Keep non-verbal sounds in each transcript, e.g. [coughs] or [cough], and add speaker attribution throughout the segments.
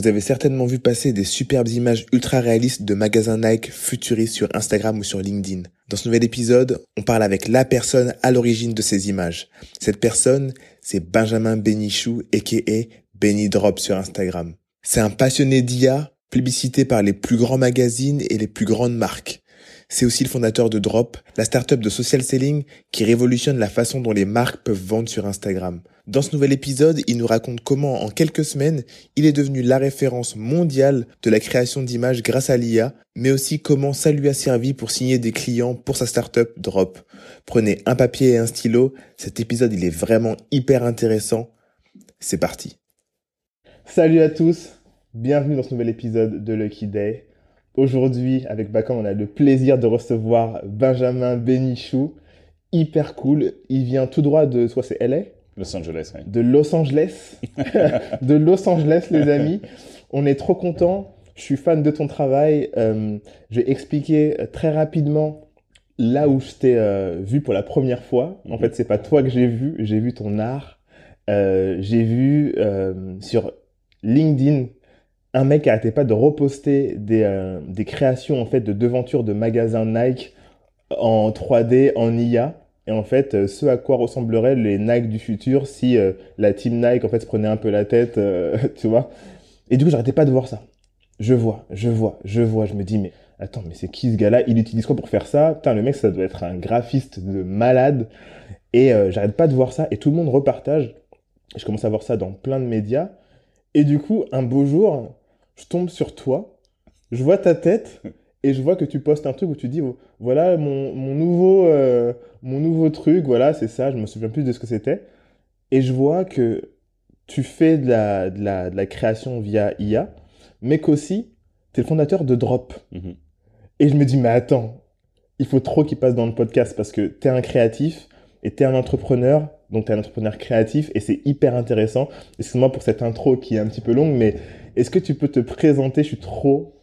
Speaker 1: Vous avez certainement vu passer des superbes images ultra réalistes de magasins Nike futuristes sur Instagram ou sur LinkedIn. Dans ce nouvel épisode, on parle avec la personne à l'origine de ces images. Cette personne, c'est Benjamin Benichou, a.k.a. Benny Drop sur Instagram. C'est un passionné d'IA, publicité par les plus grands magazines et les plus grandes marques. C'est aussi le fondateur de Drop, la startup de social selling qui révolutionne la façon dont les marques peuvent vendre sur Instagram. Dans ce nouvel épisode, il nous raconte comment en quelques semaines, il est devenu la référence mondiale de la création d'images grâce à l'IA, mais aussi comment ça lui a servi pour signer des clients pour sa startup Drop. Prenez un papier et un stylo, cet épisode il est vraiment hyper intéressant. C'est parti. Salut à tous, bienvenue dans ce nouvel épisode de Lucky Day. Aujourd'hui, avec Bakan, on a le plaisir de recevoir Benjamin Benichou. Hyper cool. Il vient tout droit de, soit c'est LA
Speaker 2: Los Angeles, oui.
Speaker 1: De Los Angeles. [laughs] de Los Angeles, les amis. On est trop contents. Je suis fan de ton travail. Euh, je vais expliquer très rapidement là où je t'ai euh, vu pour la première fois. En mhm. fait, c'est pas toi que j'ai vu. J'ai vu ton art. Euh, j'ai vu sur LinkedIn un mec arrêtait pas de reposter des, euh, des créations en fait de devantures de magasins Nike en 3D, en IA. Et en fait, euh, ce à quoi ressembleraient les Nike du futur si euh, la team Nike en fait se prenait un peu la tête, [laughs] tu vois. Et du coup, j'arrêtais pas de voir ça. Je vois, je vois, je vois. Je me dis, mais attends, mais c'est qui ce gars-là? Il utilise quoi pour faire ça? Putain, le mec, ça doit être un graphiste de malade. Et j'arrête pas de voir ça. Et tout le monde repartage. Je commence à voir ça dans plein de médias. Et du coup, un beau jour, je tombe sur toi, je vois ta tête [laughs] et je vois que tu postes un truc où tu dis voilà mon, nouveau euh, mon nouveau truc, voilà, c'est ça, je me souviens plus de ce que c'était. Et je vois que tu fais de la, de la, création via IA, mais qu'aussi, tu es le fondateur de Drop. Mhm. Et je me dis, mais attends, il faut trop qu'il passe dans le podcast parce que tu es un créatif et tu es un entrepreneur, donc tu es un entrepreneur créatif et c'est hyper intéressant. Excuse-moi pour cette intro qui est un petit peu longue, mais est-ce que tu peux te présenter? Je suis trop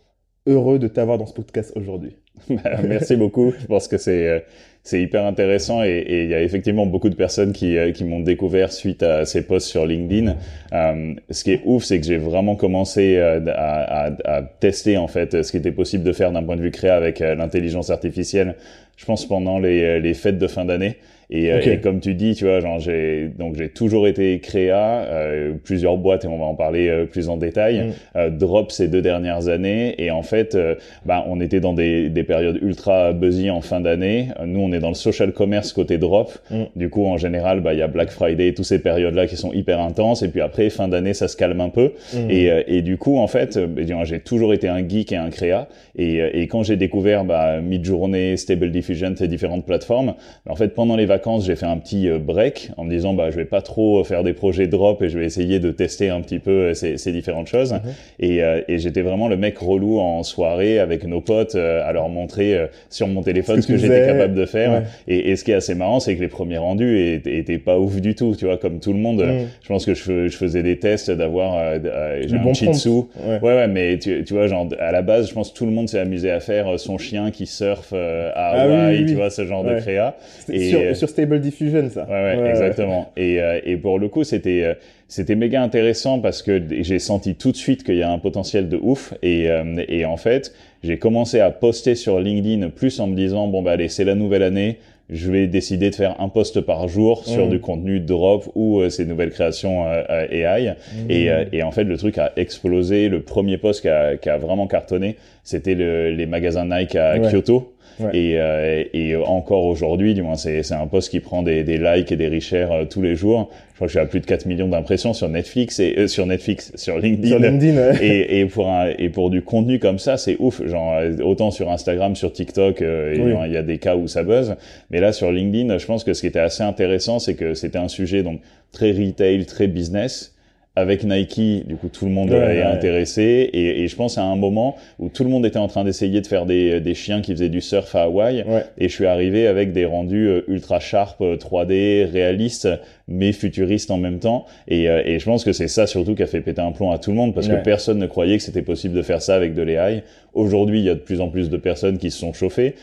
Speaker 1: heureux de t'avoir dans ce podcast aujourd'hui. [laughs]
Speaker 2: Bah, merci beaucoup. Je pense que c'est euh, c'est hyper intéressant et il y a effectivement beaucoup de personnes qui, euh, qui m'ont découvert suite à ces posts sur LinkedIn. Euh, ce qui est ouf, c'est que j'ai vraiment commencé à, à, tester en fait ce qui était possible de faire d'un point de vue créa avec l'intelligence artificielle. Je pense pendant les, les fêtes de fin d'année. Et, euh, et, comme tu dis, tu vois, genre j'ai donc j'ai toujours été créa, euh, plusieurs boîtes et on va en parler euh, plus en détail. Mm. Euh, drop ces deux dernières années et en fait, bah on était dans des, des périodes ultra buzzy en fin d'année. Nous, on est dans le social commerce côté Drop. Mm. Du coup, en général, bah il y a Black Friday, toutes ces périodes là qui sont hyper intenses et puis après fin d'année, ça se calme un peu. Mm. Et, et du coup, en fait, bah, j'ai toujours été un geek et un créa. Et, et quand j'ai découvert bah, Midjourney, Stable Diffusion, ces différentes plateformes, bah, en fait pendant les vacances, j'ai fait un petit euh, break en me disant bah je vais pas trop faire des projets drop et je vais essayer de tester un petit peu euh, ces, ces différentes choses. Mhm. Et, euh, et j'étais vraiment le mec relou en soirée avec nos potes à leur montrer sur mon téléphone ce que, j'étais capable de faire. Et, et, ce qui est assez marrant, c'est que les premiers rendus étaient, pas ouf du tout. Tu vois, comme tout le monde, mhm. je pense que je, je, faisais des tests d'avoir euh, un bon dessous Ouais. ouais, ouais, mais tu, tu vois, genre à la base, je pense que tout le monde s'est amusé à faire son chien qui surfe à ah Hawaï, tu vois, ce genre de créa.
Speaker 1: Et sur, sur Stable Diffusion, ça.
Speaker 2: Ouais, ouais, exactement. Et, euh, et pour le coup, c'était euh, c'était méga intéressant parce que j'ai senti tout de suite qu'il y a un potentiel de ouf. Et, euh, et en fait, j'ai commencé à poster sur LinkedIn plus en me disant bon bah allez, c'est la nouvelle année. Je vais décider de faire un post par jour sur mmh. du contenu drop ou ces nouvelles créations AI. Mmh. Et, et, en fait, le truc a explosé. Le premier post qui a, qui a vraiment cartonné, c'était le, les magasins Nike à Kyoto. Et, euh, et encore aujourd'hui, du moins, c'est un post qui prend des, des likes et des richères euh, tous les jours. Je crois que j'ai à plus de 4 millions d'impressions sur Netflix et euh, sur Netflix, sur LinkedIn.
Speaker 1: Sur LinkedIn
Speaker 2: et, et, pour un, et pour du contenu comme ça, c'est ouf. Genre autant sur Instagram, sur TikTok, il y a des cas où ça buzz. Mais là, sur LinkedIn, je pense que ce qui était assez intéressant, c'est que c'était un sujet donc très retail, très business avec Nike, du coup, tout le monde est intéressé. Et, et, je pense à un moment où tout le monde était en train d'essayer de faire des, des, chiens qui faisaient du surf à Hawaï. Et je suis arrivé avec des rendus euh, ultra sharp, 3D, euh, réalistes, mais futuriste en même temps. Et, et je pense que c'est ça surtout qui a fait péter un plomb à tout le monde parce que personne ne croyait que c'était possible de faire ça avec de l'AI. Aujourd'hui, il y a de plus en plus de personnes qui se sont chauffées,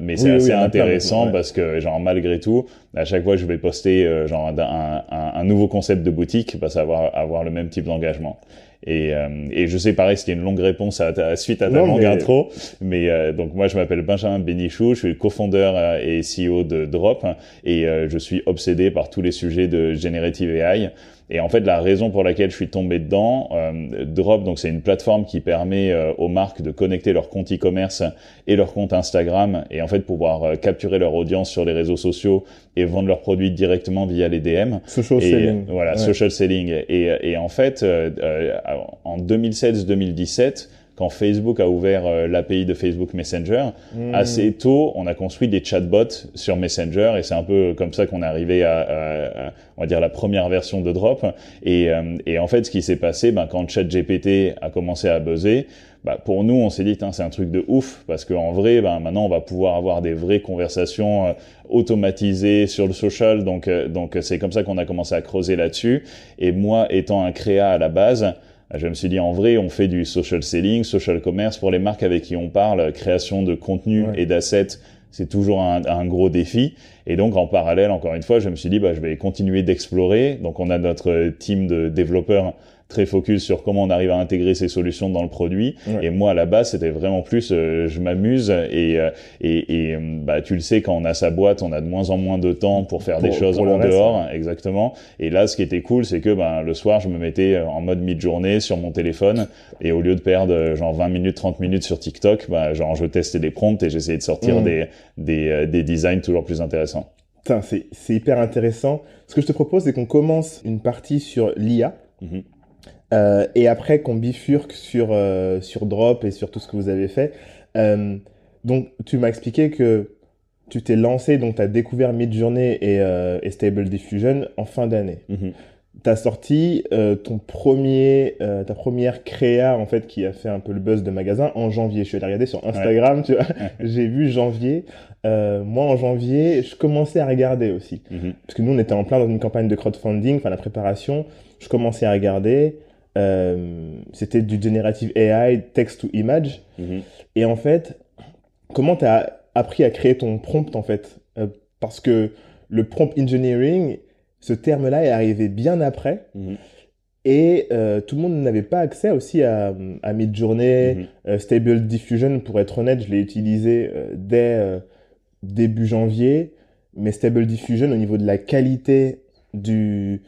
Speaker 2: mais c'est assez intéressant parce que genre malgré tout, à chaque fois je vais poster genre un, un, un, nouveau concept de boutique, bah, ça va avoir le même type d'engagement. Et, euh, et je sais, pareil, c'était une longue réponse à, à suite à ta longue intro. Mais euh, donc moi, je m'appelle Benjamin Benichou, je suis cofondeur euh, et CEO de Drop, et je suis obsédé par tous les sujets de Generative AI. Et en fait, la raison pour laquelle je suis tombé dedans, euh, Drop, donc c'est une plateforme qui permet euh, aux marques de connecter leur compte e-commerce et leur compte Instagram et en fait pouvoir euh, capturer leur audience sur les réseaux sociaux et vendre leurs produits directement via les DM.
Speaker 1: Social selling.
Speaker 2: Voilà, social selling. Et, et en fait, en 2016-2017 quand Facebook a ouvert euh, l'API de Facebook Messenger, hmm. assez tôt, on a construit des chatbots sur Messenger et c'est un peu comme ça qu'on est arrivé à, on va dire, la première version de Drop. Et, euh, et en fait, ce qui s'est passé, ben, quand ChatGPT a commencé à buzzer, bah, pour nous, on s'est dit, c'est un truc de ouf, parce qu'en vrai, ben, maintenant, on va pouvoir avoir des vraies conversations euh, automatisées sur le social. Donc, donc c'est comme ça qu'on a commencé à creuser là-dessus. Et moi, étant un créa à la base, je me suis dit en vrai, on fait du social selling, social commerce pour les marques avec qui on parle, création de contenu et d'assets. C'est toujours un, un, gros défi. Et donc, en parallèle, encore une fois, je me suis dit, bah, je vais continuer d'explorer. Donc, on a notre team de développeurs très focus sur comment on arrive à intégrer ces solutions dans le produit. Et moi, à la base, c'était vraiment plus, euh, je m'amuse et, euh, et, et, bah, tu le sais, quand on a sa boîte, on a de moins en moins de temps pour faire des choses en dehors, exactement. Et là, ce qui était cool, c'est que ben le soir, je me mettais en mode mid-journée sur mon téléphone et au lieu de perdre euh, genre 20 minutes, 30 minutes sur TikTok, bah, genre je testais des prompts et j'essayais de sortir mm. des, des, des designs toujours plus intéressants.
Speaker 1: C'est hyper intéressant. Ce que je te propose, c'est qu'on commence une partie sur l'IA. Mm-hmm. Euh, et après qu'on bifurque sur, euh, sur Drop et sur tout ce que vous avez fait. Euh, donc, tu m'as expliqué que tu t'es lancé, donc tu as découvert Midjourney et, et Stable Diffusion en fin d'année. Mm-hmm tu as sorti euh, ton premier, euh, ta première créa en fait qui a fait un peu le buzz de magasin en janvier. Je suis allé regarder sur Instagram, tu vois. [laughs] [laughs] J'ai vu janvier. Euh, moi en janvier, je commençais à regarder aussi mhm. parce que nous on était en plein dans une campagne de crowdfunding, enfin la préparation. Je commençais à regarder. C'était du generative AI, text to image. Mhm. Et en fait, comment tu as appris à créer ton prompt en fait? Parce que le prompt engineering ce terme-là est arrivé bien après. Mhm. Et euh, tout le monde n'avait pas accès aussi à, à Midjourney, mhm. euh, Stable Diffusion. Pour être honnête, je l'ai utilisé euh, dès début janvier. Mais Stable Diffusion, au niveau de la qualité du,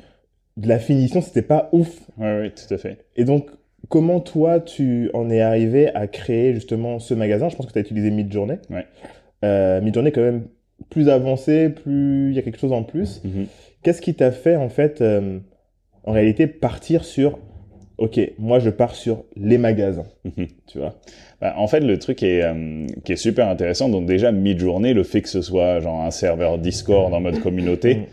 Speaker 1: de la finition, c'était pas ouf.
Speaker 2: Oui, oui, tout à fait.
Speaker 1: Et donc, comment toi, tu en es arrivé à créer justement ce magasin? Je pense que tu as utilisé Midjourney.
Speaker 2: Ouais.
Speaker 1: Midjourney, quand même, plus avancé, plus il y a quelque chose en plus. Mhm. Qu'est-ce qui t'a fait, en fait, euh, en réalité, partir sur ok, moi je pars sur les magasins, mhm. tu vois?
Speaker 2: Bah, en fait, le truc est, euh, qui est super intéressant. Donc déjà, mid-journée, le fait que ce soit genre un serveur Discord en mode communauté, mm.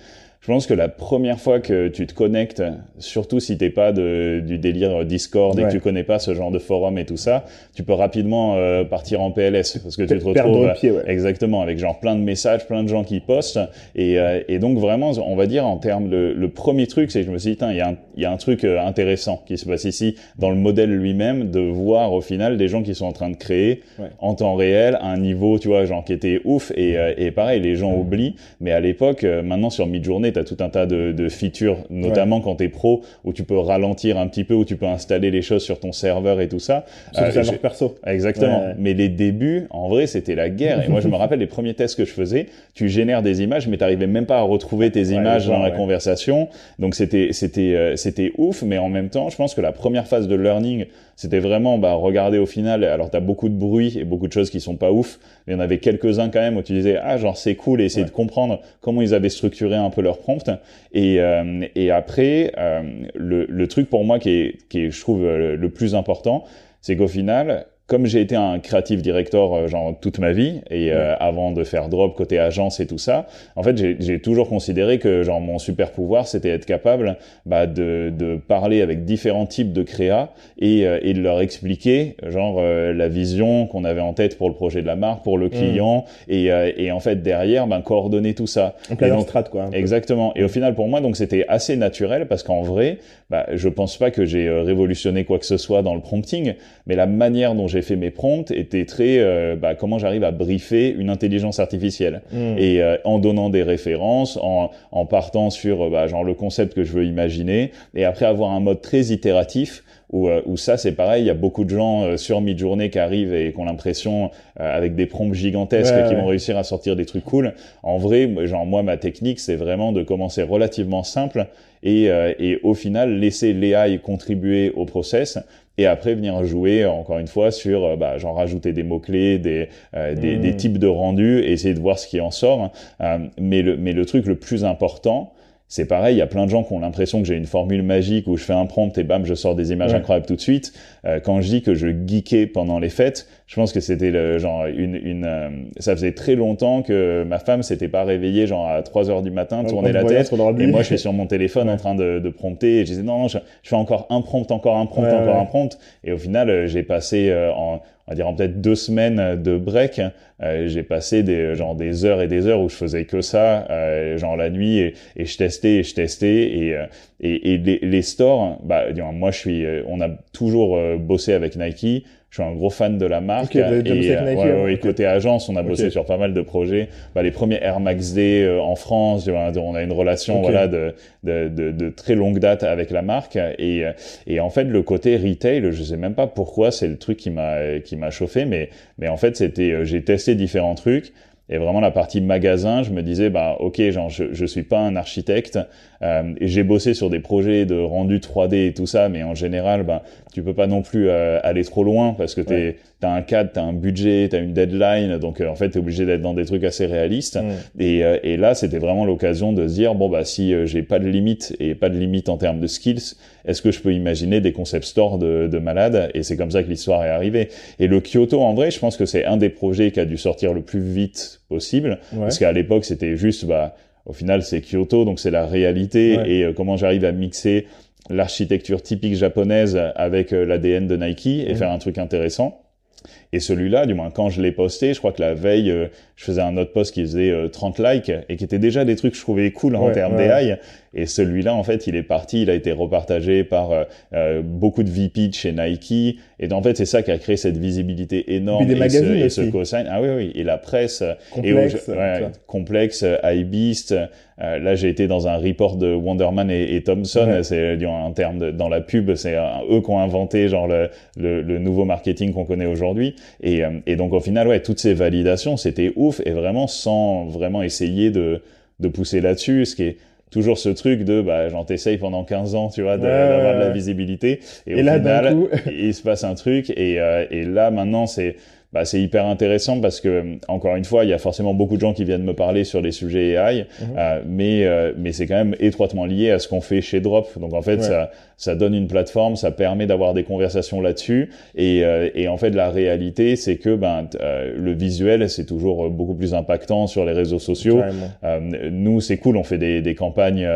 Speaker 2: Je pense que la première fois que tu te connectes, surtout si t'es pas de, du délire Discord et que tu connais pas ce genre de forum et tout ça, tu peux rapidement euh, partir en PLS parce que tu te retrouves
Speaker 1: pied, ouais.
Speaker 2: exactement avec genre plein de messages, plein de gens qui postent. Et, euh, et donc vraiment, on va dire en termes de le premier truc, c'est que je me suis dit, il y a un, y a un truc euh, intéressant qui se passe ici dans le modèle lui-même de voir au final des gens qui sont en train de créer en temps réel un niveau, tu vois, genre qui était ouf et, et pareil, les gens oublient, mais à l'époque, maintenant sur Midjourney tu as tout un tas de, de features, notamment quand tu es pro, où tu peux ralentir un petit peu, où tu peux installer les choses sur ton serveur et tout ça.
Speaker 1: Sur serveur perso.
Speaker 2: Exactement. Mais les débuts, en vrai, c'était la guerre. Et moi, je me [laughs] rappelle les premiers tests que je faisais, tu génères des images, mais tu n'arrivais même pas à retrouver tes images dans la conversation. Donc c'était c'était euh, c'était ouf, mais en même temps, je pense que la première phase de learning, c'était vraiment bah, regarder au final. Alors tu as beaucoup de bruit et beaucoup de choses qui sont pas ouf. Il y en avait quelques-uns quand même où tu disais ah genre c'est cool et essayer de comprendre comment ils avaient structuré un peu leur prompt. Et, euh, et après euh, le, le, truc pour moi qui est, qui est je trouve le, plus important, c'est qu'au final comme j'ai été un creative director euh, genre toute ma vie et euh, avant de faire drop côté agence et tout ça, en fait j'ai toujours considéré que genre mon super pouvoir c'était être capable bah, de, de parler avec différents types de créa et, euh, et de leur expliquer genre la vision qu'on avait en tête pour le projet de la marque, pour le mm. client et, et en fait derrière ben coordonner tout ça.
Speaker 1: Donc la strat quoi.
Speaker 2: Exactement. Et au final pour moi donc c'était assez naturel parce qu'en vrai bah, je pense pas que j'ai révolutionné quoi que ce soit dans le prompting, mais la manière dont j'ai fait mes prompts était très euh, bah, comment j'arrive à briefer une intelligence artificielle hmm. et euh, en donnant des références, en, en partant sur euh, bah, genre le concept que je veux imaginer et après avoir un mode très itératif où, où ça c'est pareil, il y a beaucoup de gens sur Midjourney qui arrivent et qui ont l'impression avec des prompts gigantesques qui vont réussir à sortir des trucs cool. En vrai, genre moi ma technique c'est vraiment de commencer relativement simple et, et au final laisser l'AI contribuer au process et après venir jouer encore une fois sur euh, bah, genre rajouter des mots clés des, euh, des, des, hmm. types de rendus et essayer de voir ce qui en sort euh, mais le mais le truc le plus important c'est pareil, il y a plein de gens qui ont l'impression que j'ai une formule magique où je fais un prompt et bam, je sors des images incroyables tout de suite. Euh, quand je dis que je geekais pendant les fêtes, je pense que c'était le genre une une euh, ça faisait très longtemps que ma femme s'était pas réveillée genre à 3 heures du matin, tourner la tête. et moi je suis sur mon téléphone en train de, de prompter et je disais non, je, je, fais encore un prompt, encore un prompt, encore un prompt. Et au final euh, j'ai passé en on va dire en peut-être deux semaines de break, euh, j'ai passé des genre des heures et des heures où je faisais que ça, euh, genre la nuit et, et, je testais et je testais et euh, et, et les, les, stores, bah moi je suis, euh, on a toujours bossé avec Nike je suis un gros fan de la marque.
Speaker 1: et, euh,
Speaker 2: ouais, côté agence, on a bossé sur pas mal de projets. Bah, les premiers Air Max D euh, en France, on a une relation voilà de, de, de, de, très longue date avec la marque. Et, et en fait, le côté retail, je sais même pas pourquoi, c'est le truc qui m'a qui m'a chauffé, mais mais en fait, c'était euh, j'ai testé différents trucs. Et vraiment la partie magasin, je me disais bah ok, genre je je suis pas un architecte euh, et j'ai bossé sur des projets de rendu 3D et tout ça, mais en général bah tu peux pas non plus euh, aller trop loin parce que tu as un cadre, tu as un budget, tu as une deadline, donc euh, en fait tu es obligé d'être dans des trucs assez réalistes. Mm. Et, euh, et, là, c'était vraiment l'occasion de se dire bon bah si j'ai pas de limite et pas de limite en termes de skills, est-ce que je peux imaginer des concept stores de, de malades? Et c'est comme ça que l'histoire est arrivée. Et le Kyoto, en vrai, je pense que c'est un des projets qui a dû sortir le plus vite possible, parce qu'à l'époque c'était juste bah au final c'est Kyoto, donc c'est la réalité et comment j'arrive à mixer l'architecture typique japonaise avec euh, l'ADN de Nike et mhm. faire un truc intéressant. Et celui-là, du moins quand je l'ai posté, je crois que la veille, euh, je faisais un autre post qui faisait 30 euh, likes et qui était déjà des trucs que je trouvais cool en termes d'AI. Et celui-là, en fait, il est parti, il a été repartagé par beaucoup de VP chez Nike. Et en fait, c'est ça qui a créé cette visibilité énorme.
Speaker 1: Et, magazines
Speaker 2: ce, et ce cosign. Ah oui, oui. Et la presse.
Speaker 1: Complexe.
Speaker 2: Et ouais, complexe, iBeast. Euh, là, j'ai été dans un report de Wonderman et, et Thompson. C'est en termes de, dans la pub, c'est eux qui ont inventé genre le, le, le nouveau marketing qu'on connaît aujourd'hui. Et, euh, et donc au final, ouais, toutes ces validations, c'était ouf et vraiment sans vraiment essayer de de pousser là-dessus, ce qui est toujours ce truc de bah j'en t'essaye pendant 15 ans tu vois d'avoir de la visibilité
Speaker 1: et, au là, final [laughs]
Speaker 2: il se passe un truc et, euh, et là maintenant c'est bah, c'est hyper intéressant parce que encore une fois, il y a forcément beaucoup de gens qui viennent me parler sur les sujets AI, mhm. euh, mais euh, mais c'est quand même étroitement lié à ce qu'on fait chez Drop. Donc en fait, ça ça donne une plateforme, ça permet d'avoir des conversations là-dessus. Et, euh, et en fait, la réalité, c'est que ben le visuel, c'est toujours beaucoup plus impactant sur les réseaux sociaux. nous, c'est cool, on fait des, des campagnes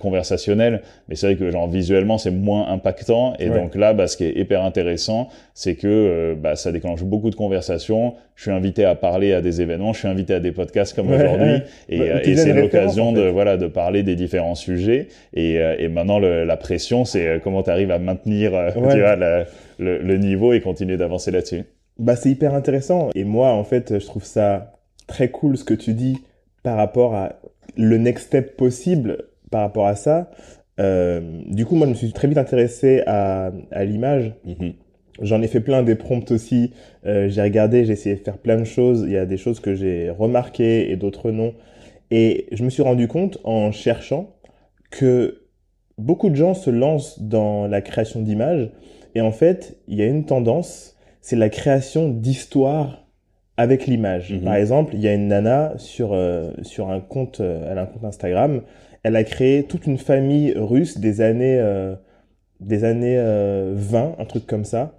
Speaker 2: conversationnelles, mais c'est vrai que genre visuellement, c'est moins impactant. Et donc là, bah, ce qui est hyper intéressant, c'est que bah, ça déclenche beaucoup de conversations conversation, je suis invité à parler à des événements, je suis invité à des podcasts comme aujourd'hui, et, bah, et c'est l'occasion de voilà de parler des différents sujets. Et, euh, et maintenant le, la pression, c'est euh, comment tu arrives à maintenir euh, [laughs] tu vois, le, le, niveau et continuer d'avancer là-dessus.
Speaker 1: Bah c'est hyper intéressant. Et moi en fait, je trouve ça très cool ce que tu dis par rapport à le next step possible par rapport à ça. Euh, du coup, moi, je me suis très vite intéressé à, à l'image. Mm-hmm. J'en ai fait plein des prompts aussi. Euh, j'ai regardé, j'ai essayé de faire plein de choses. Il y a des choses que j'ai remarquées et d'autres non. Et je me suis rendu compte en cherchant que beaucoup de gens se lancent dans la création d'images. Et en fait, il y a une tendance, c'est la création d'histoires avec l'image. Mhm. Par exemple, il y a une nana sur, euh, sur un compte, euh, elle a un compte Instagram. Elle a créé toute une famille russe des années, des années 20, un truc comme ça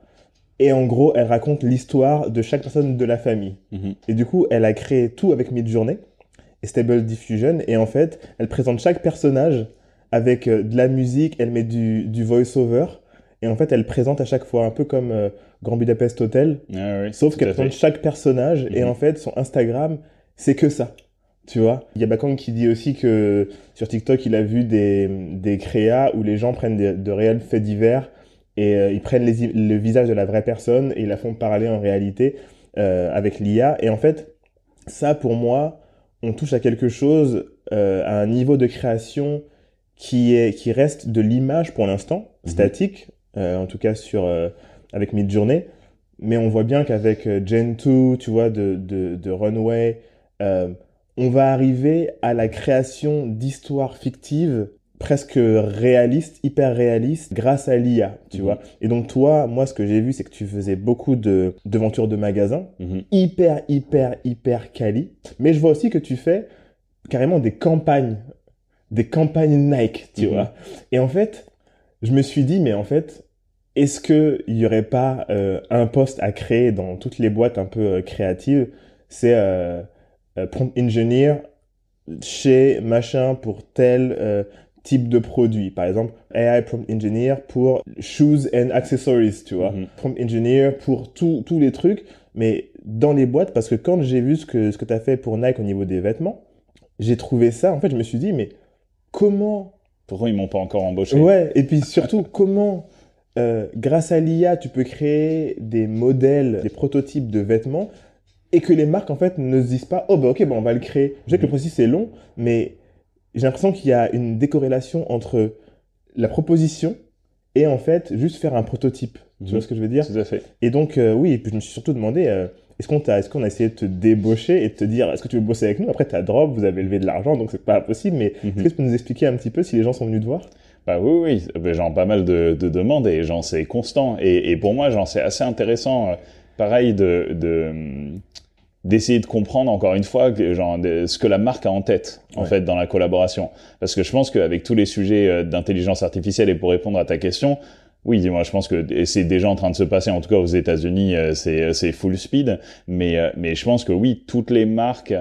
Speaker 1: Et en gros, elle raconte l'histoire de chaque personne de la famille.
Speaker 2: Mhm.
Speaker 1: Et du coup, elle a créé tout avec Midjourney et Stable Diffusion. Et en fait, elle présente chaque personnage avec euh, de la musique, elle met du, du voice-over. Et en fait, elle présente à chaque fois, un peu comme euh, Grand Budapest Hotel.
Speaker 2: Ah oui,
Speaker 1: Sauf qu'elle présente chaque personnage. Et
Speaker 2: Mhm.
Speaker 1: en fait, son Instagram, c'est que ça. Tu vois Il y a Bakang qui dit aussi que sur TikTok, il a vu des, des créas où les gens prennent des- de réels faits divers et euh, ils prennent les le visage de la vraie personne et ils la font parler en réalité euh, avec l'IA. Et en fait, ça, pour moi, on touche à quelque chose, euh, à un niveau de création qui, est, qui reste de l'image pour l'instant,
Speaker 2: Mhm.
Speaker 1: statique, euh, en tout cas sur, euh, avec Midjourney. Mais on voit bien qu'avec euh, Gen 2, tu vois, de, de, de Runway, euh, on va arriver à la création d'histoires fictives presque réalistes, hyper réalistes, grâce à l'IA, tu
Speaker 2: Mhm.
Speaker 1: vois. Et donc toi, moi, ce que j'ai vu, c'est que tu faisais beaucoup de devantures de magasins,
Speaker 2: Mhm.
Speaker 1: hyper, hyper, hyper quali. Mais je vois aussi que tu fais carrément des campagnes, des campagnes Nike, tu
Speaker 2: Mhm.
Speaker 1: vois. Et en fait, je me suis dit, mais en fait, est-ce que il y aurait pas euh, un poste à créer dans toutes les boîtes un peu euh, créatives? C'est euh, euh, prompt engineer chez machin pour tel type de produit. Par exemple, AI prompt engineer pour shoes and accessories, tu vois.
Speaker 2: Mhm.
Speaker 1: Prompt engineer pour tout- tous les trucs, mais dans les boîtes, parce que quand j'ai vu ce que, ce que tu as fait pour Nike au niveau des vêtements, j'ai trouvé ça, en fait, je me suis dit, mais comment
Speaker 2: Pourquoi ils m'ont pas encore embauché
Speaker 1: Ouais, et puis surtout, comment, euh, grâce à l'IA, tu peux créer des modèles, des prototypes de vêtements et que les marques, en fait, ne se disent pas, oh, bah ok, bah, on va le créer. Je sais que le processus est long, mais j'ai l'impression qu'il y a une décorrélation entre la proposition et, en fait, juste faire un prototype. Tu
Speaker 2: Mhm.
Speaker 1: vois ce que je veux dire?
Speaker 2: Tout à fait.
Speaker 1: Et donc, euh, oui, et puis je me suis surtout demandé, euh, est-ce qu'on t'a, est-ce qu'on a essayé de te débaucher et de te dire, est-ce que tu veux bosser avec nous? Après, t'as drop, vous avez levé de l'argent, donc c'est pas possible, mais
Speaker 2: Mhm.
Speaker 1: est-ce que tu peux nous expliquer un petit peu si les gens sont venus te voir?
Speaker 2: Bah oui, oui, Ben, genre pas mal de, de demandes et genre c'est constant. Et, et pour moi, genre c'est assez intéressant, euh, pareil, de, hum, d'essayer de comprendre encore une fois que, genre de- ce que la marque a en tête en
Speaker 1: Ouais.
Speaker 2: fait dans la collaboration. Parce que je pense qu'avec tous les sujets euh, d'intelligence artificielle et pour répondre à ta question, oui, dis-moi, je pense que c'est déjà en train de se passer, en tout cas aux États-Unis, euh, c'est c'est full speed. Mais euh, mais je pense que oui, toutes les marques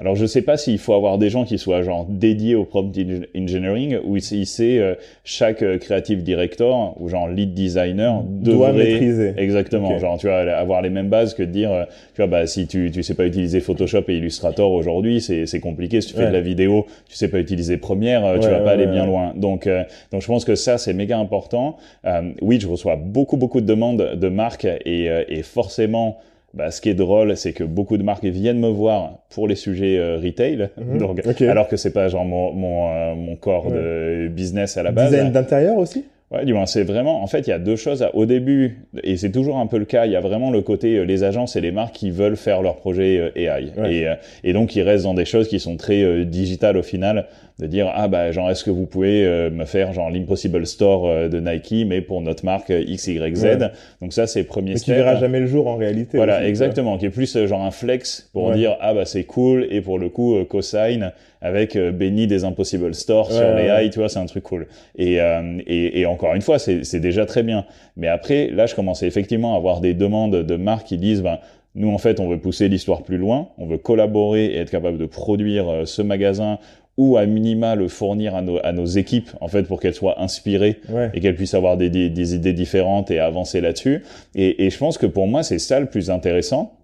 Speaker 2: alors je sais pas s'il faut avoir des gens qui soient genre dédiés au prompt eng- engineering ou si c'est euh, chaque euh, creative director ou genre lead designer
Speaker 1: Doit maîtriser.
Speaker 2: exactement. Genre tu vois avoir les mêmes bases que de dire euh, tu vois bah si tu tu sais pas utiliser Photoshop et Illustrator aujourd'hui c'est c'est compliqué. Si tu fais de la vidéo tu sais pas utiliser Premiere euh, tu
Speaker 1: Ouais,
Speaker 2: vas pas aller bien loin. Donc euh, donc je pense que ça c'est méga important. Euh, oui je reçois beaucoup beaucoup de demandes de marques et euh, et forcément bah, ce qui est drôle, c'est que beaucoup de marques viennent me voir pour les sujets euh, retail,
Speaker 1: Mhm. [laughs]
Speaker 2: donc alors que c'est pas genre mon mon, euh, mon corps de business à la base.
Speaker 1: Design d'intérieur aussi?
Speaker 2: Ouais, du moins, c'est vraiment, en fait, il y a deux choses au début, et c'est toujours un peu le cas, il y a vraiment le côté, euh, les agences et les marques qui veulent faire leur projet AI.
Speaker 1: Ouais.
Speaker 2: Et, et donc, ils restent dans des choses qui sont très euh, digitales au final, de dire, ah bah, genre, est-ce que vous pouvez euh, me faire, genre, l'Impossible Store euh, de Nike, mais pour notre marque euh, XYZ.
Speaker 1: Ouais.
Speaker 2: Donc ça, c'est premier
Speaker 1: Mais qui
Speaker 2: step.
Speaker 1: verra jamais le jour en réalité.
Speaker 2: Voilà,
Speaker 1: aussi,
Speaker 2: exactement, qui est plus euh, genre un flex pour
Speaker 1: Ouais.
Speaker 2: dire ah bah c'est cool et pour le coup euh, cosign avec euh, béni des Impossible Store sur les high, tu vois, c'est un truc cool. Et, euh, et, et encore une fois, c'est c'est déjà très bien. Mais après, là, je commençais effectivement à avoir des demandes de marques qui disent ben nous en fait on veut pousser l'histoire plus loin, on veut collaborer et être capable de produire euh, ce magasin ou à minima le fournir à nos, à nos équipes en fait pour qu'elles soient inspirées
Speaker 1: Ouais.
Speaker 2: et qu'elles puissent avoir des, des, des idées différentes et avancer là-dessus. Et, et je pense que pour moi, c'est ça le plus intéressant.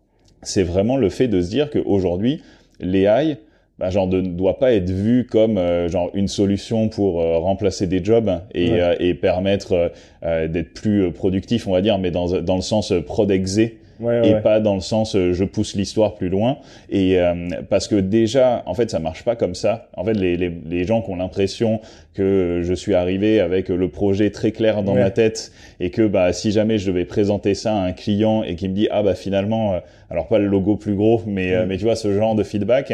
Speaker 2: C'est vraiment le fait de se dire qu'aujourd'hui, l'AI, bah, genre, ne doit pas être vu comme euh, genre une solution pour euh, remplacer des jobs et,
Speaker 1: Ouais.
Speaker 2: euh, et permettre euh, euh, d'être plus productif, on va dire, mais dans, dans le sens euh, prodexé
Speaker 1: Ouais,
Speaker 2: et
Speaker 1: ouais.
Speaker 2: pas dans le sens euh, je pousse l'histoire plus loin et euh, parce que déjà en fait ça marche pas comme ça en fait les, les, les gens qui ont l'impression que je suis arrivé avec le projet très clair dans ma tête et que bah si jamais je devais présenter ça à un client et qui me dit ah bah finalement euh, alors pas le logo plus gros mais euh, mais tu vois ce genre de feedback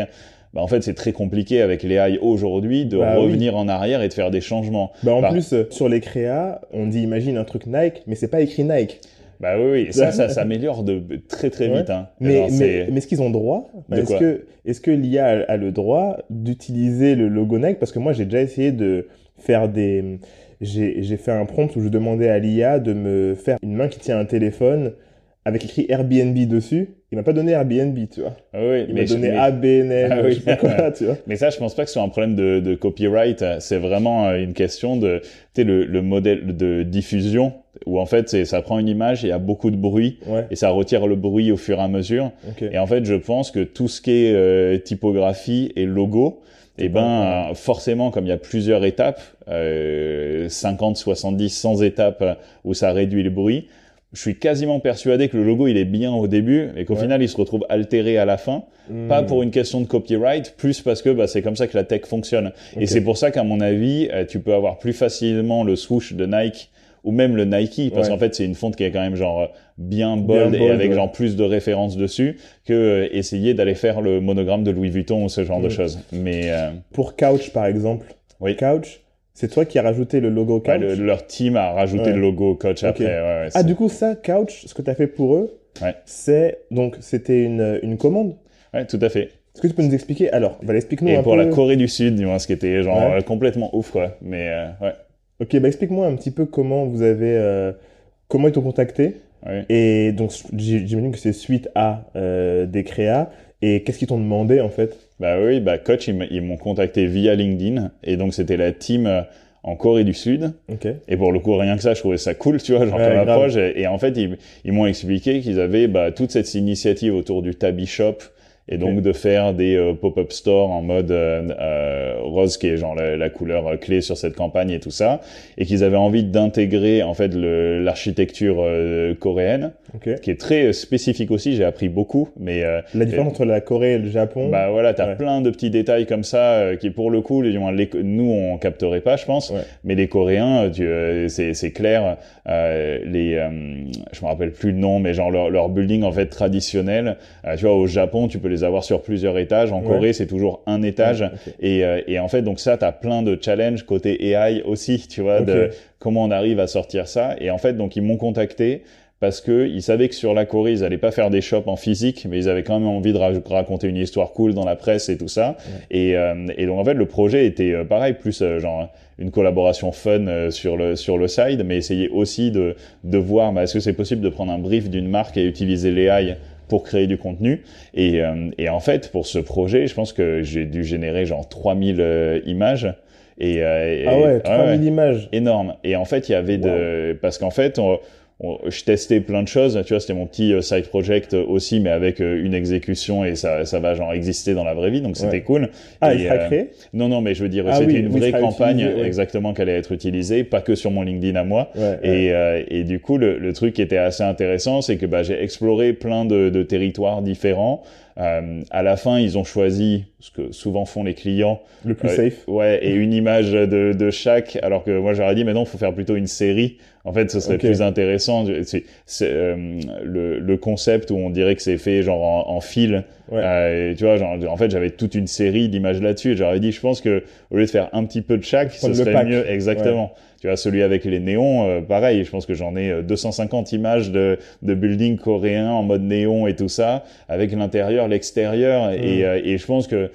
Speaker 2: bah en fait c'est très compliqué avec les AI aujourd'hui de
Speaker 1: Bah oui.
Speaker 2: revenir en arrière et de faire des changements
Speaker 1: Bah, en plus, euh, sur les créas, on dit imagine un truc Nike, mais c'est pas écrit Nike.
Speaker 2: Bah oui oui ça ça [laughs] s'améliore de très très
Speaker 1: Ouais.
Speaker 2: vite hein.
Speaker 1: Mais, mais, mais est-ce qu'ils ont droit?
Speaker 2: De
Speaker 1: Est-ce que, est-ce que l'IA a, a le droit d'utiliser le logo Nike? Parce que moi, j'ai déjà essayé de faire des, j'ai j'ai fait un prompt où je demandais à l'IA de me faire une main qui tient un téléphone avec écrit Airbnb dessus. Il m'a pas donné Airbnb, tu vois.
Speaker 2: Ah oui,
Speaker 1: Il m'a
Speaker 2: je-
Speaker 1: donné
Speaker 2: mais-
Speaker 1: ABNL,
Speaker 2: Ah oui.
Speaker 1: je sais pas quoi, [laughs] tu vois.
Speaker 2: Mais ça, je pense pas que ce soit un problème de, de copyright. C'est vraiment euh, une question de, tu sais, le, le modèle de diffusion où en fait, c'est, ça prend une image, il y a beaucoup de bruit
Speaker 1: Ouais,
Speaker 2: et ça retire le bruit au fur et à mesure.
Speaker 1: ok.
Speaker 2: Et en fait, je pense que tout ce qui est euh, typographie et logo,
Speaker 1: C'est
Speaker 2: eh
Speaker 1: pas
Speaker 2: ben, forcément, comme il y a plusieurs étapes, euh, 50, 70, 100 étapes où ça réduit le bruit, je suis quasiment persuadé que le logo, il est bien au début et qu'au
Speaker 1: Ouais.
Speaker 2: final, il se retrouve altéré à la fin. Pas
Speaker 1: Hmm,
Speaker 2: pour une question de copyright, plus parce que bah, c'est comme ça que la tech fonctionne. Et c'est pour ça qu'à mon avis, euh, tu peux avoir plus facilement le swoosh de Nike ou même le Nike, parce
Speaker 1: Ouais.
Speaker 2: qu'en fait c'est une fonte qui est quand même genre bien bold,
Speaker 1: Bien
Speaker 2: et avec
Speaker 1: ouais.
Speaker 2: genre plus de références dessus que euh, essayer d'aller faire le monogramme de Louis Vuitton ou ce genre de
Speaker 1: Mm.
Speaker 2: choses. Mais euh,
Speaker 1: Pour Couch, par exemple.
Speaker 2: Oui.
Speaker 1: Couch, c'est toi qui as rajouté le logo Couch?
Speaker 2: ouais, le- leur team a rajouté le logo coach après. ouais, ouais,
Speaker 1: Ah, du coup, ça, Couch, ce que tu as fait pour eux,
Speaker 2: Ouais.
Speaker 1: c'est donc c'était une, une commande?
Speaker 2: ouais, tout à fait.
Speaker 1: Est-ce que tu peux nous expliquer? Alors, bah, explique-nous
Speaker 2: Et
Speaker 1: un
Speaker 2: pour
Speaker 1: peu.
Speaker 2: la Corée du Sud, du moins, ce qui était genre
Speaker 1: Ouais.
Speaker 2: euh, complètement ouf quoi. Mais euh, ouais.
Speaker 1: Ok, bah explique-moi un petit peu comment vous avez, euh, comment ils t'ont contacté.
Speaker 2: ouais.
Speaker 1: Et donc, j'imagine que c'est suite à euh, des créas. Et qu'est-ce qu'ils t'ont demandé en fait?
Speaker 2: Bah oui, bah coach, ils m'ont contacté via LinkedIn et donc c'était la team euh, en Corée du Sud.
Speaker 1: Ok.
Speaker 2: Et pour le coup, rien que ça, je trouvais ça cool, tu vois, genre
Speaker 1: Ouais,
Speaker 2: approche. Et, et en fait, ils, ils m'ont expliqué qu'ils avaient bah, toute cette initiative autour du Tabby Shop et donc de faire des euh, pop-up stores en mode euh, euh, rose qui est genre la, la couleur euh, clé sur cette campagne et tout ça, et qu'ils avaient envie d'intégrer en fait l'architecture coréenne,
Speaker 1: Ok.
Speaker 2: qui est très euh, spécifique aussi. J'ai appris beaucoup, mais euh,
Speaker 1: La différence entre la Corée et le Japon.
Speaker 2: bah voilà, t'as
Speaker 1: Ouais.
Speaker 2: plein de petits détails comme ça euh, qui pour le coup, les, les- nous on capterait pas, je pense,
Speaker 1: Ouais.
Speaker 2: mais les Coréens, euh, euh, c'est clair, euh, les, euh, je me rappelle plus le nom, mais genre leur, leur building en fait traditionnel, euh, tu vois, au Japon, tu peux les avoir sur plusieurs étages, en
Speaker 1: Ouais.
Speaker 2: Corée c'est toujours un étage,
Speaker 1: Ok.
Speaker 2: et, euh, et en fait donc ça, t'as plein de challenges côté AI aussi, tu vois, de comment on arrive à sortir ça, et en fait donc ils m'ont contacté parce que ils savaient que sur la Corée, ils allaient pas faire des shops en physique, mais ils avaient quand même envie de ra- raconter une histoire cool dans la presse et tout ça. Et, euh, et donc en fait, le projet était euh, pareil, plus euh, genre une collaboration fun euh, sur le sur le side, mais essayer aussi de de voir, bah, est-ce que c'est possible de prendre un brief d'une marque et utiliser l'AI pour créer du contenu. Et, euh, et en fait, pour ce projet, je pense que j'ai dû générer genre 3000 euh, images. Et, euh, et-
Speaker 1: Ah ouais,
Speaker 2: ouais,
Speaker 1: 3000
Speaker 2: ouais
Speaker 1: images.
Speaker 2: énorme. Et en fait, il y avait de, parce qu'en fait, on, on- je testais plein de choses. Tu vois, c'était mon petit euh, side project aussi, mais avec euh, une exécution et ça, ça va genre exister dans la vraie vie, donc c'était
Speaker 1: Ouais.
Speaker 2: cool.
Speaker 1: Ah,
Speaker 2: Et,
Speaker 1: il sera
Speaker 2: euh,
Speaker 1: créé?
Speaker 2: Non, non, mais je veux dire,
Speaker 1: Ah
Speaker 2: c'était
Speaker 1: oui,
Speaker 2: une vraie campagne
Speaker 1: utilisé, ouais.
Speaker 2: exactement qu'elle allait être utilisée, pas que sur mon LinkedIn à moi.
Speaker 1: Ouais.
Speaker 2: Et, euh, et du coup, le, le truc qui était assez intéressant, c'est que bah, j'ai exploré plein de, de territoires différents. Euh, à la fin, ils ont choisi ce que souvent font les clients,
Speaker 1: Le plus
Speaker 2: Ouais.
Speaker 1: safe.
Speaker 2: Ouais, et une image de, de chaque, alors que moi j'aurais dit, mais non, faut faire plutôt une série. En fait, ce serait plus intéressant. C'est c'est, euh, le, le concept où on dirait que c'est fait genre en, en fil.
Speaker 1: Ouais.
Speaker 2: Euh, et tu vois, genre, en fait, j'avais toute une série d'images là-dessus. Et j'aurais dit, je pense que au lieu de faire un petit peu de chaque, ce serait mieux. Exactement. Tu vois, celui avec les néons, euh, pareil. Je pense que j'en ai euh, 250 images de, de buildings coréens en mode néon et tout ça, avec l'intérieur, l'extérieur. Et,
Speaker 1: Mm.
Speaker 2: euh, et je pense que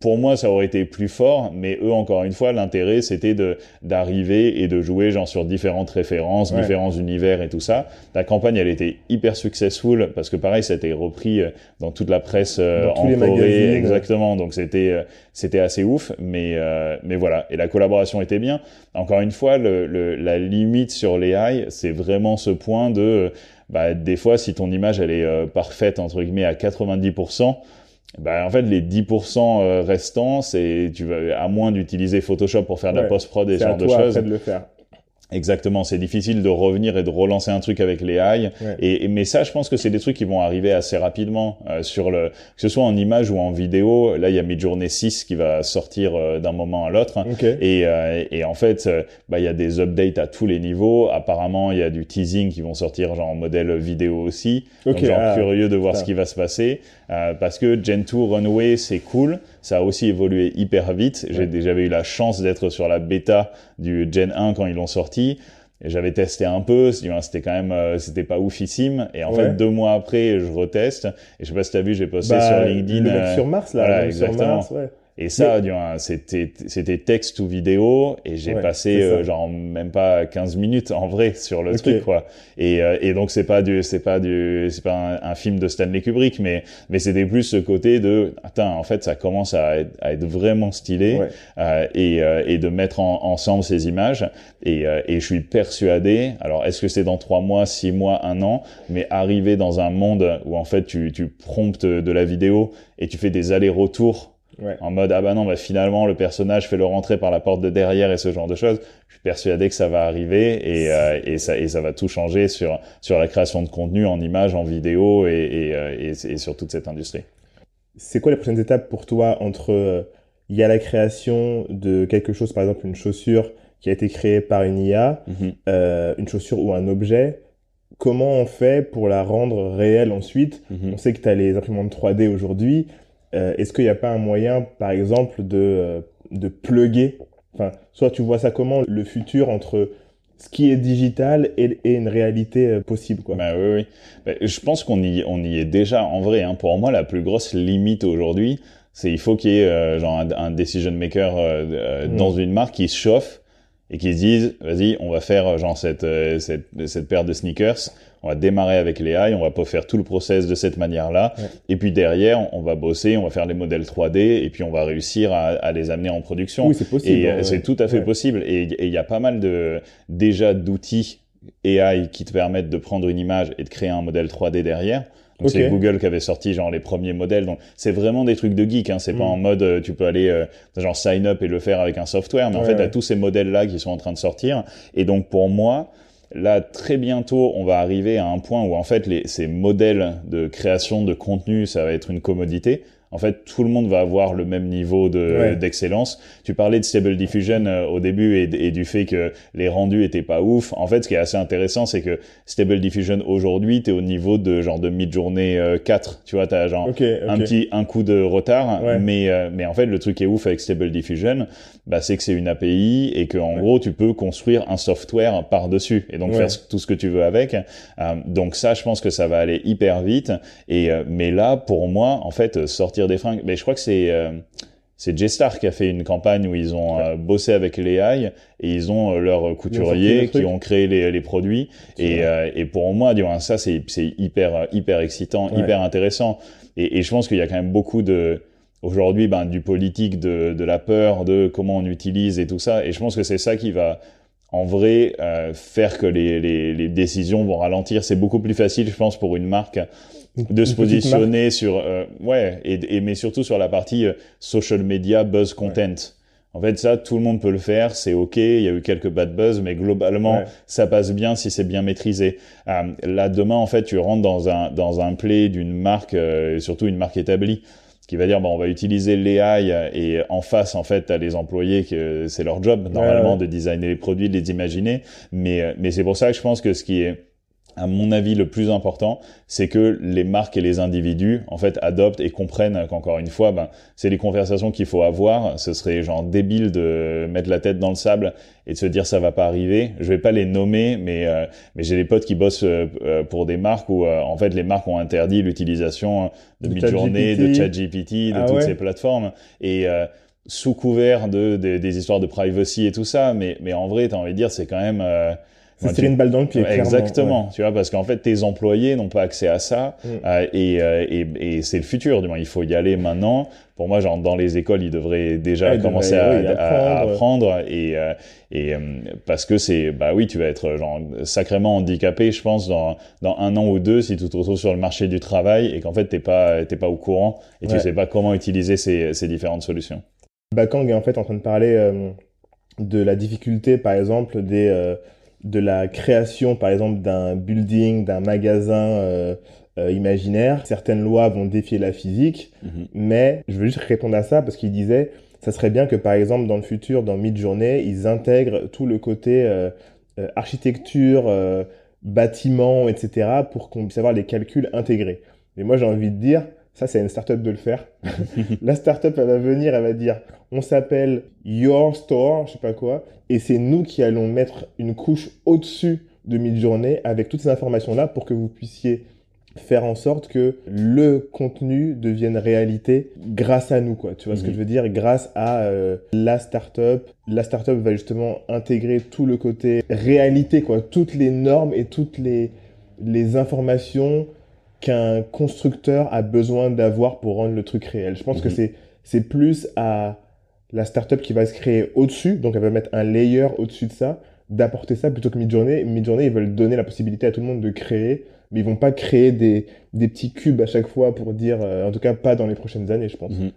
Speaker 2: pour moi, ça aurait été plus fort, mais eux, encore une fois, l'intérêt, c'était de d'arriver et de jouer genre sur différentes références,
Speaker 1: Ouais.
Speaker 2: différents univers et tout ça. La campagne, elle était hyper successful parce que pareil, ça a été repris euh, dans toute la presse euh,
Speaker 1: Dans tous
Speaker 2: en
Speaker 1: les
Speaker 2: Corée, exactement. Donc c'était euh, c'était assez ouf, mais euh, mais voilà. Et la collaboration était bien. Encore une fois, le, le- la limite sur les AI, c'est vraiment ce point de bah, des fois, si ton image elle est euh, parfaite entre guillemets à 90%, bah, en fait, les 10% euh, restants, c'est, tu vas, à moins d'utiliser Photoshop pour faire de la
Speaker 1: Ouais.
Speaker 2: post-prod et ce
Speaker 1: C'est à
Speaker 2: genre de
Speaker 1: toi
Speaker 2: choses.
Speaker 1: de le faire.
Speaker 2: Exactement. C'est difficile de revenir et de relancer un truc avec les AI.
Speaker 1: Ouais.
Speaker 2: Et, et- mais ça, je pense que c'est des trucs qui vont arriver assez rapidement euh, sur le, que ce soit en image ou en vidéo. Là, il y a Midjourney 6 qui va sortir euh, d'un moment à l'autre.
Speaker 1: Ok.
Speaker 2: Et, euh, et en fait, euh, bah, il y a des updates à tous les niveaux. Apparemment, il y a du teasing qui vont sortir genre en modèle vidéo aussi.
Speaker 1: Ok,
Speaker 2: Donc, genre
Speaker 1: ah,
Speaker 2: curieux de voir
Speaker 1: putain.
Speaker 2: ce qui va se passer. Euh, parce que Gen 2 Runway, c'est cool. Ça a aussi évolué hyper vite. J'ai. J'avais eu la chance d'être sur la bêta du Gen 1 quand ils l'ont sorti. Et j'avais testé un peu, c'était quand même, euh, c'était pas oufissime. Et en
Speaker 1: Ouais.
Speaker 2: fait, deux mois après, je reteste. Et je sais pas si t'as vu, j'ai posté
Speaker 1: Bah,
Speaker 2: sur LinkedIn.
Speaker 1: Le mec
Speaker 2: euh,
Speaker 1: sur Mars, là.
Speaker 2: voilà,
Speaker 1: sur
Speaker 2: exactement.
Speaker 1: Mars, ouais.
Speaker 2: Et ça, c'était c'était texte ou vidéo, et j'ai passé euh, genre même pas 15 minutes en vrai sur le truc, quoi. Et, euh, et donc c'est pas du c'est pas du c'est pas un, film de Stanley Kubrick, mais mais c'était plus ce côté de attends, en fait, ça commence à être, à être vraiment stylé euh, et euh, et de mettre en, ensemble ces images. Et et je suis persuadé. Alors est-ce que c'est dans trois mois, six mois, un an, mais arriver dans un monde où en fait tu tu promptes de la vidéo et tu fais des allers-retours en mode ah bah non bah finalement le personnage fait le rentrer par la porte de derrière et ce genre de choses. Je suis persuadé que ça va arriver et, euh, et ça et ça va tout changer sur sur la création de contenu en images, en vidéo et et, euh, et, sur toute cette industrie.
Speaker 1: C'est quoi les prochaines étapes pour toi entre euh, il y a la création de quelque chose par exemple une chaussure qui a été créée par une IA, mhm. euh, une chaussure ou un objet comment on fait pour la rendre réelle ensuite? Mhm. On sait que tu as les imprimantes 3D aujourd'hui. Euh, est-ce qu'il n'y a pas un moyen, par exemple, de, euh, de plugger? Enfin, soit tu vois ça comment, le futur entre ce qui est digital et, une réalité euh, possible quoi.
Speaker 2: Bah oui, oui. Bah, je pense qu'on y, on y est déjà en vrai. Hein. Pour moi, la plus grosse limite aujourd'hui, c'est il faut qu'il y ait genre un, decision maker mm. dans une marque qui se chauffe et qui se disent vas-y on va faire genre cette, cette, cette paire de sneakers on va démarrer avec les AI, on va pas faire tout le process de cette manière-là. Et puis derrière, on va bosser, on va faire les modèles 3D et puis on va réussir à, les amener en production.
Speaker 1: Oui, c'est possible.
Speaker 2: Et euh, c'est tout à fait possible. Et il y a pas mal de déjà d'outils AI qui te permettent de prendre une image et de créer un modèle 3D derrière. Donc c'est Google qui avait sorti genre les premiers modèles. Donc c'est vraiment des trucs de geek. Hein. C'est pas mm. en mode euh, tu peux aller euh, genre sign up et le faire avec un software. Mais en fait, tu as tous ces modèles là qui sont en train de sortir. Et donc pour moi, Là, très bientôt, on va arriver à un point où en fait, les, ces modèles de création de contenu, ça va être une commodité en fait, tout le monde va avoir le même niveau de d'excellence. Tu parlais de Stable Diffusion euh, au début et, du fait que les rendus étaient pas ouf. En fait, ce qui est assez intéressant, c'est que Stable Diffusion aujourd'hui, tu es au niveau de genre de mid-journée 4. Euh, tu vois, tu as genre un petit un coup de retard, mais euh, mais en fait, le truc qui est ouf avec Stable Diffusion, bah c'est que c'est une API et que en gros, tu peux construire un software par-dessus et donc faire tout ce que tu veux avec. donc ça, je pense que ça va aller hyper vite et mais là pour moi, en fait, sortir des fringues. Mais je crois que c'est euh, c'est J-Star qui a fait une campagne où ils ont euh, bossé avec les AI et ils ont euh, leurs couturiers qui ont créé les, les produits. Et, et pour moi, ça c'est hyper hyper excitant, hyper intéressant. Et, et je pense qu'il y a quand même beaucoup de aujourd'hui ben, du politique, de, de la peur, de comment on utilise et tout ça. Et je pense que c'est ça qui va en vrai faire que les, les, les décisions vont ralentir. C'est beaucoup plus facile, je pense, pour une marque de se positionner sur euh, ouais et, mais surtout sur la partie euh, social media buzz content. En fait, ça, tout le monde peut le faire, c'est ok. Il y a eu quelques bad buzz, mais globalement, ça passe bien si c'est bien maîtrisé. Euh, là, demain, en fait, tu rentres dans un dans un play d'une marque, euh, surtout une marque établie, qui va dire bon, on va utiliser l'AI et en face, en fait, t'as les employés que c'est leur job normalement de designer les produits, de les imaginer. Mais mais c'est pour ça que je pense que ce qui est à mon avis, le plus important, c'est que les marques et les individus, en fait, adoptent et comprennent qu'encore une fois, ben, c'est les conversations qu'il faut avoir. Ce serait genre débile de mettre la tête dans le sable et de se dire ça va pas arriver. Je vais pas les nommer, mais euh, mais j'ai des potes qui bossent euh, euh, pour des marques où en fait les marques ont interdit l'utilisation de, mid-journée, de ChatGPT, de ah toutes ces plateformes et sous couvert de, des histoires de privacy et tout ça. Mais mais en vrai, t'as envie de dire, c'est quand même
Speaker 1: c'est une balle dans le pied.
Speaker 2: Exactement, tu vois, parce qu'en fait, tes employés n'ont pas accès à ça, mm. euh, et, euh, et, et c'est le futur. Du moins, il faut y aller maintenant. Pour moi, genre dans les écoles, ils devraient déjà commencer à, apprendre. et euh, et parce que c'est bah oui, tu vas être genre sacrément handicapé, je pense, dans dans un an ou deux si tu te retrouves sur le marché du travail et qu'en fait t'es pas t'es pas au courant et tu sais pas comment utiliser ces ces différentes solutions.
Speaker 1: Bakang est en fait en train de parler de la difficulté, par exemple, des de la création, par exemple, d'un building, d'un magasin euh, euh, imaginaire. Certaines lois vont défier la physique, mhm. mais je veux juste répondre à ça parce qu'il disait, ça serait bien que, par exemple, dans le futur, dans Midjourney, ils intègrent tout le côté euh, architecture, bâtiment, etc., pour qu'on puisse avoir les calculs intégrés. Mais moi, j'ai envie de dire, ça, c'est une startup de le faire. [laughs] la startup, elle va venir, elle va dire, on s'appelle Your Store, je sais pas quoi, et c'est nous qui allons mettre une couche au-dessus de Midjourney avec toutes ces informations-là pour que vous puissiez faire en sorte que le contenu devienne réalité grâce à nous, quoi. Tu vois ce que
Speaker 2: Mhm.
Speaker 1: je veux dire? Grâce à euh, la startup. La startup va justement intégrer tout le côté réalité, quoi. Toutes les normes et toutes les, les informations qu'un constructeur a besoin d'avoir pour rendre le truc réel. Je pense que
Speaker 2: Mhm.
Speaker 1: c'est, c'est plus à la startup qui va se créer au-dessus, donc elle va mettre un layer au-dessus de ça, d'apporter ça plutôt que Midjourney. Midjourney, ils veulent donner la possibilité à tout le monde de créer, mais ils vont pas créer des, des petits cubes à chaque fois pour dire, euh, en tout cas pas dans les prochaines années, je pense.
Speaker 2: Mhm.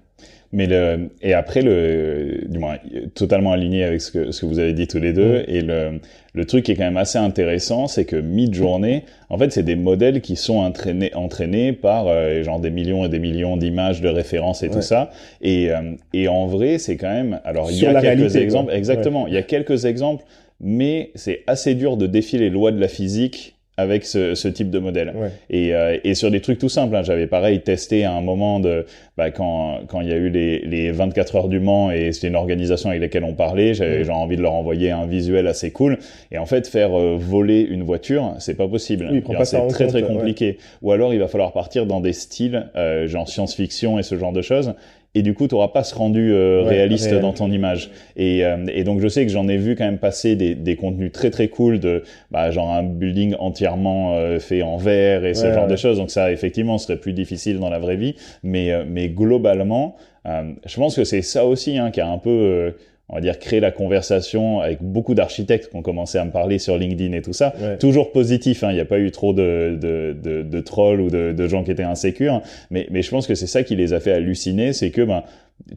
Speaker 2: Mais le, et après, le, du moins, totalement aligné avec ce que, ce que vous avez dit tous les deux.
Speaker 1: Mhm.
Speaker 2: Et le, le truc qui est quand même assez intéressant, c'est que mid-journée, en fait, c'est des modèles qui sont entraînés, entraînés par euh, genre des millions et des millions d'images, de références et tout ça. Et, euh, et en vrai, c'est quand même, alors il y a quelques
Speaker 1: réalité,
Speaker 2: exemples,
Speaker 1: quoi.
Speaker 2: exactement, il y a quelques exemples, mais c'est assez dur de défier les lois de la physique avec ce, ce type de modèle.
Speaker 1: Ouais.
Speaker 2: Et, euh, et sur des trucs tout simples, hein, j'avais pareil testé à un moment de bah, quand quand il y a eu les, les 24 heures du Mans et c'était une organisation avec laquelle on parlait, j'avais
Speaker 1: Mm.
Speaker 2: genre envie de leur envoyer un visuel assez cool. Et en fait, faire euh, voler une voiture, c'est pas possible.
Speaker 1: Oui,
Speaker 2: c'est très
Speaker 1: compte,
Speaker 2: très
Speaker 1: ouais.
Speaker 2: compliqué. Ou alors il va falloir partir dans des styles euh, genre science-fiction et ce genre de choses. Et du coup, tu n'auras pas ce rendu euh,
Speaker 1: Ouais,
Speaker 2: réaliste
Speaker 1: réel.
Speaker 2: dans ton image. Et, euh, et donc, je sais que j'en ai vu quand même passer des, des contenus très très cool de bah, genre un building entièrement euh, fait en verre et ce genre
Speaker 1: ouais.
Speaker 2: de choses. Donc ça, effectivement, serait plus difficile dans la vraie vie. Mais, euh, mais globalement, euh, je pense que c'est ça aussi hein, qui a un peu, euh, on va dire, créé la conversation avec beaucoup d'architectes qui ont commencé à me parler sur LinkedIn et tout ça.
Speaker 1: Ouais.
Speaker 2: Toujours positif, hein, il n'y a pas eu trop de, de, de, de trolls ou de, de gens qui étaient insécures. Mais, mais je pense que c'est ça qui les a fait halluciner, c'est que ben,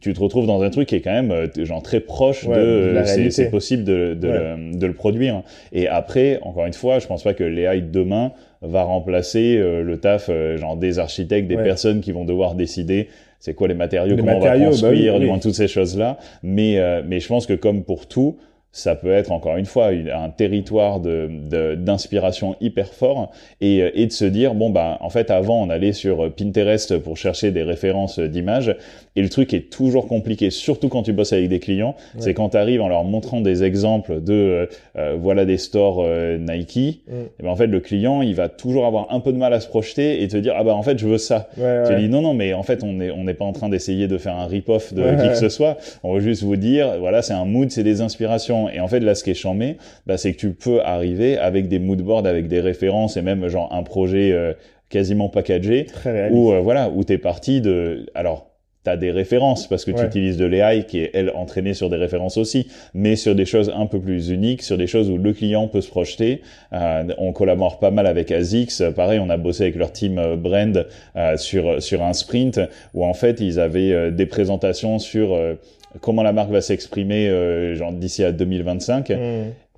Speaker 2: tu te retrouves dans un truc qui est quand même euh, genre très proche
Speaker 1: Ouais,
Speaker 2: de,
Speaker 1: de
Speaker 2: euh, c'est- possible de, de,
Speaker 1: Ouais.
Speaker 2: le, de le produire. Et après, encore une fois, je pense pas que l'AI de demain va remplacer euh, le taf euh, genre des architectes, des personnes qui vont devoir décider c'est quoi les matériaux,
Speaker 1: Les
Speaker 2: comment
Speaker 1: matériaux,
Speaker 2: on
Speaker 1: bah
Speaker 2: va construire,
Speaker 1: oui,
Speaker 2: du
Speaker 1: oui.
Speaker 2: moins toutes ces choses-là. Mais, euh, mais je pense que comme pour tout, ça peut être encore une fois une- un territoire de de- d'inspiration hyper fort et, euh, et de se dire bon bah en fait avant on allait sur euh, Pinterest pour chercher des références euh, d'images et le truc est toujours compliqué surtout quand tu bosses avec des clients
Speaker 1: Ouais.
Speaker 2: c'est quand tu arrives en leur montrant des exemples de euh, voilà des stores euh, Nike
Speaker 1: Mm.
Speaker 2: et ben en fait le client il va toujours avoir un peu de mal à se projeter et te dire ah bah en fait je veux ça
Speaker 1: Ouais,
Speaker 2: tu
Speaker 1: ouais.
Speaker 2: dis non, non, mais en fait, on n'est on n'est pas en train d'essayer de faire un rip-off de
Speaker 1: Ouais,
Speaker 2: qui que ce soit. On veut juste vous dire, voilà, c'est un mood, c'est des inspirations. Et en fait, là, ce qui est chambé, bah, c'est que tu peux arriver avec des moodboards, avec des références et même genre un projet euh, quasiment packagé
Speaker 1: Très
Speaker 2: où, euh, voilà, où t'es parti de, alors, T'as des références parce que tu utilises de l'AI qui est elle entraînée sur des références aussi, mais sur des choses un peu plus uniques, sur des choses où le client peut se projeter. Euh, on collabore pas mal avec Azix, Euh, pareil, on a bossé avec leur team euh, brand euh, sur sur un sprint où en fait ils avaient euh, des présentations sur euh, comment la marque va s'exprimer euh, genre d'ici à 2025
Speaker 1: Mm.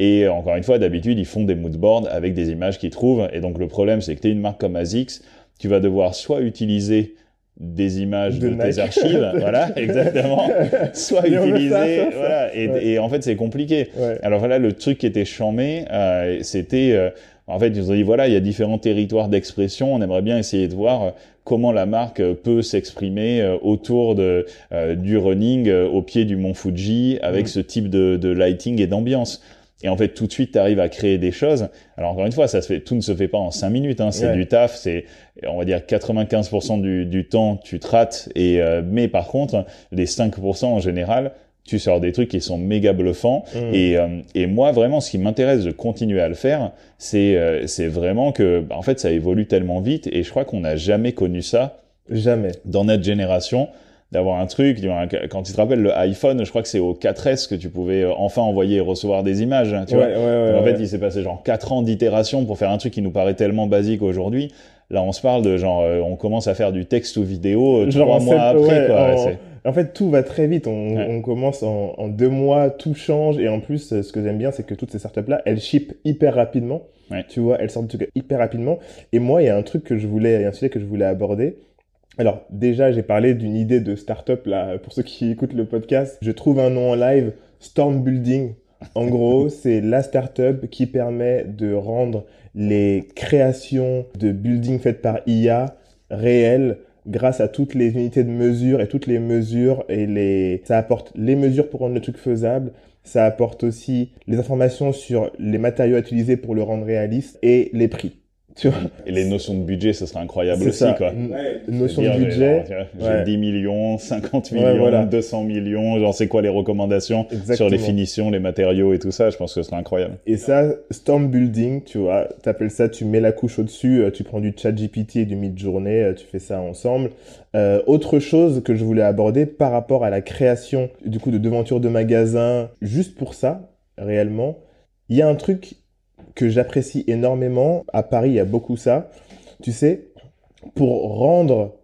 Speaker 2: et euh, encore une fois d'habitude ils font des moodboards avec des images qu'ils trouvent et donc le problème c'est que tu es une marque comme Azix tu vas devoir soit utiliser des images
Speaker 1: De
Speaker 2: de, tes archives [laughs] voilà exactement soit
Speaker 1: ça,
Speaker 2: utiliser
Speaker 1: ça, ça.
Speaker 2: voilà et,
Speaker 1: Ouais.
Speaker 2: et en fait c'est compliqué
Speaker 1: Ouais.
Speaker 2: alors voilà, le truc qui était chambé, euh, c'était, euh, en fait, ils nous ont dit voilà, il y a différents territoires d'expression. On aimerait bien essayer de voir comment la marque peut s'exprimer euh, autour de euh, du running euh, au pied du mont Fuji avec
Speaker 1: Mm.
Speaker 2: ce type de, de lighting et d'ambiance. Et en fait, tout de suite, tu arrives à créer des choses. Alors encore une fois, ça se fait, tout ne se fait pas en cinq minutes. Hein, c'est
Speaker 1: Ouais.
Speaker 2: du taf. C'est, on va dire, 95% du, du temps, tu te rates. Et euh, mais par contre, les 5% en général, tu sors des trucs qui sont méga bluffants.
Speaker 1: Mm.
Speaker 2: Et, euh, et moi, vraiment, ce qui m'intéresse de continuer à le faire, c'est euh, c'est vraiment que, bah, en fait, ça évolue tellement vite. Et je crois qu'on n'a jamais connu ça
Speaker 1: Jamais.
Speaker 2: dans notre génération d'avoir un truc, quand tu te rappelles le iPhone, je crois que c'est au 4S que tu pouvais euh, enfin envoyer et recevoir des images, hein, tu
Speaker 1: ouais,
Speaker 2: vois.
Speaker 1: ouais, ouais,
Speaker 2: en fait, il s'est passé genre 4 ans d'itération pour faire un truc qui nous paraît tellement basique aujourd'hui. Là, on se parle de genre, euh, on commence à faire du texte ou vidéo euh, trois mois après, quoi.
Speaker 1: en- fait, tout va très vite. On, commence en, en deux mois, tout change. Et en plus, ce que j'aime bien, c'est que toutes ces startups-là, elles ship hyper rapidement. Tu vois, elles sortent hyper rapidement. Et moi, il y a un truc que je voulais, il y a un sujet que je voulais aborder. Alors, déjà, j'ai parlé d'une idée de startup, là, pour ceux qui écoutent le podcast. Je trouve un nom en live, Storm Building. En gros, [laughs] c'est la startup qui permet de rendre les créations de buildings faites par IA réelles grâce à toutes les unités de mesure et toutes les mesures et les ça apporte les mesures pour rendre le truc faisable ça apporte aussi les informations sur les matériaux à utiliser pour le rendre réaliste et les prix Tu vois
Speaker 2: Et les notions de budget, ce serait incroyable aussi,
Speaker 1: ça.
Speaker 2: quoi.
Speaker 3: Ouais.
Speaker 1: notion
Speaker 2: Dire,
Speaker 1: de budget.
Speaker 2: J'ai
Speaker 1: Ouais.
Speaker 2: 10 millions, 50
Speaker 1: Ouais,
Speaker 2: millions,
Speaker 1: voilà.
Speaker 2: 200 millions, genre c'est quoi les recommandations sur les finitions, les matériaux et tout ça, je pense que ce serait incroyable.
Speaker 1: Et ça, storm building, tu vois, t'appelles ça, tu mets la couche au-dessus, euh, tu prends du chat GPT et du mid-journée, euh, tu fais ça ensemble. Euh, autre chose que je voulais aborder par rapport à la création, du coup, de devantures de magasins, juste pour ça, réellement, il y a un truc que j'apprécie énormément. À Paris, il y a beaucoup ça. Tu sais, pour rendre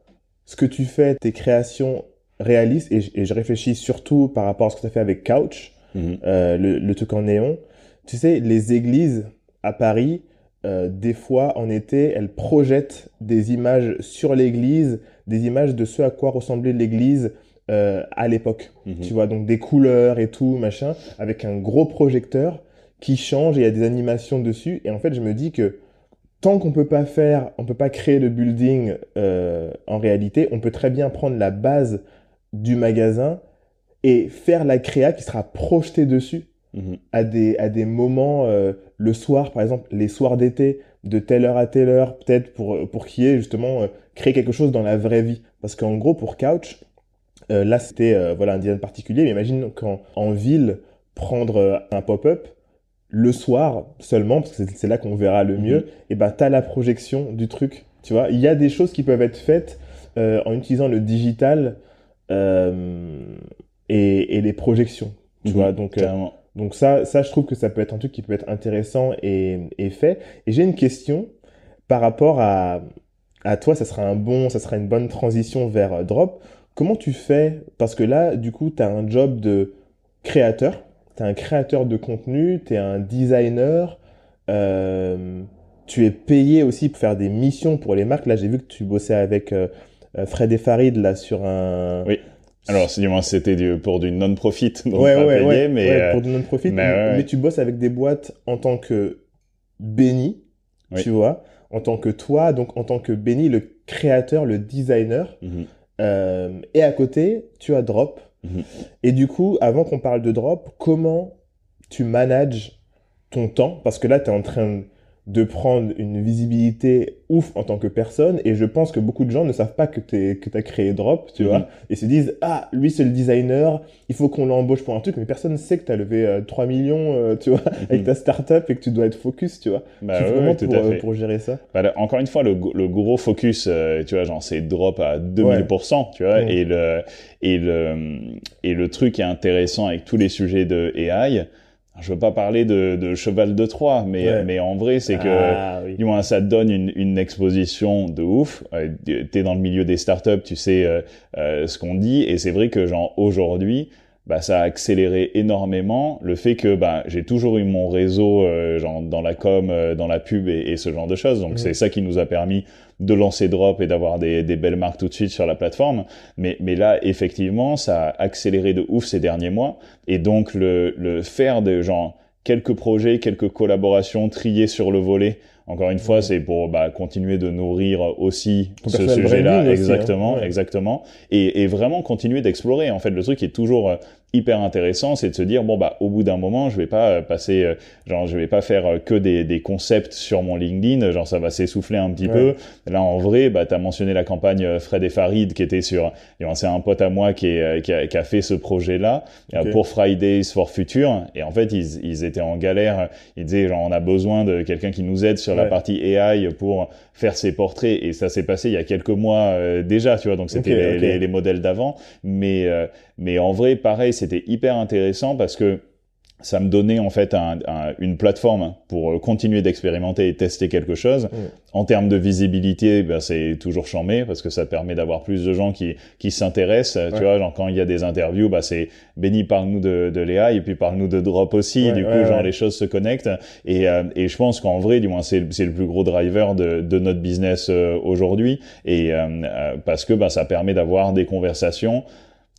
Speaker 1: ce que tu fais, tes créations réalistes, et, je- et je réfléchis surtout par rapport à ce que tu as fait avec Couch,
Speaker 2: Mhm.
Speaker 1: euh, le, le truc en néon. Tu sais, les églises à Paris, euh, des fois en été, elles projettent des images sur l'église, des images de ce à quoi ressemblait l'église euh, à l'époque.
Speaker 2: Mhm.
Speaker 1: Tu vois, donc des couleurs et tout, machin, avec un gros projecteur qui change et il y a des animations dessus. Et en fait, je me dis que tant qu'on peut pas faire, on peut pas créer le building euh, en réalité, on peut très bien prendre la base du magasin et faire la créa qui sera projetée dessus
Speaker 2: Mhm.
Speaker 1: à des, à des moments, euh, le soir, par exemple, les soirs d'été, de telle heure à telle heure, peut-être pour, pour qu'il y ait justement euh, créer quelque chose dans la vraie vie. Parce qu'en gros, pour Couch, euh, là, c'était voilà, un design particulier, mais imagine quand en ville, prendre un pop-up, le soir seulement, parce que c'est- là qu'on verra le mieux, et ben t'as la projection du truc. Tu vois, il y a des choses qui peuvent être faites euh, en utilisant le digital euh, et, et les projections. Tu
Speaker 2: Mhm.
Speaker 1: vois, donc euh, donc ça, ça, je trouve que ça peut être un truc qui peut être intéressant et, et fait. Et j'ai une question par rapport à, à toi, ça sera un bon, ça sera une bonne transition vers euh, Drop. Comment tu fais? Parce que là, du coup, tu as un job de créateur, tu es un créateur de contenu, tu es un designer, euh, tu es payé aussi pour faire des missions pour les marques. Là, j'ai vu que tu bossais avec euh, euh, Fred et Farid là sur un...
Speaker 2: Oui. Alors, du moins, c'était pour du non-profit, donc
Speaker 1: ouais,
Speaker 2: pas
Speaker 1: ouais,
Speaker 2: payé,
Speaker 1: ouais,
Speaker 2: mais
Speaker 1: pour du non-profit.
Speaker 2: mais
Speaker 1: tu bosses avec des boîtes en tant que
Speaker 2: Oui.
Speaker 1: tu vois, en tant que toi, donc en tant que Benny, le créateur, le designer.
Speaker 2: mhm.
Speaker 1: Euh, et à côté, tu as Drop.
Speaker 2: Mhm.
Speaker 1: Et du coup, avant qu'on parle de Drop, comment tu manages ton temps? Parce que là, tu es en train de prendre une visibilité ouf en tant que personne. Et je pense que beaucoup de gens ne savent pas que tu que as créé Drop, tu
Speaker 2: Mhm.
Speaker 1: vois, et se disent, ah, lui, c'est le designer, il faut qu'on l'embauche pour un truc, mais personne ne sait que tu as levé euh, 3 millions, euh, tu vois, avec ta startup et que tu dois être focus, tu vois.
Speaker 2: Bah
Speaker 1: tu
Speaker 2: ouais,
Speaker 1: comment
Speaker 2: ouais, tout
Speaker 1: pour,
Speaker 2: à
Speaker 1: euh, pour gérer ça?
Speaker 2: Bah, là, encore une fois, le, le gros focus, euh, tu vois, genre, c'est drop à 2000%, tu vois,
Speaker 1: Mm.
Speaker 2: et le, et le, et le truc qui est intéressant avec tous les sujets de AI, je veux pas parler de, de cheval de Troie, mais,
Speaker 1: Ouais.
Speaker 2: mais en vrai, c'est que,
Speaker 1: Ah, oui.
Speaker 2: du moins, ça te donne une, une exposition de ouf. Euh, T'es dans le milieu des startups, tu sais euh, euh, ce qu'on dit, et c'est vrai que genre aujourd'hui, bah ça a accéléré énormément le fait que bah j'ai toujours eu mon réseau euh, genre dans la com, euh, dans la pub et, et ce genre de choses. Donc c'est ça qui nous a permis de lancer Drop et d'avoir des, des belles marques tout de suite sur la plateforme. Mais, mais là, effectivement, ça a accéléré de ouf ces derniers mois. Et donc, le, le faire de genre quelques projets, quelques collaborations triées sur le volet. Encore une fois, c'est pour bah, continuer de nourrir aussi ce sujet-là,
Speaker 1: aussi, hein.
Speaker 2: exactement,
Speaker 1: Ouais.
Speaker 2: exactement, et, et vraiment continuer d'explorer. En fait, le truc est toujours euh, hyper intéressant, c'est de se dire bon bah au bout d'un moment, je vais pas euh, passer, euh, genre je vais pas faire euh, que des, des concepts sur mon LinkedIn, genre ça va s'essouffler un petit
Speaker 1: Ouais.
Speaker 2: peu. Là, en vrai, bah t'as mentionné la campagne Fred et Farid qui était sur, ben, c'est un pote à moi qui, est, qui, a, qui a fait ce projet-là euh,
Speaker 1: Ok.
Speaker 2: pour Fridays for Future, et en fait ils, ils étaient en galère. Ils disaient genre on a besoin de quelqu'un qui nous aide sur la partie AI pour faire ses portraits, et ça s'est passé il y a quelques mois euh, déjà, tu vois. Donc c'était les, les, les modèles d'avant, mais euh, mais en vrai, pareil, c'était hyper intéressant parce que ça me donnait en fait un, un- une plateforme pour euh, continuer d'expérimenter et tester quelque chose. En termes de visibilité, ben, c'est toujours chambé parce que ça permet d'avoir plus de gens qui, qui s'intéressent.
Speaker 1: Ouais.
Speaker 2: Tu vois, genre quand il y a des interviews, bah, c'est Benny parle-nous de, de Léa et puis parle-nous de Drop aussi.
Speaker 1: Ouais,
Speaker 2: du coup, genre les choses se connectent. Et, euh, et je pense qu'en vrai, du moins, c'est le plus gros driver de, de notre business euh, aujourd'hui. Et euh, parce que bah, ça permet d'avoir des conversations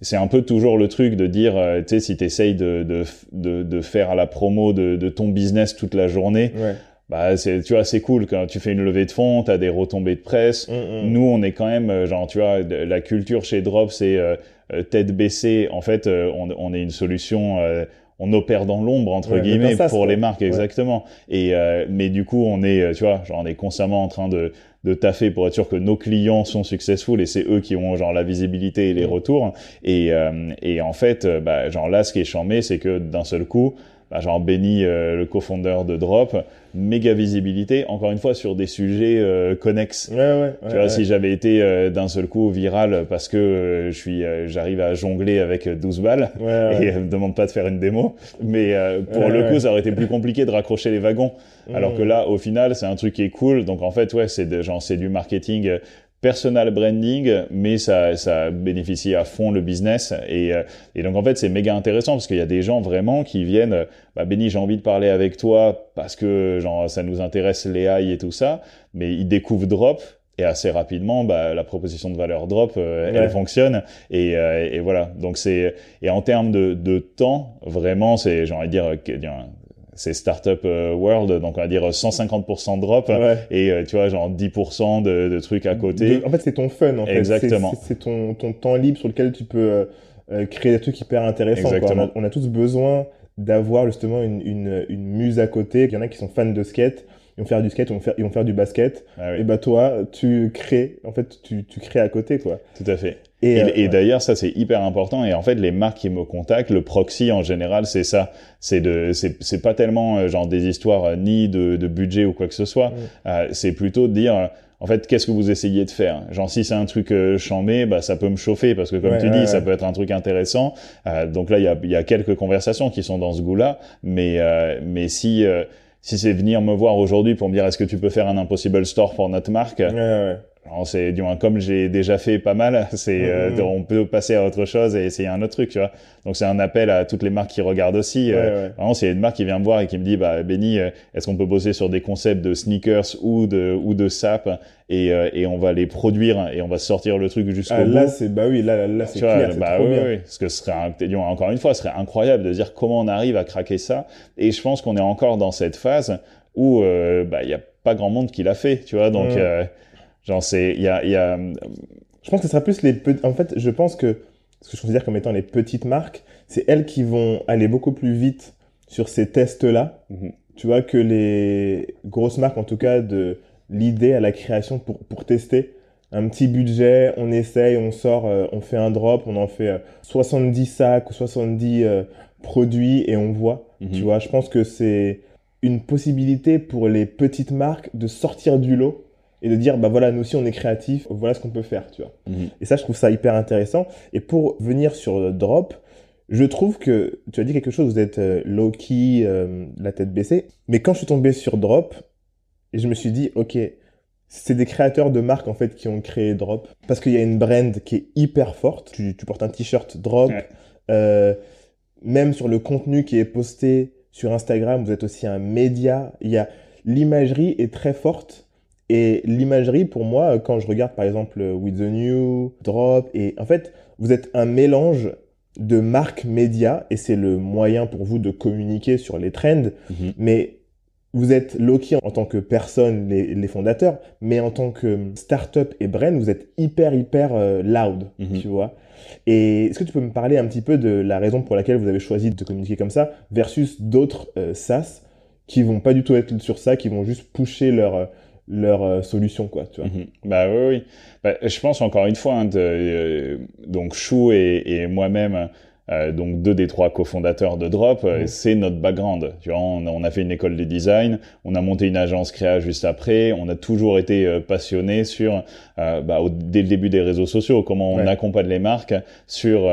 Speaker 2: c'est un peu toujours le truc de dire, euh, tu sais, si tu essayes de, de, de, de faire la promo de, de ton business toute la journée,
Speaker 1: Ouais.
Speaker 2: bah, c'est, tu vois, c'est cool quand tu fais une levée de fonds, tu as des retombées de presse.
Speaker 1: Mm, mm.
Speaker 2: Nous, on est quand même, euh, genre, tu vois, la culture chez Drop, c'est euh, euh, tête baissée. En fait, on, on est une solution, euh, on opère dans l'ombre entre guillemets pour les marques exactement. Et euh, mais du coup, on est, tu vois, genre on est constamment en train de de taffer pour être sûr que nos clients sont successful et c'est eux qui ont genre la visibilité et les retours. Et et en fait, bah genre là, ce qui est charmé, c'est que d'un seul coup, bah, genre Benny, euh, le cofondeur de Drop, méga visibilité, encore une fois sur des sujets euh, connexes.
Speaker 1: Ouais, ouais,
Speaker 2: tu vois, si j'avais été euh, d'un seul coup viral parce que je suis, j'arrive à jongler avec 12 balles et me demande pas de faire une démo, mais pour le coup, ça aurait été plus compliqué de raccrocher les wagons. Alors que là, au final, c'est un truc qui est cool. Donc en fait, ouais, c'est genre c'est du marketing personal branding, mais ça, ça bénéficie à fond le business. Et, euh, et donc en fait, c'est méga intéressant parce qu'il y a des gens vraiment qui viennent, bah Benny, j'ai envie de parler avec toi parce que genre ça nous intéresse les AI et tout ça, mais ils découvrent Drop. Et assez rapidement, bah, la proposition de valeur drop, euh, elle fonctionne. Et, euh, et voilà. Donc c'est et en termes de, de temps, vraiment, c'est j'ai envie de dire c'est startup euh, world, donc on va dire 150% drop et euh, tu vois genre 10% de, de, trucs à côté.
Speaker 1: en fait, c'est ton fun. En
Speaker 2: Exactement.
Speaker 1: C'est ton, ton temps libre sur lequel tu peux euh, créer des trucs hyper intéressants. Exactement. On, a, tous besoin d'avoir justement une, une, une, muse à côté. Il y en a qui sont fans de skate. Ils vont faire du skate, ils vont faire, ils vont faire du basket. Ah et bah toi, tu crées, en fait, tu, tu crées à côté, quoi.
Speaker 2: Tout à fait. Et, et, d'ailleurs, ça c'est hyper important. Et en fait, les marques qui me contactent, le proxy en général, c'est ça. C'est de, c'est pas tellement genre des histoires ni de, de budget ou quoi que ce soit. Euh, c'est plutôt de dire en fait, qu'est-ce que vous essayez de faire? Genre, si c'est un truc euh, chambé, bah, ça peut me chauffer parce que, comme tu dis, ça peut être un truc intéressant. Euh, donc là, il y a, y a, quelques conversations qui sont dans ce goût-là. Mais, euh, mais si, euh, si c'est venir me voir aujourd'hui pour me dire est-ce que tu peux faire un Impossible Store pour notre marque, c'est du moins comme j'ai déjà fait pas mal, [laughs] c'est euh, on peut passer à autre chose et essayer un autre truc, tu vois. Donc c'est un appel à toutes les marques qui regardent aussi. Euh, Vraiment, s'il y a une marque qui vient me voir et qui me dit bah Benny, euh, est-ce qu'on peut bosser sur des concepts de sneakers ou de ou de sap et, euh, et on va les produire et on va sortir le truc jusqu'au ah, bout?
Speaker 1: Là c'est bah oui, là là c'est clair,
Speaker 2: bah
Speaker 1: trop
Speaker 2: oui,
Speaker 1: bien.
Speaker 2: oui, parce que ce serait un, encore une fois, ce serait incroyable de dire comment on arrive à craquer ça et je pense qu'on est encore dans cette phase où bah il y a pas grand monde qui l'a fait, tu vois. Donc mm. Genre, c'est, il y a, y a...
Speaker 1: Je pense que ce sera plus les petits. En fait, je pense que ce que je considère comme étant les petites marques, c'est elles qui vont aller beaucoup plus vite sur ces tests-là. Mhm. Tu vois, que les grosses marques, en tout cas, de l'idée à la création pour, pour tester. Un petit budget, on essaye, on sort, euh, on fait un drop, on en fait 70 euh, sacs ou 70 euh, produits et on voit. Mhm. Tu vois, je pense que c'est une possibilité pour les petites marques de sortir du lot et de dire bah voilà nous aussi on est créatif voilà ce qu'on peut faire tu vois. Mhm. et ça je trouve ça hyper intéressant. Et pour venir sur drop je trouve que tu as dit quelque chose vous êtes euh, low key euh, la tête baissée. Mais quand je suis tombé sur drop je me suis dit ok c'est des créateurs de marques en fait qui ont créé drop. Parce qu'il y a une brand qui est hyper forte. Tu, tu portes un t-shirt drop. Euh, même sur le contenu qui est posté sur Instagram vous êtes aussi un média. Il y a l'imagerie est très forte et l'imagerie, pour moi, quand je regarde par exemple With the New, Drop, et en fait, vous êtes un mélange de marques médias, et c'est le moyen pour vous de communiquer sur les trends, mhm. mais vous êtes Loki en tant que personne, les, fondateurs, mais en tant que startup et brand, vous êtes hyper, hyper euh, loud, mhm. tu vois. Et est-ce que tu peux me parler un petit peu de la raison pour laquelle vous avez choisi de communiquer comme ça versus d'autres euh, SaaS qui vont pas du tout être sur ça, qui vont juste pousser leur, euh, leur euh, solution quoi tu vois
Speaker 2: mhm. bah oui oui bah, je pense encore une fois hein, de, euh, donc Chou et, et moi-même euh, donc deux des trois cofondateurs de Drop, euh, c'est notre background. Tu vois, on, a fait une école de design, on a monté une agence créa juste après, on a toujours été euh, passionné sur, bah, dès le début des réseaux sociaux, comment on accompagne les marques sur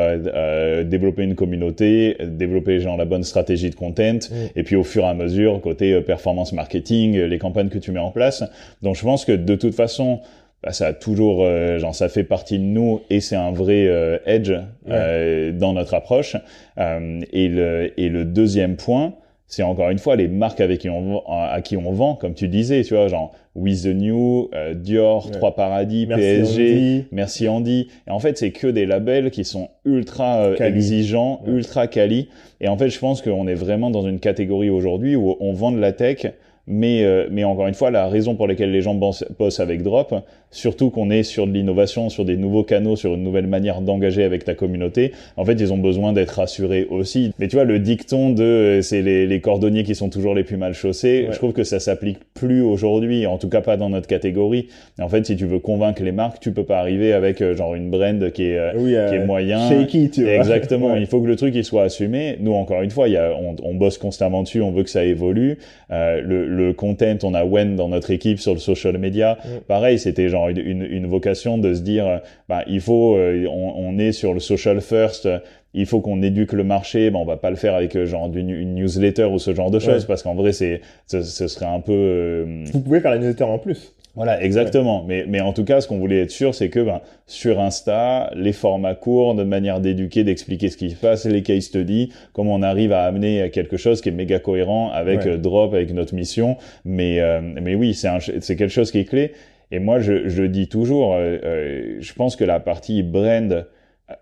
Speaker 2: développer une communauté, développer genre la bonne stratégie de content, et puis au fur et à mesure côté performance marketing, les campagnes que tu mets en place. Donc je pense que de toute façon bah, ça a toujours, euh, genre, ça fait partie de nous et c'est un vrai euh, edge euh, dans notre approche. et, le, et le deuxième point, c'est encore une fois les marques avec qui on, à qui on vend, comme tu disais, tu vois, genre With the New, Dior, Trois Paradis, PSG, Merci Andy. Et en fait, c'est que des labels qui sont ultra exigeants, ultra quali. Et en fait, je pense qu'on est vraiment dans une catégorie aujourd'hui où on vend de la tech Mais, euh, mais encore une fois, la raison pour laquelle les gens bossent avec Drop, surtout qu'on est sur de l'innovation, sur des nouveaux canaux, sur une nouvelle manière d'engager avec ta communauté, en fait, ils ont besoin d'être rassurés aussi. Mais tu vois, le dicton de euh, c'est les, les, cordonniers qui sont toujours les plus mal chaussés, je trouve que ça s'applique plus aujourd'hui, en tout cas pas dans notre catégorie. en fait, si tu veux convaincre les marques, tu peux pas arriver avec euh, genre une brand qui est, qui est moyen.
Speaker 1: Shaky, tu vois.
Speaker 2: Exactement. [laughs] Il faut que le truc il soit assumé. Nous, encore une fois, y a, on, on bosse constamment dessus, on veut que ça évolue. Euh, le, le, content, on a Wen dans notre équipe sur le social media. Pareil, c'était genre une, une, vocation de se dire, bah, il faut, euh, on, on, est sur le social first. Il faut qu'on éduque le marché. Ben, on va pas le faire avec euh, genre une, une newsletter ou ce genre de choses parce qu'en vrai, c'est, ce, ce, serait un peu. Euh,
Speaker 1: Vous pouvez faire la newsletter en plus.
Speaker 2: Voilà, exactement. Mais, mais en tout cas, ce qu'on voulait être sûr, c'est que ben, sur Insta, les formats courts, de manière d'éduquer, d'expliquer ce qui se passe, les case studies, comment on arrive à amener quelque chose qui est méga cohérent avec euh, Drop, avec notre mission. Mais, euh, mais oui, c'est, c'est quelque chose qui est clé. Et moi, je, je dis toujours, euh, je pense que la partie brand,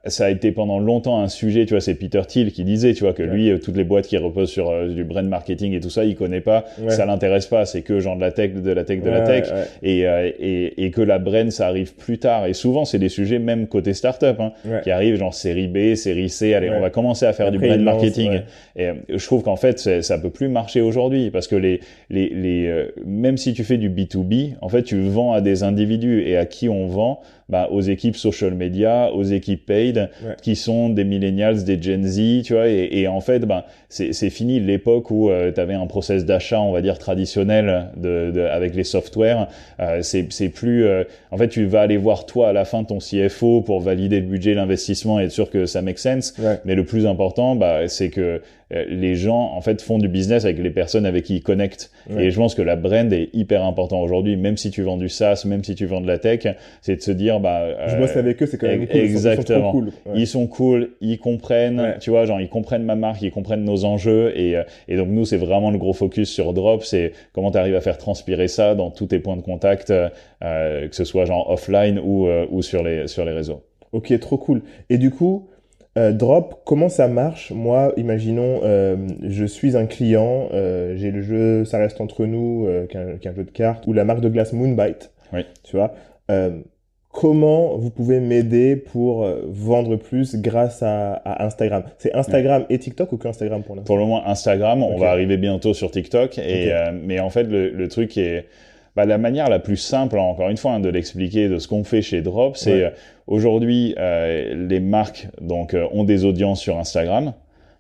Speaker 2: ça a été pendant longtemps un sujet, tu vois, c'est Peter Thiel qui disait, tu vois, que lui, euh, toutes les boîtes qui reposent sur euh, du brand marketing et tout ça, il connaît pas, ça l'intéresse pas, c'est que genre de la tech, de la tech, de la tech, et, euh, et, et que la brand, ça arrive plus tard. Et souvent, c'est des sujets même côté startup, hein, qui arrivent genre série B, série C, allez, on va commencer à faire du brand marketing. Et je trouve qu'en fait, ça peut plus marcher aujourd'hui parce que les, les, les même si tu fais du B2B, en fait, tu vends à des individus et à qui on vend, bah, aux équipes social media, aux équipes paid, qui sont des millennials, des Gen Z, tu vois, et, et en fait, bah, c'est fini l'époque où euh, tu avais un process d'achat, on va dire traditionnel, de, de avec les softwares. Euh, c'est plus, euh, en fait, tu vas aller voir toi à la fin ton CFO pour valider le budget, l'investissement et être sûr que ça make sense. Mais le plus important, bah, c'est que les gens en fait font du business avec les personnes avec qui ils connectent. Et je pense que la brand est hyper important aujourd'hui, même si tu vends du SaaS, même si tu vends de la tech, c'est de se dire bah
Speaker 1: je bosse avec eux, c'est quand même
Speaker 2: cool. Exactement. Ils sont, cool. Ils sont cool, ils comprennent, tu vois, genre ils comprennent ma marque, ils comprennent nos enjeux et, euh, et donc nous c'est vraiment le gros focus sur Drop, c'est comment tu arrives à faire transpirer ça dans tous tes points de contact, euh, que ce soit genre offline ou ou sur les sur les réseaux.
Speaker 1: Ok, trop cool. Et du coup, euh, drop, comment ça marche? Moi, imaginons, euh, je suis un client, euh, j'ai le jeu Ça reste entre nous, qui est, un, jeu de cartes, ou la marque de glace Moonbite.
Speaker 2: Oui.
Speaker 1: Tu vois? Comment vous pouvez m'aider pour vendre plus grâce à, Instagram? C'est Instagram et TikTok ou que Instagram pour l'instant?
Speaker 2: Pour le moment, Instagram. On va arriver bientôt sur TikTok. Et, mais en fait, le, le truc est bah, la manière la plus simple, encore une fois, hein, de l'expliquer de ce qu'on fait chez Drop, c'est euh, aujourd'hui euh, les marques donc euh, ont des audiences sur Instagram.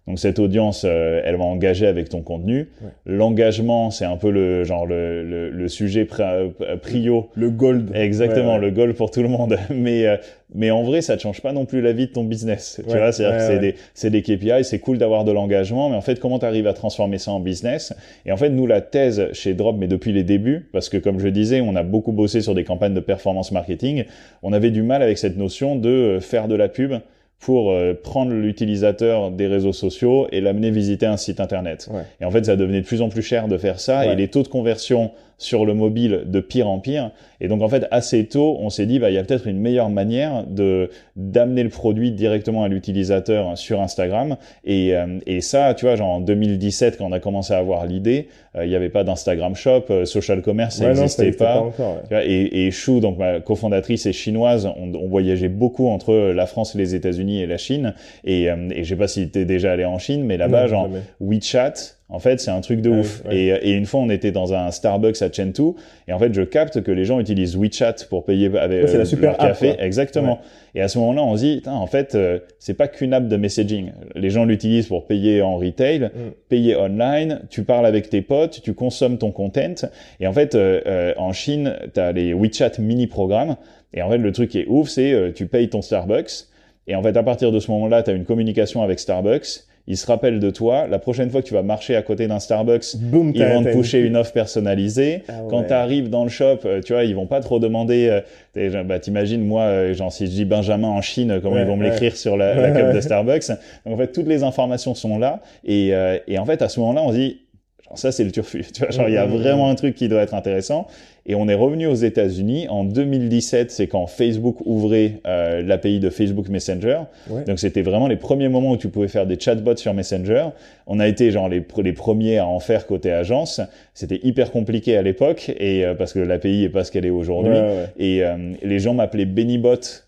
Speaker 2: Donc cette audience, euh, elle va engager avec ton contenu. L'engagement, c'est un peu le genre le, le, le sujet euh, prio.
Speaker 1: Le gold.
Speaker 2: Exactement, le gold pour tout le monde. [laughs] Mais euh, mais en vrai, ça te change pas non plus la vie de ton business. Tu vois, c'est-à-dire que c'est des c'est des KPI, c'est cool d'avoir de l'engagement, mais en fait, comment tu arrives à transformer ça en business? Et en fait, nous la thèse chez Drop, mais depuis les débuts, parce que comme je disais, on a beaucoup bossé sur des campagnes de performance marketing, on avait du mal avec cette notion de faire de la pub pour euh, prendre l'utilisateur des réseaux sociaux et l'amener visiter un site internet. Et en fait, ça devenait de plus en plus cher de faire ça et les taux de conversion sur le mobile de pire en pire. Et donc en fait assez tôt, on s'est dit bah il y a peut-être une meilleure manière de d'amener le produit directement à l'utilisateur sur Instagram. Et, euh, et ça, tu vois, genre en 2017 quand on a commencé à avoir l'idée, euh, il n'y avait pas d'Instagram Shop, euh, social commerce ça n'existait pas. encore, et, et Shu, donc ma cofondatrice est chinoise, on, on, voyageait beaucoup entre la France, les États-Unis et la Chine. Et, et je sais pas si tu es déjà allé en Chine, mais là-bas genre WeChat en fait, c'est un truc de ouf. Et, et, une fois, on était dans un Starbucks à Chengdu, et en fait, je capte que les gens utilisent WeChat pour payer avec
Speaker 1: la super
Speaker 2: leur café. Exactement. Et à ce moment-là, on se dit, en fait, euh, c'est pas qu'une app de messaging. Les gens l'utilisent pour payer en retail, mm. payer online. Tu parles avec tes potes, tu consommes ton content. Et en fait, euh, euh, en Chine, tu as les WeChat mini programmes. Et en fait, le truc qui est ouf, c'est tu payes ton Starbucks. Et en fait, à partir de ce moment-là, tu as une communication avec Starbucks ils se rappellent de toi. La prochaine fois que tu vas marcher à côté d'un Starbucks,
Speaker 1: Boom,
Speaker 2: ils vont te pusher une offre personnalisée. Ah Quand tu arrives dans le shop, euh, tu vois, ils vont pas trop demander. Euh, bah, t'imagines moi, euh, genre si je dis Benjamin en Chine, comment ils vont me l'écrire sur la, la [laughs] cup de Starbucks. Donc en fait, toutes les informations sont là. Et, et en fait, à ce moment-là, on se dit genre ça c'est le turfu. [laughs] Tu vois, genre il y a vraiment un truc qui doit être intéressant. Et on est revenu aux États-Unis en 2017, c'est quand Facebook ouvrait euh, l'API de Facebook Messenger. Donc c'était vraiment les premiers moments où tu pouvais faire des chatbots sur Messenger. On a été genre les, les premiers à en faire côté agence. C'était hyper compliqué à l'époque et euh, parce que l'API est pas ce qu'elle est aujourd'hui. Et euh, les gens m'appelaient Bennybot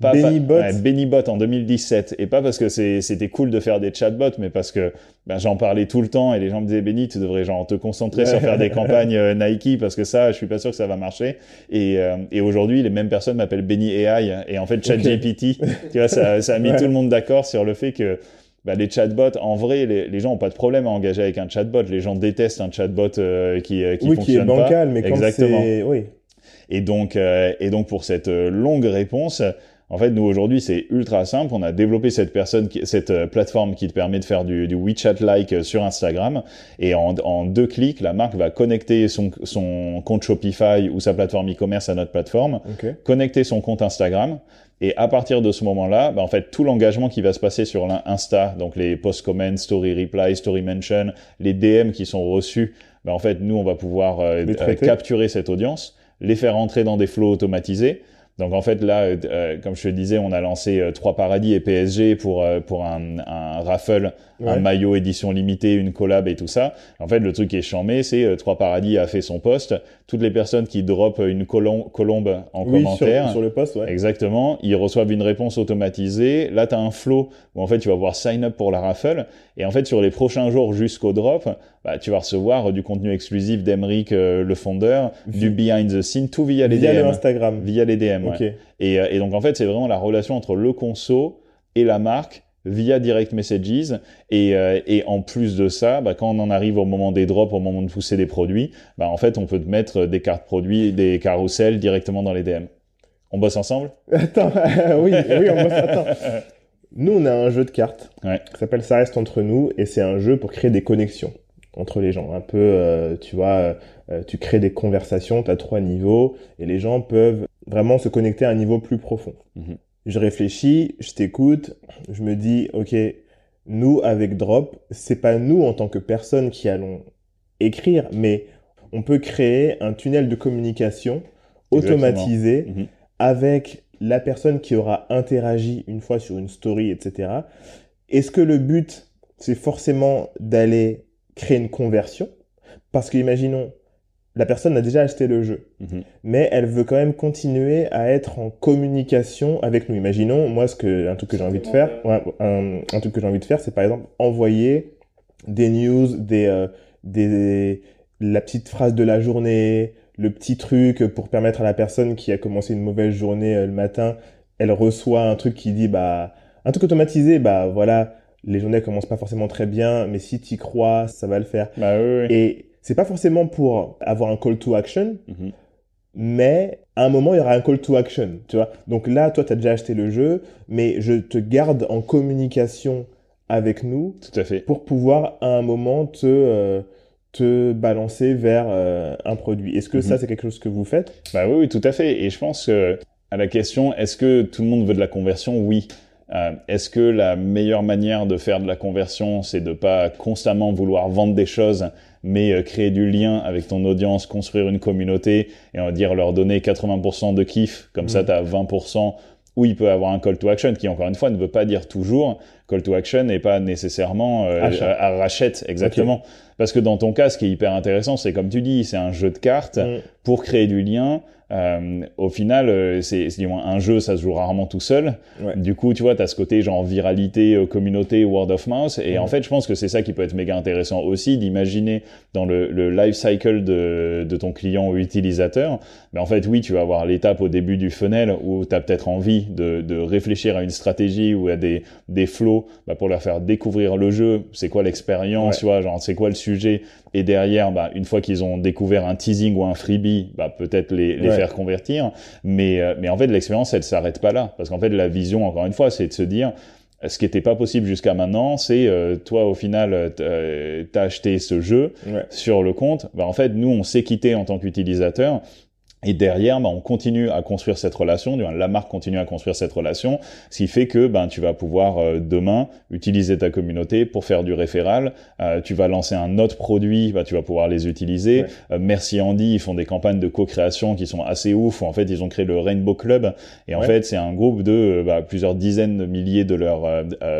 Speaker 1: pas, Bennybot.
Speaker 2: Bennybot en 2017. Et pas parce que c'était cool de faire des chatbots, mais parce que ben, j'en parlais tout le temps et les gens me disaient Benny, tu devrais genre te concentrer sur faire des campagnes [laughs] euh, Nike parce que ça, je suis pas sûr que ça va marcher. Et, euh, et aujourd'hui, les mêmes personnes m'appellent Benny AI et en fait ChatGPT. [laughs] tu vois, ça, ça a mis tout le monde d'accord sur le fait que bah, les chatbots, en vrai, les, les gens ont pas de problème à engager avec un chatbot. Les gens détestent un chatbot euh, qui, qui
Speaker 1: oui,
Speaker 2: fonctionne
Speaker 1: qui est bancal,
Speaker 2: pas.
Speaker 1: mais Exactement. oui.
Speaker 2: Et donc, et donc pour cette longue réponse, en fait, nous aujourd'hui, c'est ultra simple. On a développé cette personne, cette euh, plateforme qui te permet de faire du, du WeChat-like euh, sur Instagram. Et en, en, deux clics, la marque va connecter son, son compte Shopify ou sa plateforme e-commerce à notre plateforme, connecter son compte Instagram. Et à partir de ce moment-là, bah, en fait, tout l'engagement qui va se passer sur l'Insta, donc les post comments, story reply, story mention, les DM qui sont reçus, bah, en fait, nous, on va pouvoir euh, capturer cette audience, les faire entrer dans des flows automatisés donc en fait là, euh, comme je te disais, on a lancé euh, trois paradis et PSG pour euh, pour un, un raffle, un maillot édition limitée, une collab et tout ça. En fait, le truc qui est chambé, c'est trois paradis a fait son post. Toutes les personnes qui dropent une colombe, colombe en commentaire,
Speaker 1: sur, sur, le post, ouais.
Speaker 2: exactement, ils reçoivent une réponse automatisée. Là, tu as un flow où en fait tu vas pouvoir sign up pour la raffle. Et en fait, sur les prochains jours jusqu'au drop, bah, tu vas recevoir du contenu exclusif d'Emeric, le fondeur, du behind the scene, tout via les
Speaker 1: via
Speaker 2: DM,
Speaker 1: Instagram,
Speaker 2: via les DM. Et, euh, et, donc en fait, c'est vraiment la relation entre le conso et la marque via direct messages. Et, euh, et en plus de ça, bah, quand on en arrive au moment des drops, au moment de pousser des produits, bah, en fait, on peut te mettre des cartes produits, des carousels directement dans les DM. On bosse ensemble?
Speaker 1: Attends, [laughs] oui, oui, on bosse. Attends. Nous, on a un jeu de cartes
Speaker 2: ouais.
Speaker 1: qui s'appelle Ça reste entre nous et c'est un jeu pour créer des connexions entre les gens. Un peu, euh, tu vois, euh, tu crées des conversations, tu as trois niveaux et les gens peuvent vraiment se connecter à un niveau plus profond.
Speaker 2: Mhm.
Speaker 1: Je réfléchis, je t'écoute, je me dis, ok, nous avec Drop, c'est pas nous en tant que personne qui allons écrire, mais on peut créer un tunnel de communication automatisé
Speaker 2: Mhm.
Speaker 1: avec la personne qui aura interagi une fois sur une story, etc. Est-ce que le but, c'est forcément d'aller créer une conversion? Parce que imaginons, la personne a déjà acheté le jeu,
Speaker 2: Mhm.
Speaker 1: mais elle veut quand même continuer à être en communication avec nous. Imaginons, moi, ce que, un truc que j'ai envie de faire, ouais, un, un truc que j'ai envie de faire, c'est par exemple envoyer des news, des, euh, des, la petite phrase de la journée, le petit truc pour permettre à la personne qui a commencé une mauvaise journée euh, le matin, elle reçoit un truc qui dit, bah, un truc automatisé, bah voilà, les journées commencent pas forcément très bien, mais si tu crois, ça va le faire.
Speaker 2: Bah oui, oui.
Speaker 1: Et c'est pas forcément pour avoir un call to action,
Speaker 2: Mhm.
Speaker 1: mais à un moment, il y aura un call to action, tu vois. Donc là, toi, tu as déjà acheté le jeu, mais je te garde en communication avec nous
Speaker 2: Tout à fait.
Speaker 1: pour pouvoir à un moment te, euh, te balancer vers euh, un produit. Est-ce que
Speaker 2: Mhm.
Speaker 1: ça, c'est quelque chose que vous faites?
Speaker 2: Bah oui, oui, tout à fait. Et je pense que à la question, est-ce que tout le monde veut de la conversion? Oui. Euh, est-ce que la meilleure manière de faire de la conversion, c'est de pas constamment vouloir vendre des choses, mais euh, créer du lien avec ton audience, construire une communauté et on va dire leur donner 80% de kiff, comme ça tu as 20% où il peut avoir un call to action qui encore une fois ne veut pas dire toujours call to action n'est pas nécessairement euh, à, à rachète exactement parce que dans ton cas ce qui est hyper intéressant c'est comme tu dis c'est un jeu de cartes
Speaker 1: Mm.
Speaker 2: pour créer du lien. Euh, au final, euh, c'est du moins un jeu, ça se joue rarement tout seul.
Speaker 1: Ouais.
Speaker 2: Du coup, tu vois, tu as ce côté genre viralité, euh, communauté, word of mouth. Et en fait, je pense que c'est ça qui peut être méga intéressant aussi, d'imaginer dans le, le life cycle de, de ton client ou utilisateur. Mais en fait, oui, tu vas avoir l'étape au début du funnel où tu as peut-être envie de, de réfléchir à une stratégie ou à des, des flows bah, pour leur faire découvrir le jeu. C'est quoi l'expérience,
Speaker 1: Ouais.
Speaker 2: tu vois, genre c'est quoi le sujet. Et derrière, bah, une fois qu'ils ont découvert un teasing ou un freebie, bah, peut-être les, les
Speaker 1: Ouais.
Speaker 2: faire convertir. Mais, euh, mais en fait, l'expérience, elle s'arrête pas là. Parce qu'en fait, la vision, encore une fois, c'est de se dire, ce qui n'était pas possible jusqu'à maintenant, c'est euh, toi, au final, euh, euh, t'as acheté ce jeu
Speaker 1: Ouais.
Speaker 2: sur le compte. Bah, en fait, nous, on s'est quitté en tant qu'utilisateur. Et derrière, ben, on continue à construire cette relation, la marque continue à construire cette relation, ce qui fait que ben, tu vas pouvoir euh, demain utiliser ta communauté pour faire du référal. Euh, tu vas lancer un autre produit, ben, tu vas pouvoir les utiliser. Euh, Merci Andy, ils font des campagnes de co-création qui sont assez ouf. En fait, ils ont créé le Rainbow Club. Et en fait, c'est un groupe de bah, plusieurs dizaines de milliers de leurs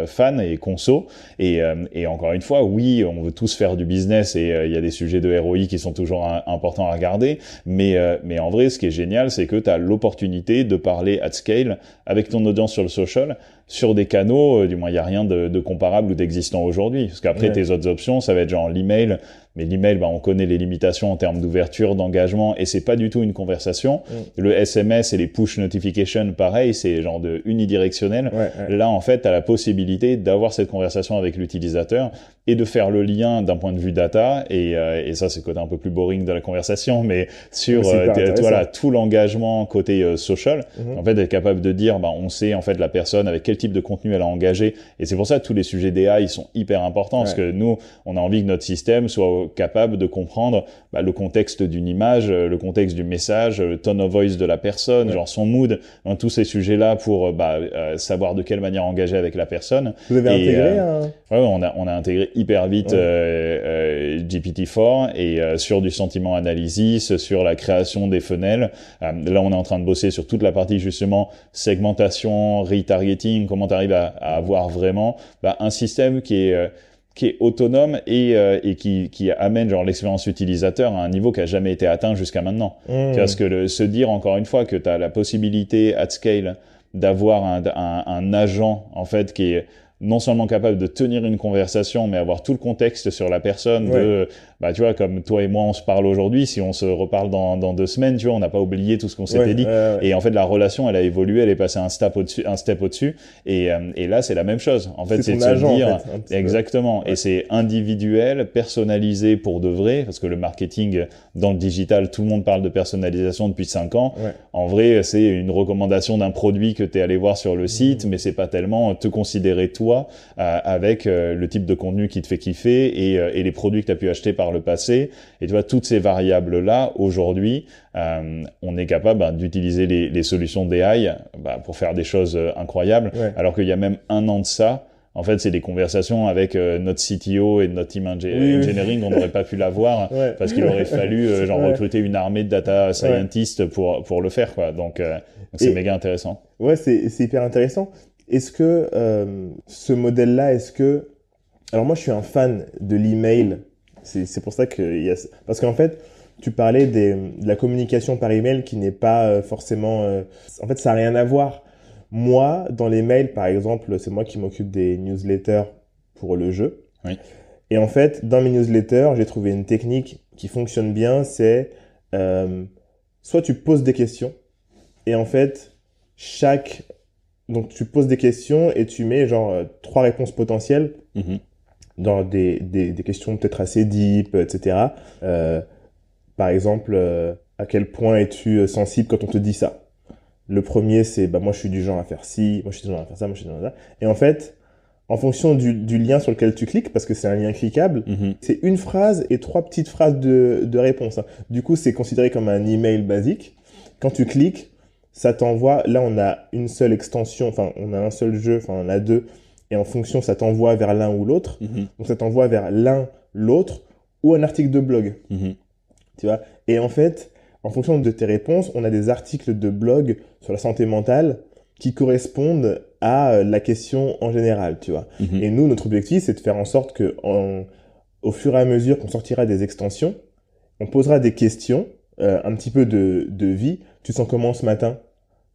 Speaker 2: fans et consos. Et, et, encore une fois, oui, on veut tous faire du business et il y a des sujets de ROI qui sont toujours importants à regarder. Mais, mais en ce qui est génial, c'est que tu as l'opportunité de parler at scale avec ton audience sur le social sur des canaux, euh, du moins il n'y a rien de, de comparable ou d'existant aujourd'hui. Parce qu'après, tes autres options, ça va être genre l'email, mais l'email, bah, on connaît les limitations en termes d'ouverture, d'engagement, et c'est pas du tout une conversation. Mm. Le SMS et les push notifications, pareil, c'est genre de unidirectionnel. Là, en fait, tu as la possibilité d'avoir cette conversation avec l'utilisateur et de faire le lien d'un point de vue data. Et, euh, et ça, c'est côté un peu plus boring de la conversation, mais sur euh, voilà tout l'engagement côté social. Mm-hmm. En fait, être capable de dire, bah, on sait en fait la personne avec quel type de contenu elle a engagé. Et c'est pour ça que tous les sujets d'AI, ils sont hyper importants parce que nous, on a envie que notre système soit capable de comprendre bah, le contexte d'une image, euh, le contexte du message, le tone of voice de la personne, genre son mood, dans tous ces sujets-là pour euh, bah, euh, savoir de quelle manière engager avec la personne.
Speaker 1: Vous avez intégré
Speaker 2: Ouais, on a on a intégré hyper vite GPT-4 et sur du sentiment analysis, sur la création des funnels. là, on est en train de bosser sur toute la partie justement segmentation, retargeting, comment tu arrives à, à, avoir vraiment bah, un système qui est qui est autonome et, euh, et qui, qui amène genre l'expérience utilisateur à un niveau qui a jamais été atteint jusqu'à maintenant. Mmh. Parce que le, se dire encore une fois que tu as la possibilité at scale d'avoir un, un, un, agent en fait qui est non seulement capable de tenir une conversation, mais avoir tout le contexte sur la personne de, bah, tu vois, comme toi et moi, on se parle aujourd'hui, si on se reparle dans, dans deux semaines, tu vois, on n'a pas oublié tout ce qu'on s'était dit. et en fait, la relation, elle a évolué, elle est passée un step au-dessus, un step au-dessus. Et, euh, et là, c'est la même chose. En fait, c'est de se dire, exactement. Et c'est individuel, personnalisé pour de vrai, parce que le marketing dans le digital, tout le monde parle de personnalisation depuis cinq ans. En vrai, c'est une recommandation d'un produit que tu es allé voir sur le site, mmh. mais c'est pas tellement te considérer toi euh, avec euh, le type de contenu qui te fait kiffer et, euh, et les produits que tu as pu acheter par le passé. Et tu vois, toutes ces variables-là, aujourd'hui, on est capable bah, d'utiliser les, les, solutions d'AI bah, pour faire des choses incroyables. Alors qu'il y a même un an de ça, en fait, c'est des conversations avec notre CTO et notre team engineering. On n'aurait pas pu l'avoir [laughs] parce qu'il aurait fallu genre recruter une armée de data scientists pour pour le faire quoi. Donc c'est méga intéressant.
Speaker 1: Ouais, c'est c'est hyper intéressant. Est-ce que euh, ce modèle-là, est-ce que... Alors moi, je suis un fan de l'email. C'est pour ça que... Y a... Parce qu'en fait, tu parlais des, de la communication par email qui n'est pas euh, forcément... Euh, en fait, ça n'a rien à voir. Moi, dans les mails, par exemple, c'est moi qui m'occupe des newsletters pour le jeu.
Speaker 2: Oui.
Speaker 1: Et en fait, dans mes newsletters, j'ai trouvé une technique qui fonctionne bien, c'est euh, soit tu poses des questions, et en fait, chaque donc tu poses des questions et tu mets genre euh, trois réponses potentielles
Speaker 2: mhm.
Speaker 1: dans des, des, des questions peut-être assez deep, etc. Euh, par exemple, à quel point es-tu sensible quand on te dit ça? Le premier, c'est bah moi je suis du genre à faire ci, moi je suis du genre à faire ça, moi je suis du genre à faire ça. Et en fait, en fonction du, du lien sur lequel tu cliques, parce que c'est un lien cliquable,
Speaker 2: mhm.
Speaker 1: c'est une phrase et trois petites phrases de, de réponse. Hein. Du coup, c'est considéré comme un email basique. Quand tu cliques, ça t'envoie, là on a une seule extension, enfin on a un seul jeu, enfin on a deux, et en fonction ça t'envoie vers l'un ou l'autre.
Speaker 2: Mhm.
Speaker 1: Donc ça t'envoie vers l'un, l'autre, ou un article de blog.
Speaker 2: Mhm.
Speaker 1: Tu vois? Et en fait, en fonction de tes réponses, on a des articles de blog sur la santé mentale qui correspondent à euh, la question en général, tu vois.
Speaker 2: Mhm.
Speaker 1: Et nous, notre objectif, c'est de faire en sorte que, en, au fur et à mesure qu'on sortira des extensions, on posera des questions, euh, un petit peu de, de vie. Tu sens comment ce matin?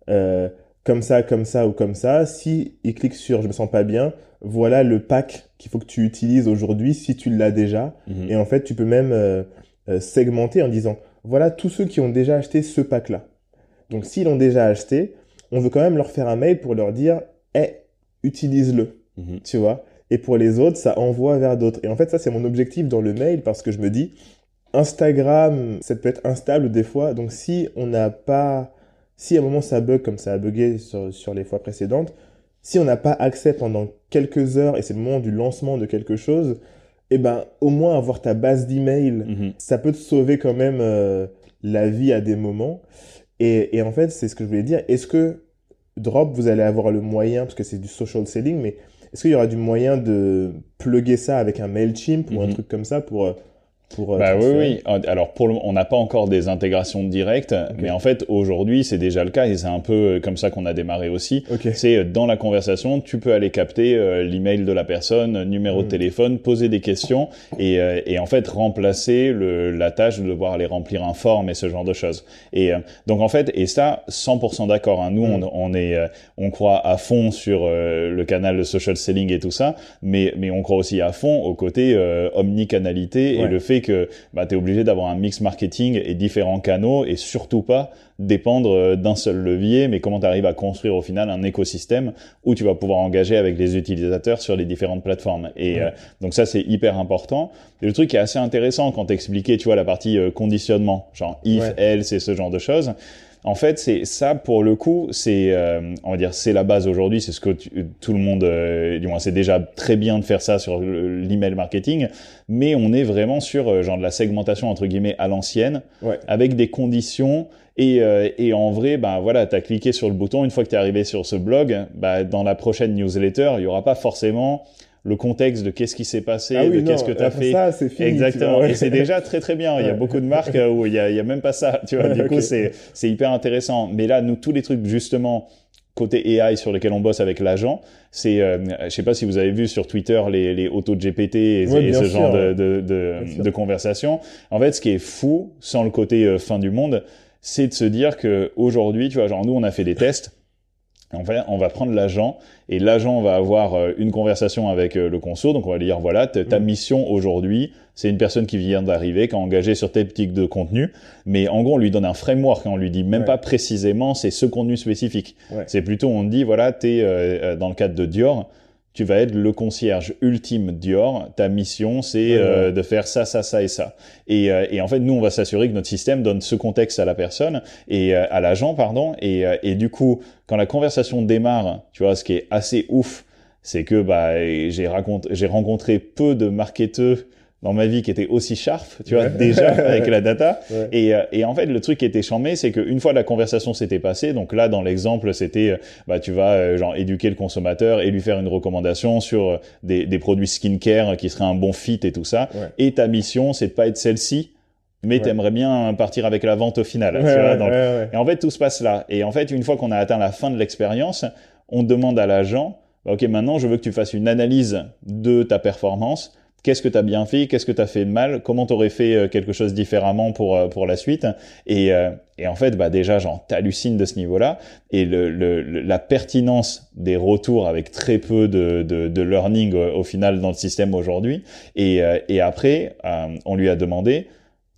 Speaker 1: Euh, comme ça, comme ça ou comme ça. Si il clique sur je me sens pas bien, voilà le pack qu'il faut que tu utilises aujourd'hui si tu l'as déjà.
Speaker 2: Mhm.
Speaker 1: Et en fait, tu peux même euh, segmenter en disant voilà tous ceux qui ont déjà acheté ce pack-là. Donc s'ils l'ont déjà acheté, on veut quand même leur faire un mail pour leur dire eh, utilise-le.
Speaker 2: Mhm.
Speaker 1: Tu vois? Et pour les autres, ça envoie vers d'autres. Et en fait, ça, c'est mon objectif dans le mail parce que je me dis Instagram, ça peut être instable des fois. Donc si on n'a pas si à un moment ça bug comme ça a bugué sur, sur les fois précédentes, si on n'a pas accès pendant quelques heures et c'est le moment du lancement de quelque chose, eh ben au moins avoir ta base d'email,
Speaker 2: Mhm.
Speaker 1: ça peut te sauver quand même euh, la vie à des moments. Et, et en fait, c'est ce que je voulais dire. Est-ce que Drop, vous allez avoir le moyen, parce que c'est du social selling, mais est-ce qu'il y aura du moyen de plugger ça avec un MailChimp ou un
Speaker 2: Mhm.
Speaker 1: truc comme ça pour, euh, pour euh,
Speaker 2: Bah oui, oui. Alors pour le, on n'a pas encore des intégrations directes, mais en fait aujourd'hui c'est déjà le cas et c'est un peu euh, comme ça qu'on a démarré aussi.
Speaker 1: Ok.
Speaker 2: C'est euh, dans la conversation, tu peux aller capter euh, l'email de la personne, numéro de
Speaker 1: Mm.
Speaker 2: téléphone, poser des questions et, euh, et en fait remplacer le, la tâche de devoir aller remplir un form et ce genre de choses. Et euh, donc en fait, et ça 100% d'accord. Hein, nous
Speaker 1: Mm.
Speaker 2: on, on est, euh, on croit à fond sur euh, le canal de social selling et tout ça, mais mais on croit aussi à fond au côté euh, omnicanalité et
Speaker 1: Ouais.
Speaker 2: le fait que bah, tu es obligé d'avoir un mix marketing et différents canaux et surtout pas dépendre euh, d'un seul levier, mais comment tu arrives à construire au final un écosystème où tu vas pouvoir engager avec les utilisateurs sur les différentes plateformes? Et
Speaker 1: Ouais.
Speaker 2: euh, donc ça, c'est hyper important. Et le truc qui est assez intéressant quand t'expliquais, tu vois, la partie euh, conditionnement, genre if,
Speaker 1: Ouais.
Speaker 2: else et ce genre de choses. En fait, c'est ça pour le coup, c'est euh, on va dire c'est la base aujourd'hui, c'est ce que tu- tout le monde, euh, du moins c'est déjà très bien de faire ça sur le- l'email marketing, mais on est vraiment sur euh, genre de la segmentation entre guillemets à l'ancienne,
Speaker 1: Ouais.
Speaker 2: avec des conditions et, euh, et en vrai, bah voilà, t'as cliqué sur le bouton. Une fois que t'es arrivé sur ce blog, bah dans la prochaine newsletter, il y aura pas forcément le contexte de qu'est-ce qui s'est passé,
Speaker 1: Ah oui,
Speaker 2: de qu'est-ce que t'as
Speaker 1: après
Speaker 2: fait.
Speaker 1: Ça, c'est fini. tu
Speaker 2: Exactement.
Speaker 1: vois, ouais.
Speaker 2: Et c'est déjà très très bien. Il y a beaucoup de marques euh, où il y a, il y a même pas ça. Tu vois. Du coup, c'est c'est hyper intéressant. Mais là, nous tous les trucs justement côté AI sur lesquels on bosse avec l'agent, c'est, euh, je sais pas si vous avez vu sur Twitter les, les auto GPT et,
Speaker 1: Ouais,
Speaker 2: et
Speaker 1: bien
Speaker 2: ce
Speaker 1: sûr,
Speaker 2: genre de,
Speaker 1: ouais.
Speaker 2: de, de,
Speaker 1: Bien sûr.
Speaker 2: de conversation. En fait, ce qui est fou, sans le côté euh, fin du monde, c'est de se dire que aujourd'hui, tu vois, genre nous on a fait des tests. En fait, on va prendre l'agent et l'agent va avoir euh, une conversation avec euh, le conso. Donc, on va lui dire voilà, ta
Speaker 1: Mhm.
Speaker 2: mission aujourd'hui, c'est une personne qui vient d'arriver, qui est engagée sur tes type de contenu. Mais en gros, on lui donne un framework. hein. on lui dit même
Speaker 1: Ouais.
Speaker 2: pas précisément c'est ce contenu spécifique.
Speaker 1: Ouais.
Speaker 2: C'est plutôt on dit voilà, t'es euh, dans le cadre de Dior. Tu vas être le concierge ultime Dior. Ta mission, c'est euh, de faire ça, ça, ça et ça. Et, euh, et en fait, nous, on va s'assurer que notre système donne ce contexte à la personne et euh, à l'agent, pardon. Et, euh, et du coup, quand la conversation démarre, tu vois, ce qui est assez ouf, c'est que bah, j'ai raconté, j'ai rencontré peu de marketeurs dans ma vie qui étaient aussi sharp, tu vois, déjà [laughs] avec la data.
Speaker 1: Ouais.
Speaker 2: Et, euh, et en fait, le truc qui était chambé, c'est qu'une fois la conversation s'était passée, donc là, dans l'exemple, c'était, euh, bah, tu vas euh, genre éduquer le consommateur et lui faire une recommandation sur des, des produits skincare qui seraient un bon fit et tout ça.
Speaker 1: Ouais.
Speaker 2: Et ta mission, c'est de pas être celle-ci, mais
Speaker 1: Ouais.
Speaker 2: t'aimerais bien partir avec la vente au final. Tu vois, donc- et en fait, tout se passe là. Et en fait, une fois qu'on a atteint la fin de l'expérience, on demande à l'agent, bah, OK, maintenant, je veux que tu fasses une analyse de ta performance. Qu'est-ce que tu as bien fait Qu'est-ce que tu as fait de mal Comment tu aurais fait euh, quelque chose différemment pour, euh, pour la suite et, euh, et en fait, bah, déjà, genre, t'hallucines de ce niveau-là. Et le, le, la pertinence des retours avec très peu de, de, de learning au final dans le système aujourd'hui. Et, et après, euh, on lui a demandé,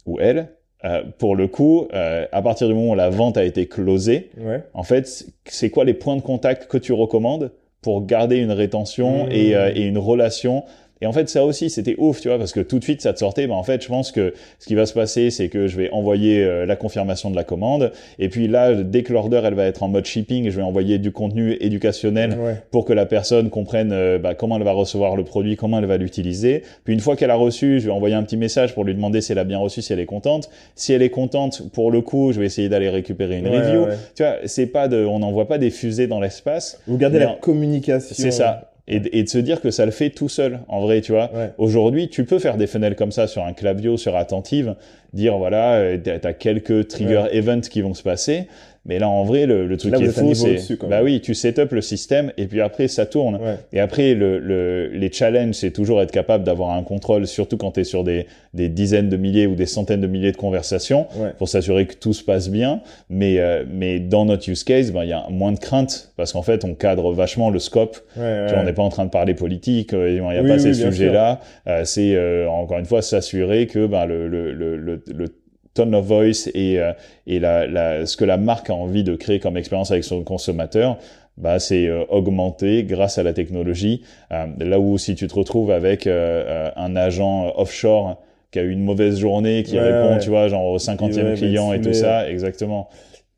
Speaker 2: ou elle, euh, pour le coup, euh, à partir du moment où la vente a été closée,
Speaker 1: Ouais.
Speaker 2: en fait, c'est quoi les points de contact que tu recommandes pour garder une rétention
Speaker 1: Mmh.
Speaker 2: et, euh, et une relation et en fait, ça aussi, c'était ouf, tu vois, parce que tout de suite, ça te sortait. Ben, en fait, je pense que ce qui va se passer, c'est que je vais envoyer euh, la confirmation de la commande. Et puis là, dès que l'order, elle va être en mode shipping, je vais envoyer du contenu éducationnel
Speaker 1: Ouais.
Speaker 2: pour que la personne comprenne euh, bah, comment elle va recevoir le produit, comment elle va l'utiliser. Puis une fois qu'elle a reçu, je vais envoyer un petit message pour lui demander si elle a bien reçu, si elle est contente. Si elle est contente, pour le coup, je vais essayer d'aller récupérer une
Speaker 1: Ouais,
Speaker 2: review.
Speaker 1: ouais.
Speaker 2: Tu vois, c'est pas de, on n'envoie pas des fusées dans l'espace.
Speaker 1: Vous gardez la
Speaker 2: en-
Speaker 1: communication.
Speaker 2: C'est ça. Et, de- et de se dire que ça le fait tout seul, en vrai, tu vois.
Speaker 1: Ouais.
Speaker 2: Aujourd'hui, tu peux faire des funnels comme ça sur un clavio, sur Attentive, dire voilà, euh, t'as t'as quelques trigger events qui vont se passer, mais là en vrai, le, le truc
Speaker 1: Là,
Speaker 2: qui est fou, c'est bah oui, tu setup le système et puis après ça tourne.
Speaker 1: Ouais.
Speaker 2: Et après, le, le, les challenges, c'est toujours être capable d'avoir un contrôle, surtout quand tu es sur des, des dizaines de milliers ou des centaines de milliers de conversations,
Speaker 1: Ouais.
Speaker 2: pour s'assurer que tout se passe bien. Mais, euh, mais dans notre use case, ben, il y a moins de crainte, parce qu'en fait, on cadre vachement le scope.
Speaker 1: Ouais, ouais.
Speaker 2: Tu vois, on n'est pas en train de parler politique, euh, il n'y a
Speaker 1: Oui,
Speaker 2: pas
Speaker 1: oui,
Speaker 2: ces sujets-là. Euh, c'est, euh, encore une fois, s'assurer que ben, le, le, le, le, le tone of voice et, euh, et la, la, ce que la marque a envie de créer comme expérience avec son consommateur, bah, c'est euh, augmenté grâce à la technologie. Euh, là où si tu te retrouves avec euh, euh, un agent offshore qui a eu une mauvaise journée, qui
Speaker 1: Ouais,
Speaker 2: répond,
Speaker 1: ouais.
Speaker 2: tu vois, genre au 50e
Speaker 1: Ouais, mais
Speaker 2: client et tout ça, exactement.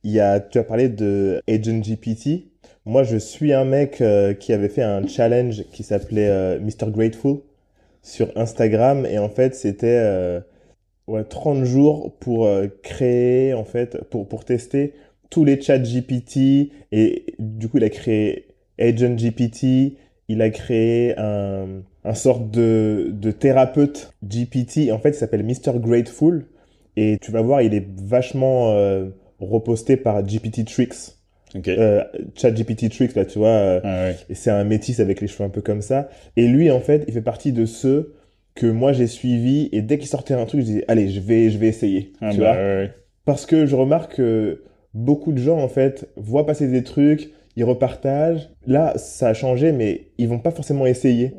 Speaker 1: Il y a, tu as parlé de Agent GPT. Moi, je suis un mec euh, qui avait fait un challenge qui s'appelait euh, Mr. Grateful sur Instagram. Et en fait, c'était, euh, ouais, 30 jours pour euh, créer, en fait, pour, pour tester tous les chats GPT. Et du coup, il a créé Agent GPT. Il a créé un, un sorte de, de thérapeute GPT. En fait, il s'appelle Mr. Grateful. Et tu vas voir, il est vachement euh, reposté par GPT Tricks.
Speaker 2: Ok.
Speaker 1: Euh, Chat GPT Tricks, là, tu vois. euh,
Speaker 2: Ah ouais.
Speaker 1: et c'est un métis avec les cheveux un peu comme ça. Et lui, en fait, il fait partie de ceux que moi j'ai suivis. Et dès qu'il sortait un truc, je disais, allez, je vais, je vais essayer.
Speaker 2: Ah
Speaker 1: tu
Speaker 2: bah,
Speaker 1: vois
Speaker 2: ouais.
Speaker 1: Parce que je remarque que beaucoup de gens, en fait, voient passer des trucs, ils repartagent. Là, ça a changé, mais ils vont pas forcément essayer.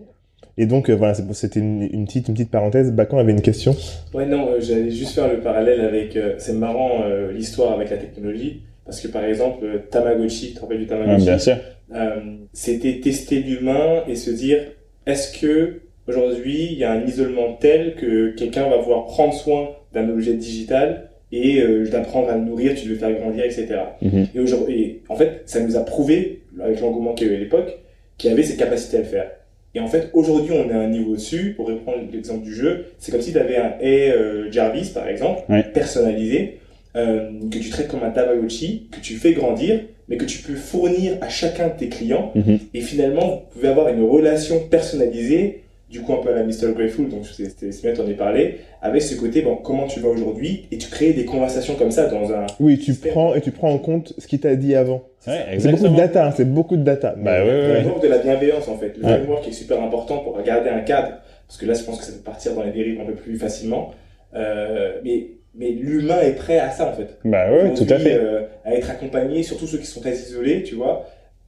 Speaker 1: Et donc, euh, voilà, c'était une, une petite, une petite parenthèse. Bacan avait une question.
Speaker 3: Ouais, non, euh, j'allais juste faire le parallèle avec. euh, c'est marrant euh, l'histoire avec la technologie. Parce que par exemple, euh, Tamagotchi, tu te rappelles du
Speaker 2: Ah,
Speaker 3: Tamagotchi?
Speaker 2: bien sûr.
Speaker 3: Euh, C'était tester l'humain et se dire est-ce que aujourd'hui il y a un isolement tel que quelqu'un va pouvoir prendre soin d'un objet digital et euh, l'apprendre à le nourrir, tu le faire grandir, etc.
Speaker 2: Mhm.
Speaker 3: Et aujourd'hui, en fait, ça nous a prouvé, avec l'engouement qu'il y a eu à l'époque, qu'il y avait cette capacité à le faire. Et en fait, aujourd'hui, on est à un niveau dessus. Pour reprendre l'exemple du jeu, c'est comme si tu avais un Hey euh, Jarvis, par exemple,
Speaker 2: Ouais.
Speaker 3: personnalisé, euh, que tu traites comme un Tamagotchi, que tu fais grandir, mais que tu peux fournir à chacun de tes clients.
Speaker 2: Mhm.
Speaker 3: Et finalement, vous pouvez avoir une relation personnalisée, du coup un peu à la Mr. Grateful, donc c'est bien t'en ai parlé, avec ce côté, bon, comment tu vas aujourd'hui, et tu crées des conversations comme ça dans un...
Speaker 1: Oui, tu
Speaker 3: Système.
Speaker 1: prends et tu prends en compte ce qu'il t'a dit avant.
Speaker 2: Ouais,
Speaker 1: C'est beaucoup de data, hein, c'est beaucoup de data.
Speaker 2: Bah ouais,
Speaker 3: Le
Speaker 2: ouais.
Speaker 3: framework de la bienveillance, en fait. Le
Speaker 1: Ouais.
Speaker 3: framework est super important pour garder un cadre, parce que là, je pense que ça peut partir dans les dérives un peu plus facilement. Euh, mais mais l'humain est prêt à ça, en fait.
Speaker 2: Bah ouais, tout à fait.
Speaker 3: euh, à être accompagné, surtout ceux qui sont très isolés, tu vois,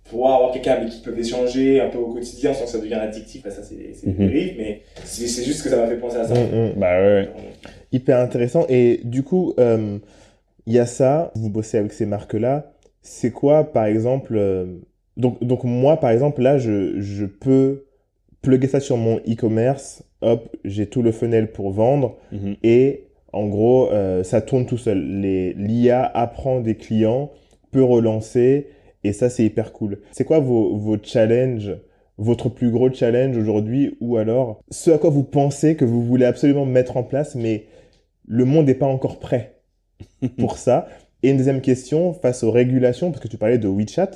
Speaker 3: pouvoir avoir quelqu'un avec qui ils peuvent échanger un peu au quotidien sans que ça devienne addictif, ça c'est c'est des dérives, mais c'est c'est juste que ça m'a fait penser à ça.
Speaker 1: Mm, mm.
Speaker 2: Bah ouais, ouais.
Speaker 1: Hyper intéressant. Et du coup, euh, il y a ça, vous bossez avec ces marques-là. C'est quoi, par exemple, euh, donc, donc moi, par exemple, là, je, je peux plugger ça sur mon e-commerce. Hop, j'ai tout le funnel pour vendre.
Speaker 2: Mhm.
Speaker 1: Et en gros, euh, ça tourne tout seul. Les- L'IA apprend des clients, peut relancer. Et ça, c'est hyper cool. C'est quoi vos, vos challenges, votre plus gros challenge aujourd'hui ou alors ce à quoi vous pensez que vous voulez absolument mettre en place, mais le monde n'est pas encore prêt [laughs] pour ça? Et une deuxième question, face aux régulations, parce que tu parlais de WeChat,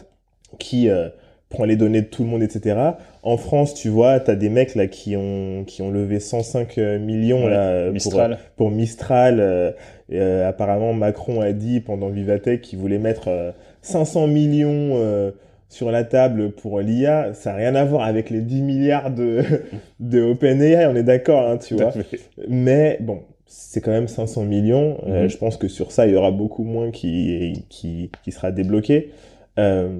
Speaker 1: qui euh, prend les données de tout le monde, etc. En France, tu vois, tu as des mecs là qui ont, qui ont levé 105 millions
Speaker 2: Ouais,
Speaker 1: là, euh, pour,
Speaker 2: Mistral.
Speaker 1: pour Mistral. euh, euh, apparemment, Macron a dit pendant Vivatech qu'il voulait mettre euh, 500 millions euh, sur la table pour l'IA. Ça n'a rien à voir avec les 10 milliards de, [laughs] de OpenAI, on est d'accord, hein, tu vois. Mais bon, c'est quand même 500 millions. Euh,
Speaker 2: Mhm.
Speaker 1: je pense que sur ça, il y aura beaucoup moins qui, qui, qui sera débloqué. Euh,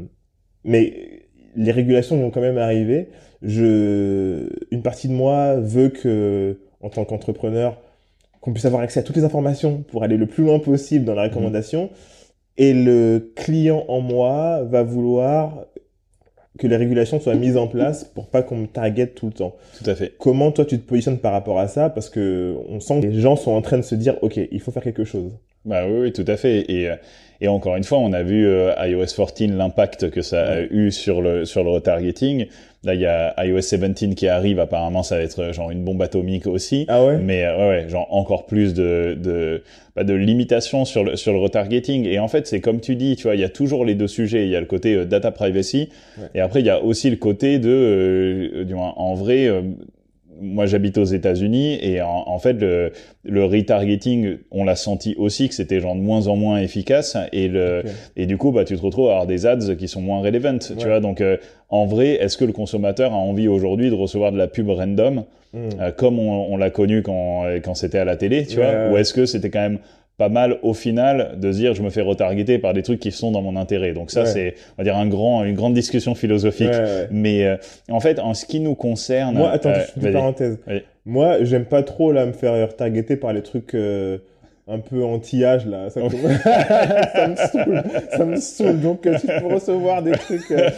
Speaker 1: mais les régulations vont quand même arriver. Je, une partie de moi veut que, en tant qu'entrepreneur, qu'on puisse avoir accès à toutes les informations pour aller le plus loin possible dans la recommandation. Et le client en moi va vouloir que les régulations soient mises en place pour pas qu'on me target tout le temps.
Speaker 2: Tout à fait.
Speaker 1: Comment toi tu te positionnes par rapport à ça? Parce que on sent que les gens sont en train de se dire, ok, il faut faire quelque chose.
Speaker 2: Bah oui, oui, tout à fait. Et, et encore une fois, on a vu euh, iOS 14 l'impact que ça a eu sur le sur le retargeting. Là, il y a iOS 17 qui arrive. Apparemment, ça va être euh, genre une bombe atomique aussi.
Speaker 1: Ah ouais?
Speaker 2: Mais euh, ouais, ouais, genre encore plus de de bah, de limitations sur le sur le retargeting. Et en fait, c'est comme tu dis, tu vois, il y a toujours les deux sujets. Il y a le côté euh, data privacy,
Speaker 1: Ouais.
Speaker 2: et après il y a aussi le côté de, euh, du moins, en vrai. Moi, j'habite aux États-Unis et en, en fait, le, le retargeting, on l'a senti aussi que c'était genre de moins en moins efficace et le et du coup, bah, tu te retrouves à avoir des ads qui sont moins relevant, tu vois. Donc, euh, en vrai, est-ce que le consommateur a envie aujourd'hui de recevoir de la pub random
Speaker 1: Hmm.
Speaker 2: euh, comme on, on l'a connu quand, euh, quand c'était à la télé, tu
Speaker 1: Ouais,
Speaker 2: vois, ou est-ce que c'était quand même pas mal au final de dire je me fais retargeter par des trucs qui sont dans mon intérêt. Donc ça
Speaker 1: Ouais.
Speaker 2: c'est on va dire un grand une grande discussion philosophique.
Speaker 1: Ouais, ouais.
Speaker 2: Mais euh, en fait en ce qui nous concerne,
Speaker 1: Moi, attends,
Speaker 2: euh,
Speaker 1: je fais une parenthèse. Moi, j'aime pas trop là me faire retargeter par les trucs euh, un peu anti-âge là. [laughs] Ça, me saoule, ça me saoule. Donc, euh, je peux recevoir des trucs euh,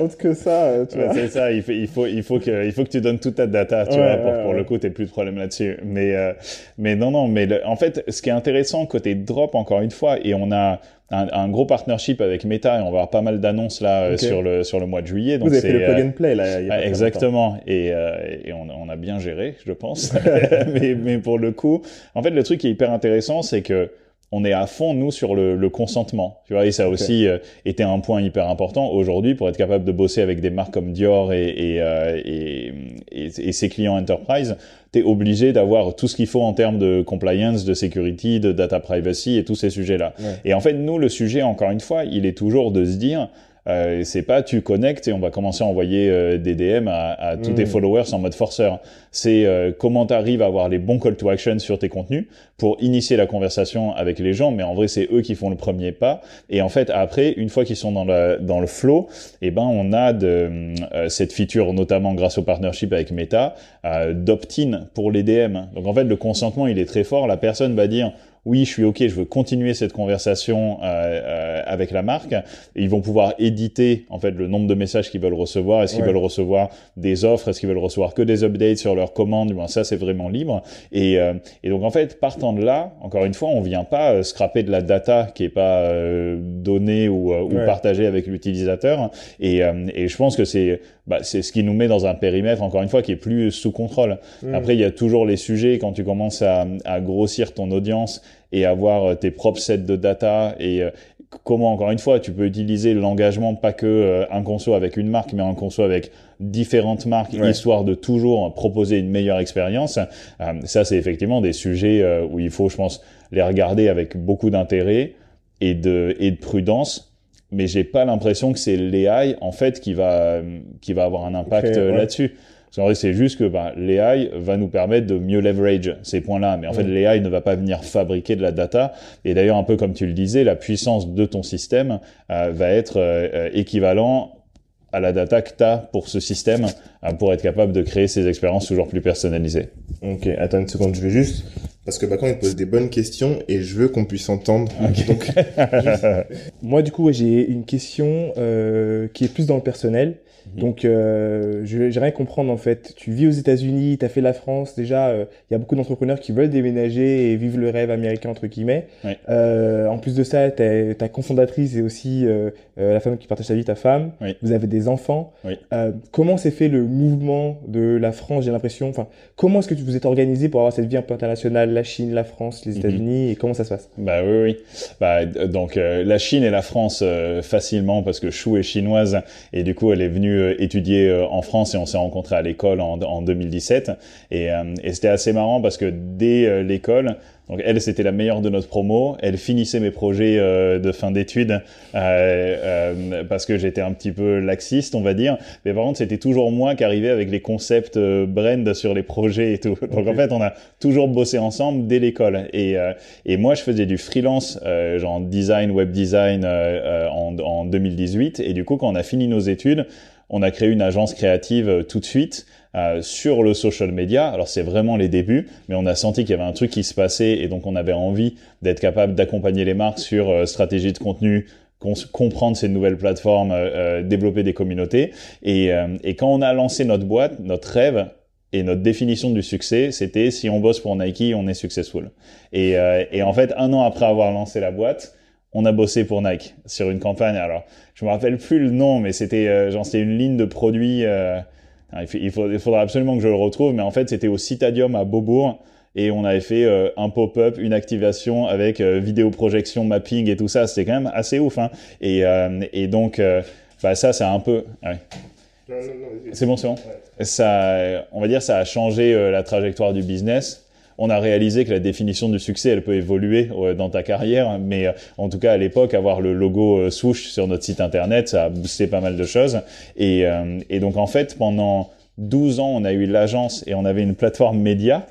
Speaker 1: autres que ça, euh, tu
Speaker 2: Ouais,
Speaker 1: vois.
Speaker 2: c'est ça, il faut, il faut, il faut que, il faut que tu donnes toute ta data, tu
Speaker 1: Ouais,
Speaker 2: vois, pour,
Speaker 1: ouais,
Speaker 2: pour
Speaker 1: ouais.
Speaker 2: le coup, t'aies plus de problème là-dessus. Mais, euh, mais non, non, mais le- en fait, ce qui est intéressant côté drop, encore une fois, et on a, un, gros partnership avec Meta et on va avoir pas mal d'annonces là euh, sur le sur le mois de juillet.
Speaker 1: Donc Vous avez fait le plug and play là. Il y
Speaker 2: a exactement. Et, et on, on, a bien géré, je pense. [laughs] [laughs] mais, mais pour le coup, en fait, le truc qui est hyper intéressant, c'est que on est à fond nous sur le, le consentement tu vois et ça a aussi euh, été un point hyper important. Aujourd'hui pour être capable de bosser avec des marques comme Dior et et, euh, et, et, ses clients enterprise tu es obligé d'avoir tout ce qu'il faut en termes de compliance de security de data privacy et tous ces sujets là et en fait nous le sujet encore une fois il est toujours de se dire euh, c'est pas tu connectes et on va commencer à envoyer euh, des DM à, à tous tes hmm. followers en mode forceur. C'est euh, comment tu arrives à avoir les bons call to action sur tes contenus pour initier la conversation avec les gens, mais en vrai c'est eux qui font le premier pas. Et en fait après, une fois qu'ils sont dans le dans le flow, eh ben on a de euh, cette feature notamment grâce au partnership avec Meta d'opt-in pour les DM. Donc en fait le consentement il est très fort. La personne va dire oui, je suis OK, je veux continuer cette conversation euh, euh, avec la marque. ils vont pouvoir éditer en fait le nombre de messages qu'ils veulent recevoir. Est-ce qu'ils veulent recevoir des offres? Est-ce qu'ils veulent recevoir que des updates sur leurs commandes? Bon, Ça, c'est vraiment libre. Et, euh, et, donc en fait, partant de là, encore une fois, on vient pas euh, scraper de la data qui est pas euh, donnée ou, ou partagée avec l'utilisateur. Et, et je pense que c'est bah, c'est ce qui nous met dans un périmètre, encore une fois, qui est plus sous contrôle. Mm. Après, il y a toujours les sujets quand tu commences à, à grossir ton audience et avoir euh, tes propres sets de data et euh, comment, encore une fois, tu peux utiliser l'engagement pas que euh, un conso avec une marque, mais un conso avec différentes marques, histoire de toujours proposer une meilleure expérience. ça, c'est effectivement des sujets où il faut, je pense, les regarder avec beaucoup d'intérêt et de, et de prudence mais j'ai pas l'impression que c'est l'AI en fait qui va qui va avoir un impact euh, là-dessus. C'est juste que bah, l'AI va nous permettre de mieux leverage ces points-là, mais en fait l'AI ne va pas venir fabriquer de la data. Et d'ailleurs un peu comme tu le disais, la puissance de ton système euh, va être euh, équivalent à la data que tu as pour ce système pour être capable de créer ces expériences toujours plus personnalisées.
Speaker 1: Ok, attends une seconde, je vais juste parce que Bacon il pose des bonnes questions et je veux qu'on puisse entendre. [laughs] Donc, [laughs] Moi du coup j'ai une question euh, qui est plus dans le personnel. Mhm. Donc, euh, j'aimerais comprendre en fait. Tu vis aux États-Unis, tu as fait la France. Déjà, euh, il y a beaucoup d'entrepreneurs qui veulent déménager et vivre le rêve américain entre guillemets. Euh, en plus de ça, ta cofondatrice et aussi euh, euh, la femme qui partage ta vie, ta femme. Vous avez des enfants. Euh, comment s'est fait le mouvement de la France J'ai l'impression? Enfin, comment est-ce que vous êtes organisé pour avoir cette vie un peu internationale, la Chine, la France, les mhm. États-Unis, et comment ça se passe?
Speaker 2: Bah oui, oui. Bah donc la Chine et la France facilement parce que Chou est chinoise et du coup elle est venue euh, étudier euh, en France et on s'est rencontrés à l'école en, en 2017. Et, euh, et c'était assez marrant parce que dès l'école, donc elle, c'était la meilleure de notre promo. Elle finissait mes projets de fin d'études euh, parce que j'étais un petit peu laxiste, on va dire. Mais par contre, c'était toujours moi qui arrivais avec les concepts brand sur les projets et tout. Donc en fait, on a toujours bossé ensemble dès l'école. Et, et moi, je faisais du freelance, genre design, web design en, en 2018. Et du coup, quand on a fini nos études, on a créé une agence créative euh, tout de suite euh, sur le social media. Alors c'est vraiment les débuts, mais on a senti qu'il y avait un truc qui se passait et donc on avait envie d'être capable d'accompagner les marques sur euh, stratégie de contenu, comprendre ces nouvelles plateformes, développer des communautés. Et, et quand on a lancé notre boîte, notre rêve, et notre définition du succès, c'était si on bosse pour Nike, on est successful. Et, et en fait, un an après avoir lancé la boîte, on a bossé pour Nike sur une campagne. Alors, je me rappelle plus le nom, mais c'était euh, genre c'était une ligne de produits. Euh, il, faut, il, faudra absolument que je le retrouve, mais en fait c'était au Citadium à Beaubourg et on avait fait euh, un pop-up, une activation avec vidéo projection, mapping et tout ça. C'était quand même assez ouf. Hein. Et, et donc, bah ça, c'est un peu. C'est bon, c'est bon. Ça, on va dire, ça a changé la trajectoire du business on a réalisé que la définition du succès, elle peut évoluer euh, dans ta carrière, mais euh, en tout cas à l'époque, avoir le logo euh, swoosh sur notre site internet, ça a boosté pas mal de choses. Et, donc en fait, pendant 12 ans, on a eu l'agence et on avait une plateforme média,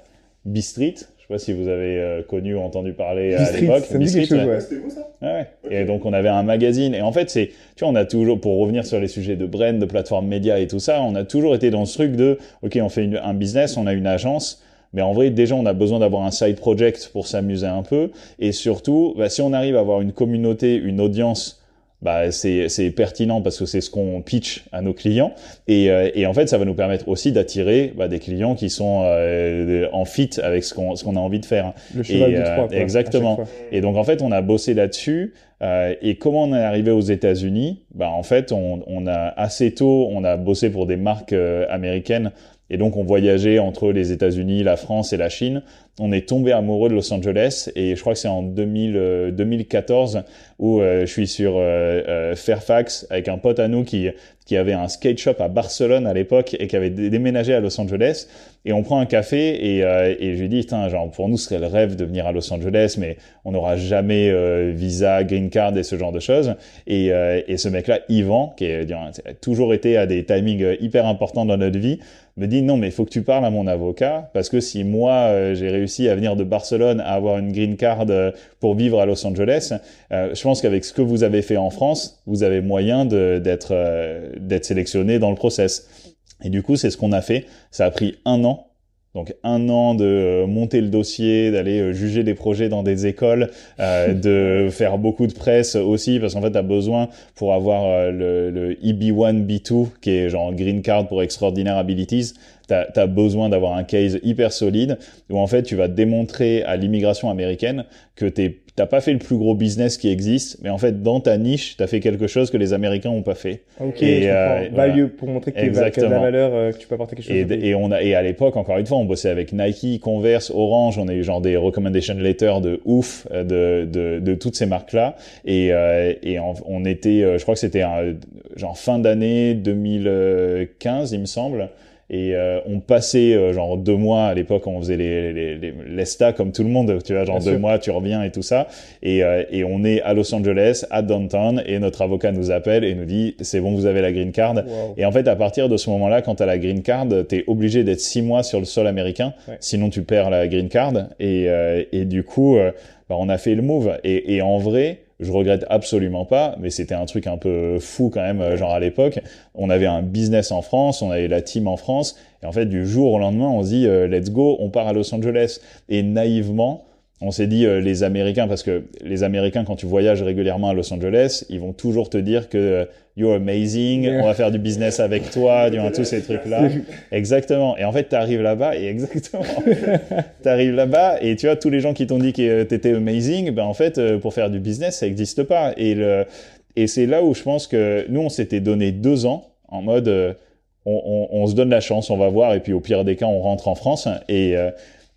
Speaker 2: B-Street, je sais pas si vous avez connu ou entendu parler à l'époque.
Speaker 1: C'était
Speaker 3: vous ça?
Speaker 2: Ouais. Et donc on avait un magazine. Et en fait, c'est, tu vois, on a toujours, pour revenir sur les sujets de brand, de plateforme média et tout ça, on a toujours été dans ce truc de, ok, on fait un business, on a une agence, mais en vrai, déjà, on a besoin d'avoir un side project pour s'amuser un peu. Et surtout, bah, si on arrive à avoir une communauté, une audience bah, c'est pertinent parce que c'est ce qu'on pitch à nos clients. Et, euh, et, en fait ça va nous permettre aussi d'attirer bah, des clients qui sont euh, en fit avec ce qu'on qu'on a envie de faire.
Speaker 1: Le cheval
Speaker 2: et,
Speaker 1: euh,
Speaker 2: exactement. et donc en fait on a bossé là-dessus. Euh, et comment on est arrivé aux États-Unis? Bah en fait, on, on, a assez tôt, on a bossé pour des marques euh, américaines et donc on voyageait entre les États-Unis, la France et la Chine. On est tombé amoureux de Los Angeles et je crois que c'est en 2000, 2014 où je suis sur Fairfax avec un pote à nous qui qui avait un skate shop à Barcelone à l'époque et qui avait déménagé à Los Angeles. Et on prend un café et, euh, je lui dis, genre, pour nous, ce serait le rêve de venir à Los Angeles, mais on n'aura jamais euh, visa, green card et ce genre de choses. Et, euh, et ce mec-là, Yvan, qui a toujours été à des timings euh, hyper importants dans notre vie, me dit non mais il faut que tu parles à mon avocat parce que si moi j'ai réussi à venir de Barcelone à avoir une green card pour vivre à Los Angeles, je pense qu'avec ce que vous avez fait en France, vous avez moyen d'être d'être sélectionné dans le process. Et du coup, c'est ce qu'on a fait. Ça a pris un an. Donc un an de euh, monter le dossier, d'aller euh, juger des projets dans des écoles, euh, [laughs] de faire beaucoup de presse aussi, parce qu'en fait, tu as besoin pour avoir le, le EB1, B2, qui est genre Green Card pour Extraordinaire Abilities, tu as, besoin d'avoir un case hyper solide, où en fait, tu vas démontrer à l'immigration américaine que tu t'as pas fait le plus gros business qui existe, mais en fait dans ta niche, tu as fait quelque chose que les Américains ont pas fait.
Speaker 1: Ok. Et euh, pour montrer que tu as de la valeur, euh, que tu peux apporter quelque chose.
Speaker 2: Et, et on a et à l'époque encore une fois, on bossait avec Nike, Converse, Orange, on a eu genre des recommendation letters de ouf euh, de de, de toutes ces marques là, et euh, et on était, je crois que c'était genre fin d'année 2015, il me semble. Et euh, on passait euh, genre deux mois à l'époque, on faisait les, les, les l'ESTA comme tout le monde, tu vois, genre deux mois, tu reviens et tout ça. Et, euh, et on est à Los Angeles, à downtown, et notre avocat nous appelle et nous dit c'est bon, vous avez la green card. Et en fait, à partir de ce moment-là, quand tu as la green card, tu es obligé d'être six mois sur le sol américain, sinon tu perds la green card. Et, et du coup, bah, on a fait le move. Et, et en vrai, je regrette absolument pas, mais c'était un truc un peu fou quand même, genre à l'époque. On avait un business en France, on avait la team en France, et en fait, du jour au lendemain, on se dit, euh, let's go, on part à Los Angeles. Et naïvement, on s'est dit euh, les Américains, parce que les Américains, quand tu voyages régulièrement à Los Angeles, ils vont toujours te dire que euh, you're amazing, on va faire du business avec toi, [laughs] du tous ces trucs-là. Exactement. Et en fait, tu arrives là-bas et exactement, [laughs] tu arrives là-bas et tu vois tous les gens qui t'ont dit que t'étais amazing, ben en fait, euh, pour faire du business, ça n'existe pas. Et le et c'est là où je pense que nous, on s'était donné deux ans en mode, on, on, on, se donne la chance, on va voir, et puis au pire des cas, on rentre en France et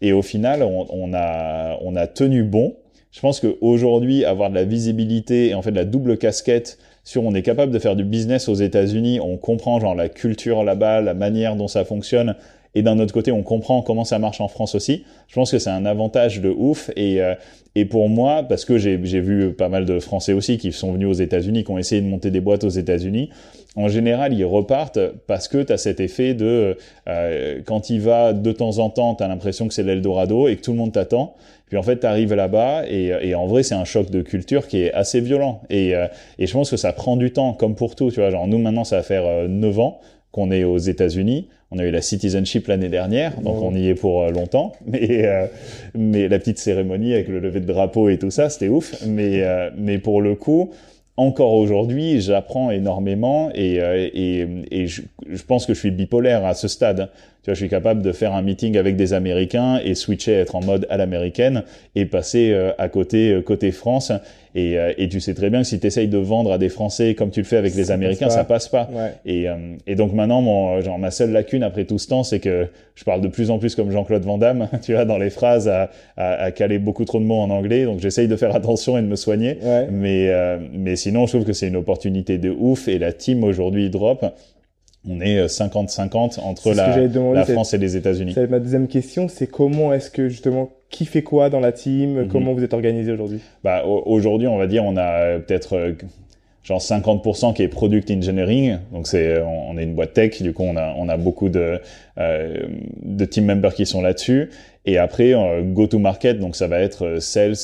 Speaker 2: et au final, on, a, on a tenu bon. Je pense qu'aujourd'hui, avoir de la visibilité et en fait de la double casquette sur on est capable de faire du business aux États-Unis, on comprend genre la culture là-bas, la manière dont ça fonctionne, et d'un autre côté, on comprend comment ça marche en France aussi. Je pense que c'est un avantage de ouf. Et, euh, et pour moi, parce que j'ai vu pas mal de Français aussi qui sont venus aux États-Unis, qui ont essayé de monter des boîtes aux États-Unis, en général, ils repartent parce que tu as cet effet de euh, quand il va de temps en temps, tu as l'impression que c'est l'Eldorado et que tout le monde t'attend. Puis en fait, tu arrives là-bas et, et, en vrai, c'est un choc de culture qui est assez violent. Et, euh, et je pense que ça prend du temps, comme pour tout. Tu vois, genre nous maintenant, ça va faire euh, 9 ans qu'on est aux États-Unis. On a eu la citizenship l'année dernière, donc on y est pour euh, longtemps. [laughs] Mais euh, mais la petite cérémonie avec le lever de drapeau et tout ça, c'était ouf. Mais euh, mais pour le coup, encore aujourd'hui, j'apprends énormément et, et, et je, pense que je suis bipolaire à ce stade. Tu vois, je suis capable de faire un meeting avec des Américains et switcher, être en mode à l'américaine et passer à côté côté France et, euh, et tu sais très bien que si tu essayes de vendre à des Français comme tu le fais avec les Américains, ça passe pas. Et, euh, et donc maintenant, mon, genre, ma seule lacune après tout ce temps, c'est que je parle de plus en plus comme Jean-Claude Van Damme, [laughs] tu vois, dans les phrases, à, à, à, caler beaucoup trop de mots en anglais. Donc j'essaye de faire attention et de me soigner. Mais, euh, mais sinon, je trouve que c'est une opportunité de ouf. Et la team aujourd'hui drop on est 50-50 entre la, la France et les États-Unis.
Speaker 1: Ma deuxième question, c'est comment est-ce que justement qui fait quoi dans la team mhm. Comment vous êtes organisé aujourd'hui?
Speaker 2: Bah aujourd'hui, on va dire, on a euh, peut-être euh, genre 50% qui est product engineering. Donc c'est on est une boîte tech, du coup on a on a beaucoup de euh, de team members qui sont là-dessus. Et après go to market, donc ça va être sales,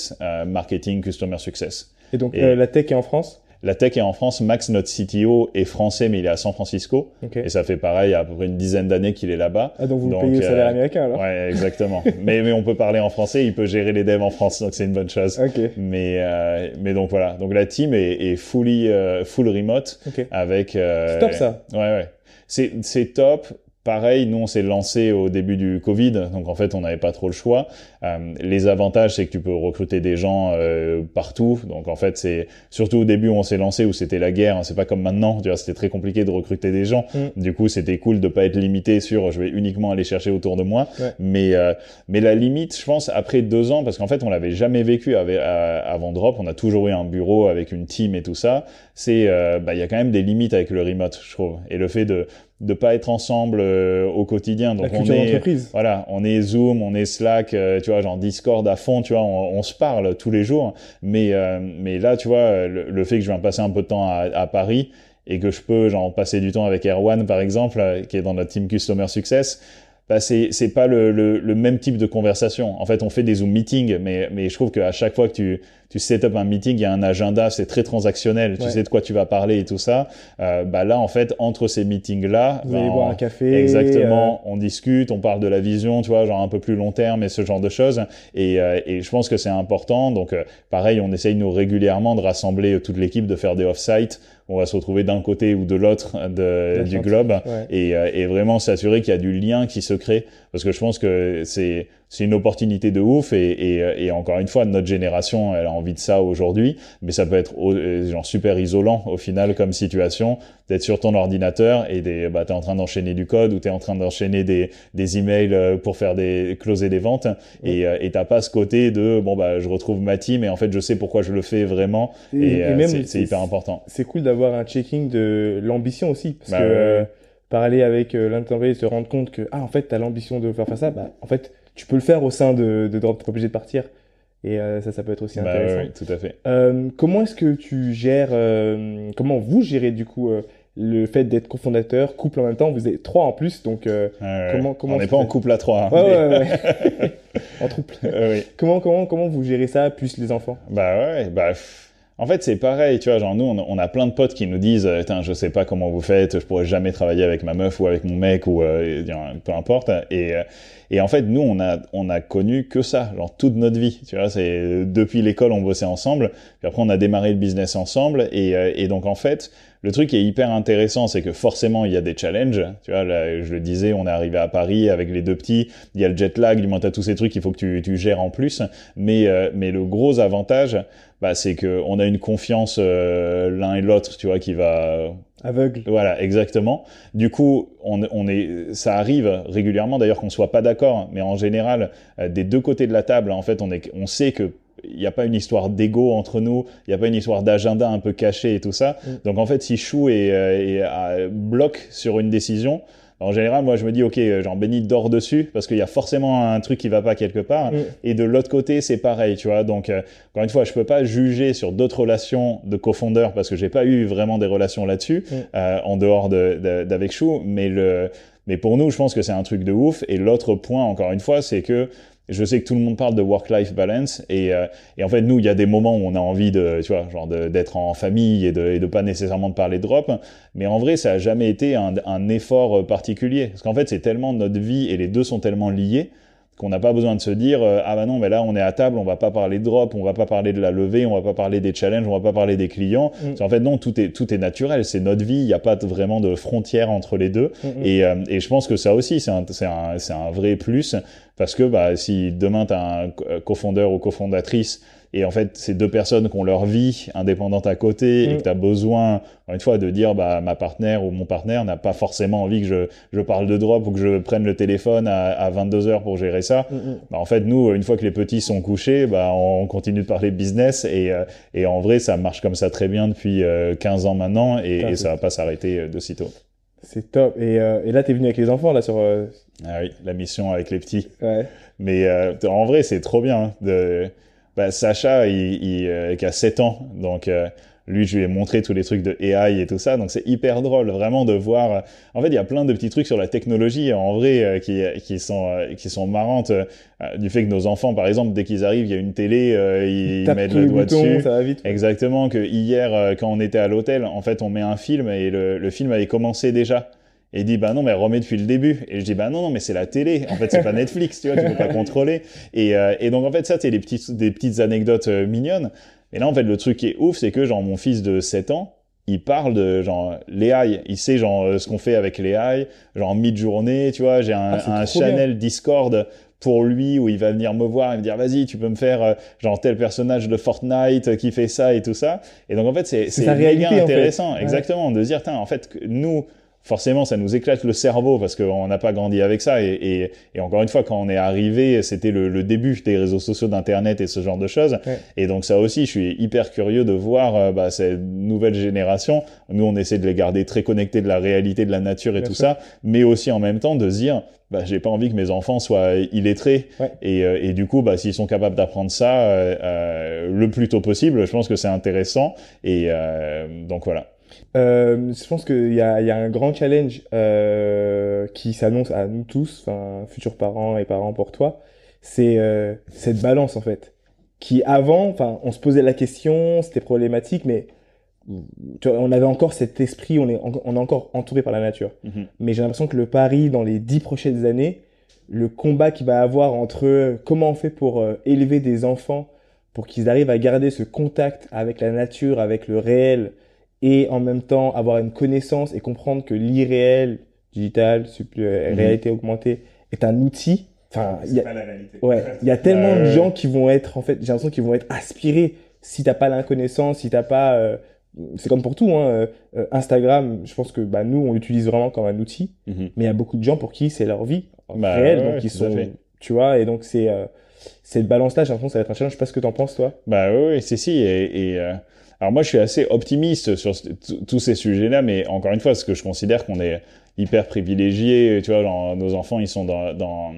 Speaker 2: marketing, customer success.
Speaker 1: Et donc la tech est en France?
Speaker 2: La tech est en France. Max, notre CTO, est français, mais il est à San Francisco. Et ça fait pareil, à peu près une dizaine d'années qu'il est là-bas.
Speaker 1: Ah, donc vous payez salaire euh, américain alors
Speaker 2: Ouais, exactement. [laughs] mais, mais on peut parler en français, il peut gérer les devs en France, donc c'est une bonne chose.
Speaker 1: Okay.
Speaker 2: Mais, euh, mais donc voilà. Donc la team est, est fully, euh, full remote. avec.
Speaker 1: c'est top ça.
Speaker 2: Ouais, ouais. C'est, c'est top pareil, nous on s'est lancé au début du Covid, donc en fait on n'avait pas trop le choix. Euh, les avantages, c'est que tu peux recruter des gens euh, partout. Donc en fait, c'est surtout au début où on s'est lancé où c'était la guerre. Hein, c'est pas comme maintenant. Tu vois, c'était très compliqué de recruter des gens. Mm. Du coup, c'était cool de pas être limité sur je vais uniquement aller chercher autour de moi. Mais euh, mais la limite, je pense, après deux ans, parce qu'en fait, on l'avait jamais vécu avec, avant Drop. On a toujours eu un bureau avec une team et tout ça. C'est bah il y a quand même des limites avec le remote, je trouve. Et le fait de de pas être ensemble euh, au quotidien.
Speaker 1: Donc on est
Speaker 2: voilà, on est Zoom, on est Slack, euh, tu vois, genre Discord à fond, tu vois, on, se parle tous les jours. Mais euh, mais là, tu vois, le, fait que je viens passer un peu de temps à, à, Paris et que je peux genre passer du temps avec Erwan par exemple, qui est dans notre team Customer Success bah c'est c'est pas le, le, le, même type de conversation. En fait, on fait des Zoom meetings, mais mais je trouve qu'à chaque fois que tu tu set up un meeting, il y a un agenda, c'est très transactionnel. Tu sais de quoi tu vas parler et tout ça. Euh, bah là, en fait, entre ces meetings là,
Speaker 1: vous allez boire un café.
Speaker 2: Exactement. Euh. On discute, on parle de la vision, tu vois, genre un peu plus long terme et ce genre de choses. Et euh, et je pense que c'est important. Donc euh, pareil, on essaye nous régulièrement de rassembler toute l'équipe, de faire des off-site on va se retrouver d'un côté ou de l'autre du globe et, et, vraiment s'assurer qu'il y a du lien qui se crée parce que je pense que c'est c'est une opportunité de ouf et, et, et, encore une fois notre génération elle a envie de ça aujourd'hui mais ça peut être euh, genre super isolant au final comme situation d'être sur ton ordinateur et des bah t'es en train d'enchaîner du code ou t'es en train d'enchaîner des des emails euh, pour faire des closer des ventes et euh, et t'as pas ce côté de bon bah je retrouve ma team et en fait je sais pourquoi je le fais vraiment et, et, c'est hyper important.
Speaker 1: c'est cool d'avoir un checking de l'ambition aussi parce bah que parler avec euh, et se rendre compte que ah en fait t'as l'ambition de faire, faire ça bah en fait tu peux le faire au sein de, de Drop, t'es pas obligé de partir. Et euh, ça, ça peut être aussi bah, intéressant.
Speaker 2: Oui, tout à fait.
Speaker 1: Euh, comment est-ce que tu gères, euh, comment vous gérez du coup le fait d'être cofondateur, couple en même temps? Vous êtes trois en plus, donc euh, comment, comment
Speaker 2: On n'est pas en couple à trois.
Speaker 1: Hein, ouais, ouais, ouais, [laughs] en couple. oui. Comment, comment, comment vous gérez ça, plus les enfants?
Speaker 2: Bah ouais, bah. En fait, c'est pareil, tu vois, genre nous, on a plein de potes qui nous disent, Putain, je sais pas comment vous faites, je pourrais jamais travailler avec ma meuf ou avec mon mec ou euh, peu importe. Et, et en fait, nous, on a, on a connu que ça, genre toute notre vie. Tu vois, c'est depuis l'école, on bossait ensemble. Puis après, on a démarré le business ensemble. Et, euh, et donc, en fait, le truc qui est hyper intéressant, c'est que forcément, il y a des challenges. Tu vois, là, je le disais, on est arrivé à Paris avec les deux petits. Il y a le jet lag, du moins, t'as tous ces trucs qu'il faut que tu, tu gères en plus. Mais, euh, mais le gros avantage, bah, c'est que on a une confiance euh, l'un et l'autre, tu vois, qui va
Speaker 1: aveugle.
Speaker 2: Voilà, exactement. Du coup, on, on est, ça arrive régulièrement d'ailleurs qu'on soit pas d'accord, mais en général, euh, des deux côtés de la table, en fait, on est, on sait que il n'y a pas une histoire d'ego entre nous, il n'y a pas une histoire d'agenda un peu caché et tout ça. Mm. Donc en fait, si Chou est, est, bloque sur une décision, en général, moi, je me dis, OK, genre, Benny dort dessus parce qu'il y a forcément un truc qui va pas quelque part. Mm. Et de l'autre côté, c'est pareil, tu vois. Donc, euh, encore une fois, je peux pas juger sur d'autres relations de cofondeurs parce que j'ai pas eu vraiment des relations là-dessus, mm. euh, en dehors d'avec de, Chou. Mais le, mais pour nous, je pense que c'est un truc de ouf. Et l'autre point, encore une fois, c'est que je sais que tout le monde parle de work-life balance et, euh, et en fait nous il y a des moments où on a envie de tu vois genre d'être en famille et de, et de pas nécessairement de parler de drop. Mais en vrai ça a jamais été un, un effort particulier. Parce qu'en fait c'est tellement notre vie et les deux sont tellement liés qu'on n'a pas besoin de se dire euh, ah bah non mais là on est à table on va pas parler de drop on va pas parler de la levée on va pas parler des challenges on va pas parler des clients mm. en fait non tout est tout est naturel c'est notre vie il n'y a pas vraiment de frontière entre les deux mm, mm. et, euh, et je pense que ça aussi c'est un c'est un c'est un vrai plus parce que bah si demain tu as un cofondeur ou cofondatrice et en fait c'est deux personnes qui ont leur vie indépendante à côté et mm. que tu as besoin une fois de dire bah ma partenaire ou mon partenaire n'a pas forcément envie que je, je parle de drop ou que je prenne le téléphone à, à 22 heures pour gérer ça mm, mm. bah, en fait nous une fois que les petits sont couchés bah on continue de parler business et, euh, et en vrai ça marche comme ça très bien depuis 15 euh, ans maintenant et, et ça va pas s'arrêter euh, de sitôt
Speaker 1: c'est top. Et, et là, tu es venu avec les enfants, là, sur...
Speaker 2: Ah oui, la mission avec les petits.
Speaker 1: Ouais.
Speaker 2: Mais en vrai, c'est trop bien hein, de bah, Sacha, il, il, euh, qui a 7 ans, donc euh, lui, je lui ai montré tous les trucs de AI et tout ça, donc c'est hyper drôle vraiment de voir. En fait, il y a plein de petits trucs sur la technologie en vrai euh, qui, qui sont qui sont marrantes. du fait que nos enfants, par exemple, dès qu'ils arrivent, il y a une télé, ils, mettent le doigt dessus.
Speaker 1: Ça va vite.
Speaker 2: Exactement. Que hier, quand on était à l'hôtel, en fait, on met un film et le, le film avait commencé déjà. Et il dit bah non mais remets depuis le début. Et je dis bah non non mais c'est la télé. En fait c'est pas [laughs] Netflix tu vois tu peux pas contrôler. Et, euh, et donc en fait ça c'est des petites des petites anecdotes euh, mignonnes. Et là en fait le truc qui est ouf c'est que genre mon fils de 7 ans il parle de genre l'AI, il sait genre euh, ce qu'on fait avec l'AI, genre mid-journée, tu vois, j'ai un,
Speaker 3: Ah,
Speaker 2: un channel Discord pour lui où il va venir me voir. Et me dire vas-y tu peux me faire euh, genre tel personnage de Fortnite qui fait ça et tout ça. Et donc en fait c'est
Speaker 3: C'est en fait.
Speaker 2: intéressant.
Speaker 3: Ouais.
Speaker 2: exactement de se dire tiens en fait nous forcément ça nous éclate le cerveau parce qu'on n'a pas grandi avec ça. Et, et, et encore une fois quand on est arrivé c'était le, le début des réseaux sociaux d'internet et ce genre de choses.
Speaker 3: Ouais.
Speaker 2: et donc ça aussi je suis hyper curieux de voir euh, bah, cette nouvelle génération. Nous on essaie de les garder très connectés de la réalité de la nature et
Speaker 3: Bien
Speaker 2: tout
Speaker 3: sûr.
Speaker 2: ça. Mais aussi en même temps de se dire bah, j'ai pas envie que mes enfants soient illettrés.
Speaker 3: Ouais.
Speaker 2: et, euh, et du coup bah, s'ils sont capables d'apprendre ça euh, euh, le plus tôt possible je pense que c'est intéressant. Et euh, donc voilà
Speaker 3: Euh, je pense qu'il y a, il y a un grand challenge euh, qui s'annonce à nous tous, enfin futurs parents et parents pour toi, c'est euh, cette balance en fait. Qui avant, enfin, on se posait la question, c'était problématique, mais tu vois, on avait encore cet esprit, on est, en- on est encore entouré par la nature.
Speaker 2: Mhm.
Speaker 3: Mais j'ai l'impression que le pari dans les dix prochaines années, le combat qu'il va avoir entre comment on fait pour élever des enfants pour qu'ils arrivent à garder ce contact avec la nature, avec le réel, et en même temps avoir une connaissance et comprendre que l'irréel, digital, euh,
Speaker 2: Mhm.
Speaker 3: réalité augmentée, est un outil. Enfin, il y a,
Speaker 1: pas la réalité.
Speaker 3: ouais, il y a [laughs] tellement
Speaker 2: Ouais,
Speaker 3: de gens qui vont être, en fait, j'ai l'impression qu'ils vont être aspirés si t'as pas la connaissance, si t'as pas, euh, c'est comme pour tout, hein, euh, euh, Instagram, je pense que bah, nous, on l'utilise vraiment comme un outil,
Speaker 2: Mhm.
Speaker 3: mais il y a beaucoup de gens pour qui c'est leur vie
Speaker 2: Bah,
Speaker 3: réelle,
Speaker 2: ouais,
Speaker 3: donc ils sont, tu vois, et donc c'est euh, cette balance-là, j'ai l'impression que ça va être un challenge. Je sais pas ce que t'en penses, toi.
Speaker 2: Bah oui, oui, c'est si. Et, et, euh, alors moi, je suis assez optimiste sur ce- tous ces sujets-là, mais encore une fois, parce que je considère qu'on est hyper privilégiés. Tu vois, genre, nos enfants, ils sont dans, dans,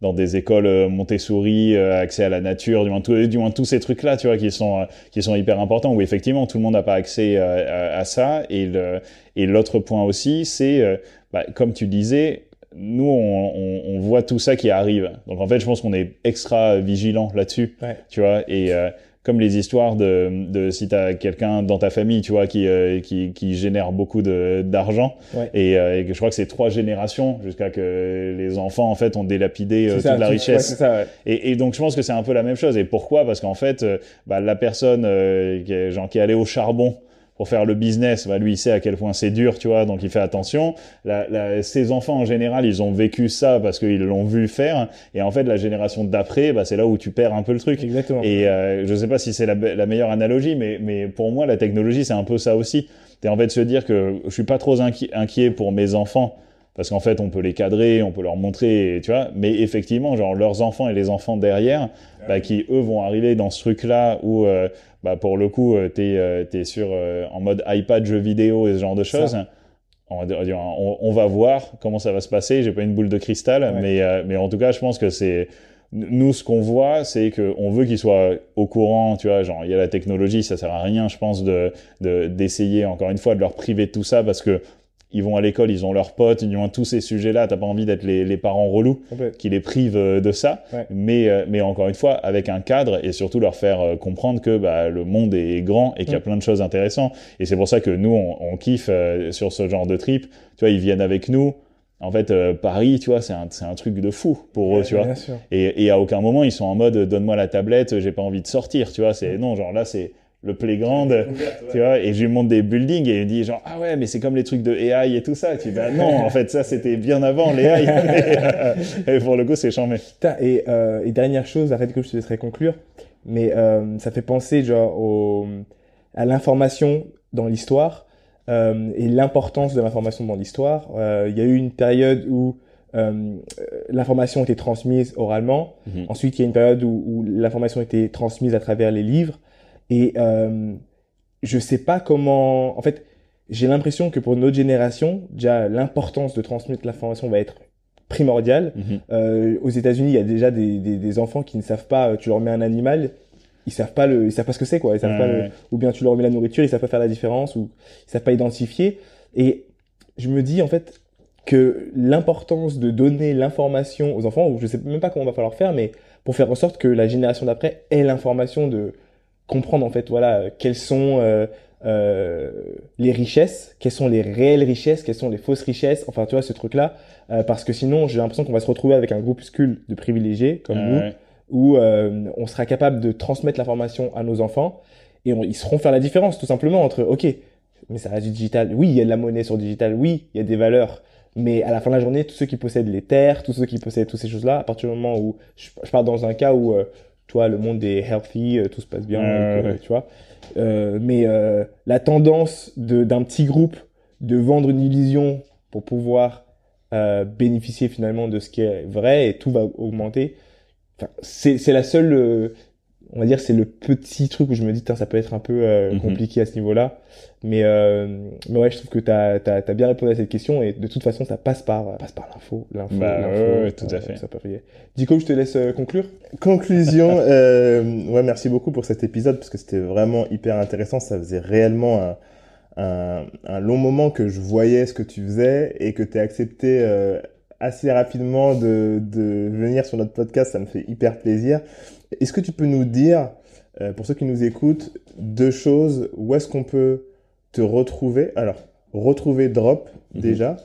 Speaker 2: dans des écoles euh, Montessori, euh, accès à la nature, du moins, tout- du moins tous ces trucs-là, tu vois, qui sont, euh, qui sont hyper importants, où effectivement, tout le monde n'a pas accès à, à ça. Et l'autre point aussi, c'est, bah, comme tu disais, nous, on, on, on voit tout ça qui arrive. Donc, en fait, je pense qu'on est extra vigilant là-dessus,
Speaker 3: Ouais.
Speaker 2: tu vois. Et euh, comme les histoires de, de si tu as quelqu'un dans ta famille, tu vois, qui, euh, qui, qui génère beaucoup d'argent,
Speaker 3: Ouais.
Speaker 2: et, euh, et que je crois que c'est trois générations jusqu'à que les enfants, en fait, ont dilapidé euh, toute
Speaker 3: ça,
Speaker 2: la richesse.
Speaker 3: ouais, ça, ouais.
Speaker 2: Et, et donc je pense que c'est un peu la même chose. Et pourquoi? Parce qu'en fait, euh, bah, la personne euh, qui, est, genre, qui est allée au charbon pour faire le business, bah, lui il sait à quel point c'est dur, tu vois, donc il fait attention. La, la, ses enfants en général, ils ont vécu ça parce qu'ils l'ont vu faire. Et en fait, la génération d'après, bah, c'est là où tu perds un peu le truc.
Speaker 3: Exactement.
Speaker 2: Et euh, je sais pas si c'est la, la meilleure analogie, mais, mais pour moi, la technologie, c'est un peu ça aussi. C'est en fait se dire que je suis pas trop inqui- inquiet pour mes enfants parce qu'en fait, on peut les cadrer, on peut leur montrer, tu vois. Mais effectivement, genre leurs enfants et les enfants derrière, bah, qui eux vont arriver dans ce truc-là où, euh, bah, pour le coup, euh, t'es euh, t'es sur euh, en mode iPad jeux vidéo et ce genre de choses. On va, dire- on, on va voir comment ça va se passer. J'ai pas une boule de cristal,
Speaker 3: Ouais.
Speaker 2: mais euh, mais en tout cas, je pense que c'est nous ce qu'on voit, c'est que on veut qu'ils soient au courant. Tu vois, genre il y a la technologie, ça sert à rien, je pense, de de- d'essayer encore une fois de leur priver de tout ça parce que ils vont à l'école, ils ont leurs potes, ils ont tous ces sujets-là. T'as pas envie d'être les, les parents relous qui les privent euh, de ça,
Speaker 3: Ouais.
Speaker 2: mais euh, mais encore une fois avec un cadre et surtout leur faire euh, comprendre que bah, le monde est grand et qu'il y a plein de choses intéressantes. Et c'est pour ça que nous on, on kiffe euh, sur ce genre de trip. Tu vois, ils viennent avec nous. En fait, euh, Paris, tu vois, c'est un un truc de fou pour eux, tu vois. Et, et à aucun moment ils sont en mode donne-moi la tablette, j'ai pas envie de sortir, tu vois. C'est non, genre là c'est le playground. Tu vois, et je lui montre des buildings et il me dit genre ah ouais mais c'est comme les trucs de AI et tout ça. Tu dis bah non en fait ça c'était bien avant les AI. euh, [laughs] et pour le coup c'est
Speaker 3: et, euh, et dernière chose, arrête que je te laisserai conclure, mais euh, ça fait penser genre au, à l'information dans l'histoire euh, et l'importance de l'information dans l'histoire. Il y a eu une période où euh, l'information était transmise oralement.
Speaker 2: Mhm.
Speaker 3: Ensuite, il y a une période où, où l'information était transmise à travers les livres. Et euh, je sais pas comment. En fait, j'ai l'impression que pour notre génération, déjà l'importance de transmettre l'information va être primordiale.
Speaker 2: Mhm.
Speaker 3: Euh, aux États-Unis, il y a déjà des, des, des enfants qui ne savent pas. euh, Tu leur mets un animal, ils savent pas le, ils savent pas ce que c'est quoi. Ils savent
Speaker 2: Ouais,
Speaker 3: pas le- ou bien tu leur mets la nourriture, ils savent pas faire la différence ou ils savent pas identifier. Et je me dis en fait que l'importance de donner l'information aux enfants, ou je sais même pas comment on va falloir faire, mais pour faire en sorte que la génération d'après ait l'information de comprendre en fait voilà euh, quelles sont euh, euh, les richesses, quelles sont les réelles richesses, quelles sont les fausses richesses, enfin tu vois ce truc là, parce que sinon j'ai l'impression qu'on va se retrouver avec un groupuscule de privilégiés comme nous
Speaker 2: Ouais.
Speaker 3: où on sera capable de transmettre l'information à nos enfants et on- ils sauront faire la différence tout simplement entre ok mais ça reste du digital. Oui, il y a de la monnaie sur le digital. Oui, il y a des valeurs. Mais à la fin de la journée, tous ceux qui possèdent les terres, tous ceux qui possèdent toutes ces choses-là, à partir du moment où je, je pars dans un cas où, euh, le monde est healthy, euh, tout se passe bien,
Speaker 2: Ouais, ouais.
Speaker 3: tu vois. Euh, mais euh, la tendance d'un petit groupe de vendre une illusion pour pouvoir euh, bénéficier finalement de ce qui est vrai et tout va augmenter. Enfin, c'est c'est la seule, euh, on va dire, c'est le petit truc où je me dis, ça peut être un peu euh,
Speaker 2: Mhm.
Speaker 3: compliqué à ce niveau-là. Mais, euh, mais ouais, je trouve que tu as, bien répondu à cette question et de toute façon, ça passe par, passe par l'info. L'info,
Speaker 2: Bah,
Speaker 3: l'info,
Speaker 2: ouais, ouais, tout à
Speaker 3: euh,
Speaker 2: fait.
Speaker 3: Ça peut. Dico, je te laisse euh, conclure.
Speaker 1: Conclusion, [laughs] euh, ouais, merci beaucoup pour cet épisode parce que c'était vraiment hyper intéressant. Ça faisait réellement un, un, un long moment que je voyais ce que tu faisais et que tu as accepté euh, assez rapidement de, de venir sur notre podcast. Ça me fait hyper plaisir. Est-ce que tu peux nous dire, euh, pour ceux qui nous écoutent, deux choses Où est-ce qu'on peut te retrouver? Alors, retrouver Drop
Speaker 2: Mhm.
Speaker 1: déjà.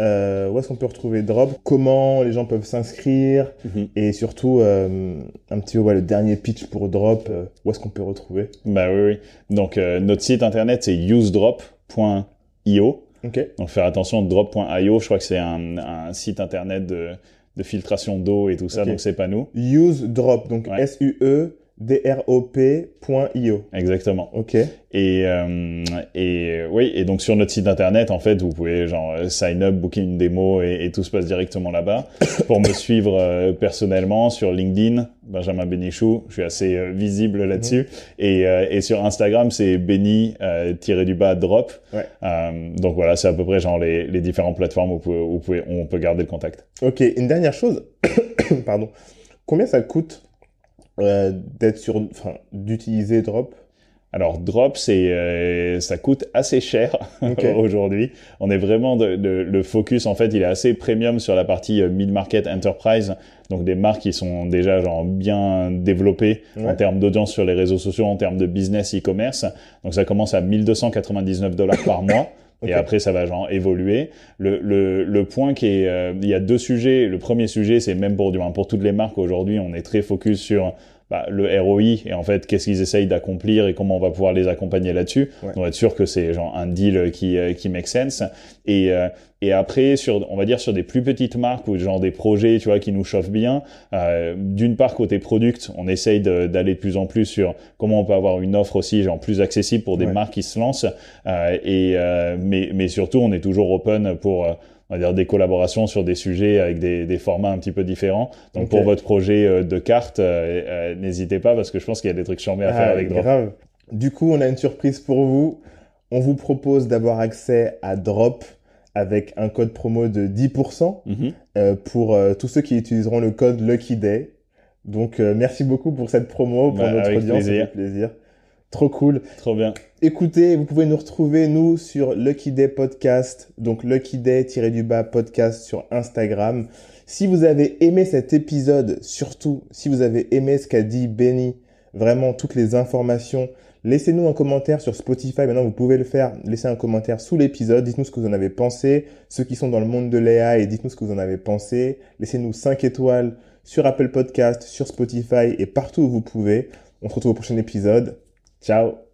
Speaker 1: Euh, où est-ce qu'on peut retrouver Drop? Comment les gens peuvent s'inscrire?
Speaker 2: Mhm.
Speaker 1: et surtout, euh, un petit peu ouais, le dernier pitch pour Drop, où est-ce qu'on peut retrouver?
Speaker 2: Bah oui, oui. Donc notre site internet c'est usedrop.io.
Speaker 1: Ok.
Speaker 2: Donc faire attention, drop.io, je crois que c'est un, un site internet de, de filtration d'eau et tout ça, donc c'est pas nous.
Speaker 1: Use Drop, donc
Speaker 2: Ouais.
Speaker 1: S-U-E-D-R-O-P.io.
Speaker 2: Exactement.
Speaker 1: Ok.
Speaker 2: Et, euh, et euh, oui, et donc sur notre site internet, en fait, vous pouvez genre euh, sign up, booker une démo et, et tout se passe directement là-bas. [coughs] Pour me suivre euh, personnellement sur LinkedIn, Benjamin Bénichou, je suis assez euh, visible là-dessus. Et, euh, et sur Instagram, c'est Benny euh, tiré du bas drop.
Speaker 1: Ouais.
Speaker 2: Donc voilà, c'est à peu près genre les, les différentes plateformes où, pouvez, où pouvez- on peut garder le contact.
Speaker 1: Ok, une dernière chose. [coughs] Pardon. Combien ça coûte d'être sur, enfin, d'utiliser Drop?
Speaker 2: Alors drop, c'est euh, ça coûte assez cher [laughs]
Speaker 1: Ok.
Speaker 2: aujourd'hui. On est vraiment de, de- le focus en fait, il est assez premium sur la partie euh, mid market enterprise, donc des marques qui sont déjà genre bien développées en termes d'audience sur les réseaux sociaux, en termes de business e-commerce. Donc ça commence à 1299 dollars par mois. [laughs] Et après, ça va genre évoluer. Le, le, le point qui est, euh, il y a deux sujets. Le premier sujet, c'est même pour du pour toutes les marques aujourd'hui, on est très focus sur bah, le ROI et en fait qu'est-ce qu'ils essayent d'accomplir et comment on va pouvoir les accompagner là-dessus.
Speaker 1: Ouais.
Speaker 2: On va être sûr que c'est genre un deal qui euh, qui make sense. Et euh, et après sur on va dire sur des plus petites marques ou genre des projets tu vois qui nous chauffent bien. euh, D'une part côté product, on essaye d'aller de plus en plus sur comment on peut avoir une offre aussi genre plus accessible pour des
Speaker 1: Ouais.
Speaker 2: marques qui se lancent. Euh, et euh, mais mais surtout on est toujours open pour euh, on va dire des collaborations sur des sujets avec des, des formats un petit peu différents. Donc pour votre projet euh, de cartes, euh, euh, n'hésitez pas parce que je pense qu'il y a des trucs chambés à faire
Speaker 1: Ah,
Speaker 2: avec Drop.
Speaker 1: grave. Du coup, on a une surprise pour vous. On vous propose d'avoir accès à Drop avec un code promo de 10%
Speaker 2: Mhm.
Speaker 1: euh, pour euh, tous ceux qui utiliseront le code Lucky Day. Donc, merci beaucoup pour cette promo, pour
Speaker 2: Bah,
Speaker 1: notre
Speaker 2: avec
Speaker 1: audience.
Speaker 2: plaisir.
Speaker 1: fait plaisir. Trop cool.
Speaker 2: Trop bien.
Speaker 1: Écoutez, vous pouvez nous retrouver, nous, sur Lucky Day Podcast, donc Lucky Day-du-bas podcast sur Instagram. Si vous avez aimé cet épisode, surtout si vous avez aimé ce qu'a dit Benny, vraiment toutes les informations, laissez-nous un commentaire sur Spotify. Maintenant, vous pouvez le faire. Laissez un commentaire sous l'épisode. Dites-nous ce que vous en avez pensé. Ceux qui sont dans le monde de Léa, et dites-nous ce que vous en avez pensé. Laissez-nous 5 étoiles sur Apple Podcast, sur Spotify et partout où vous pouvez. On se retrouve au prochain épisode. Tchau.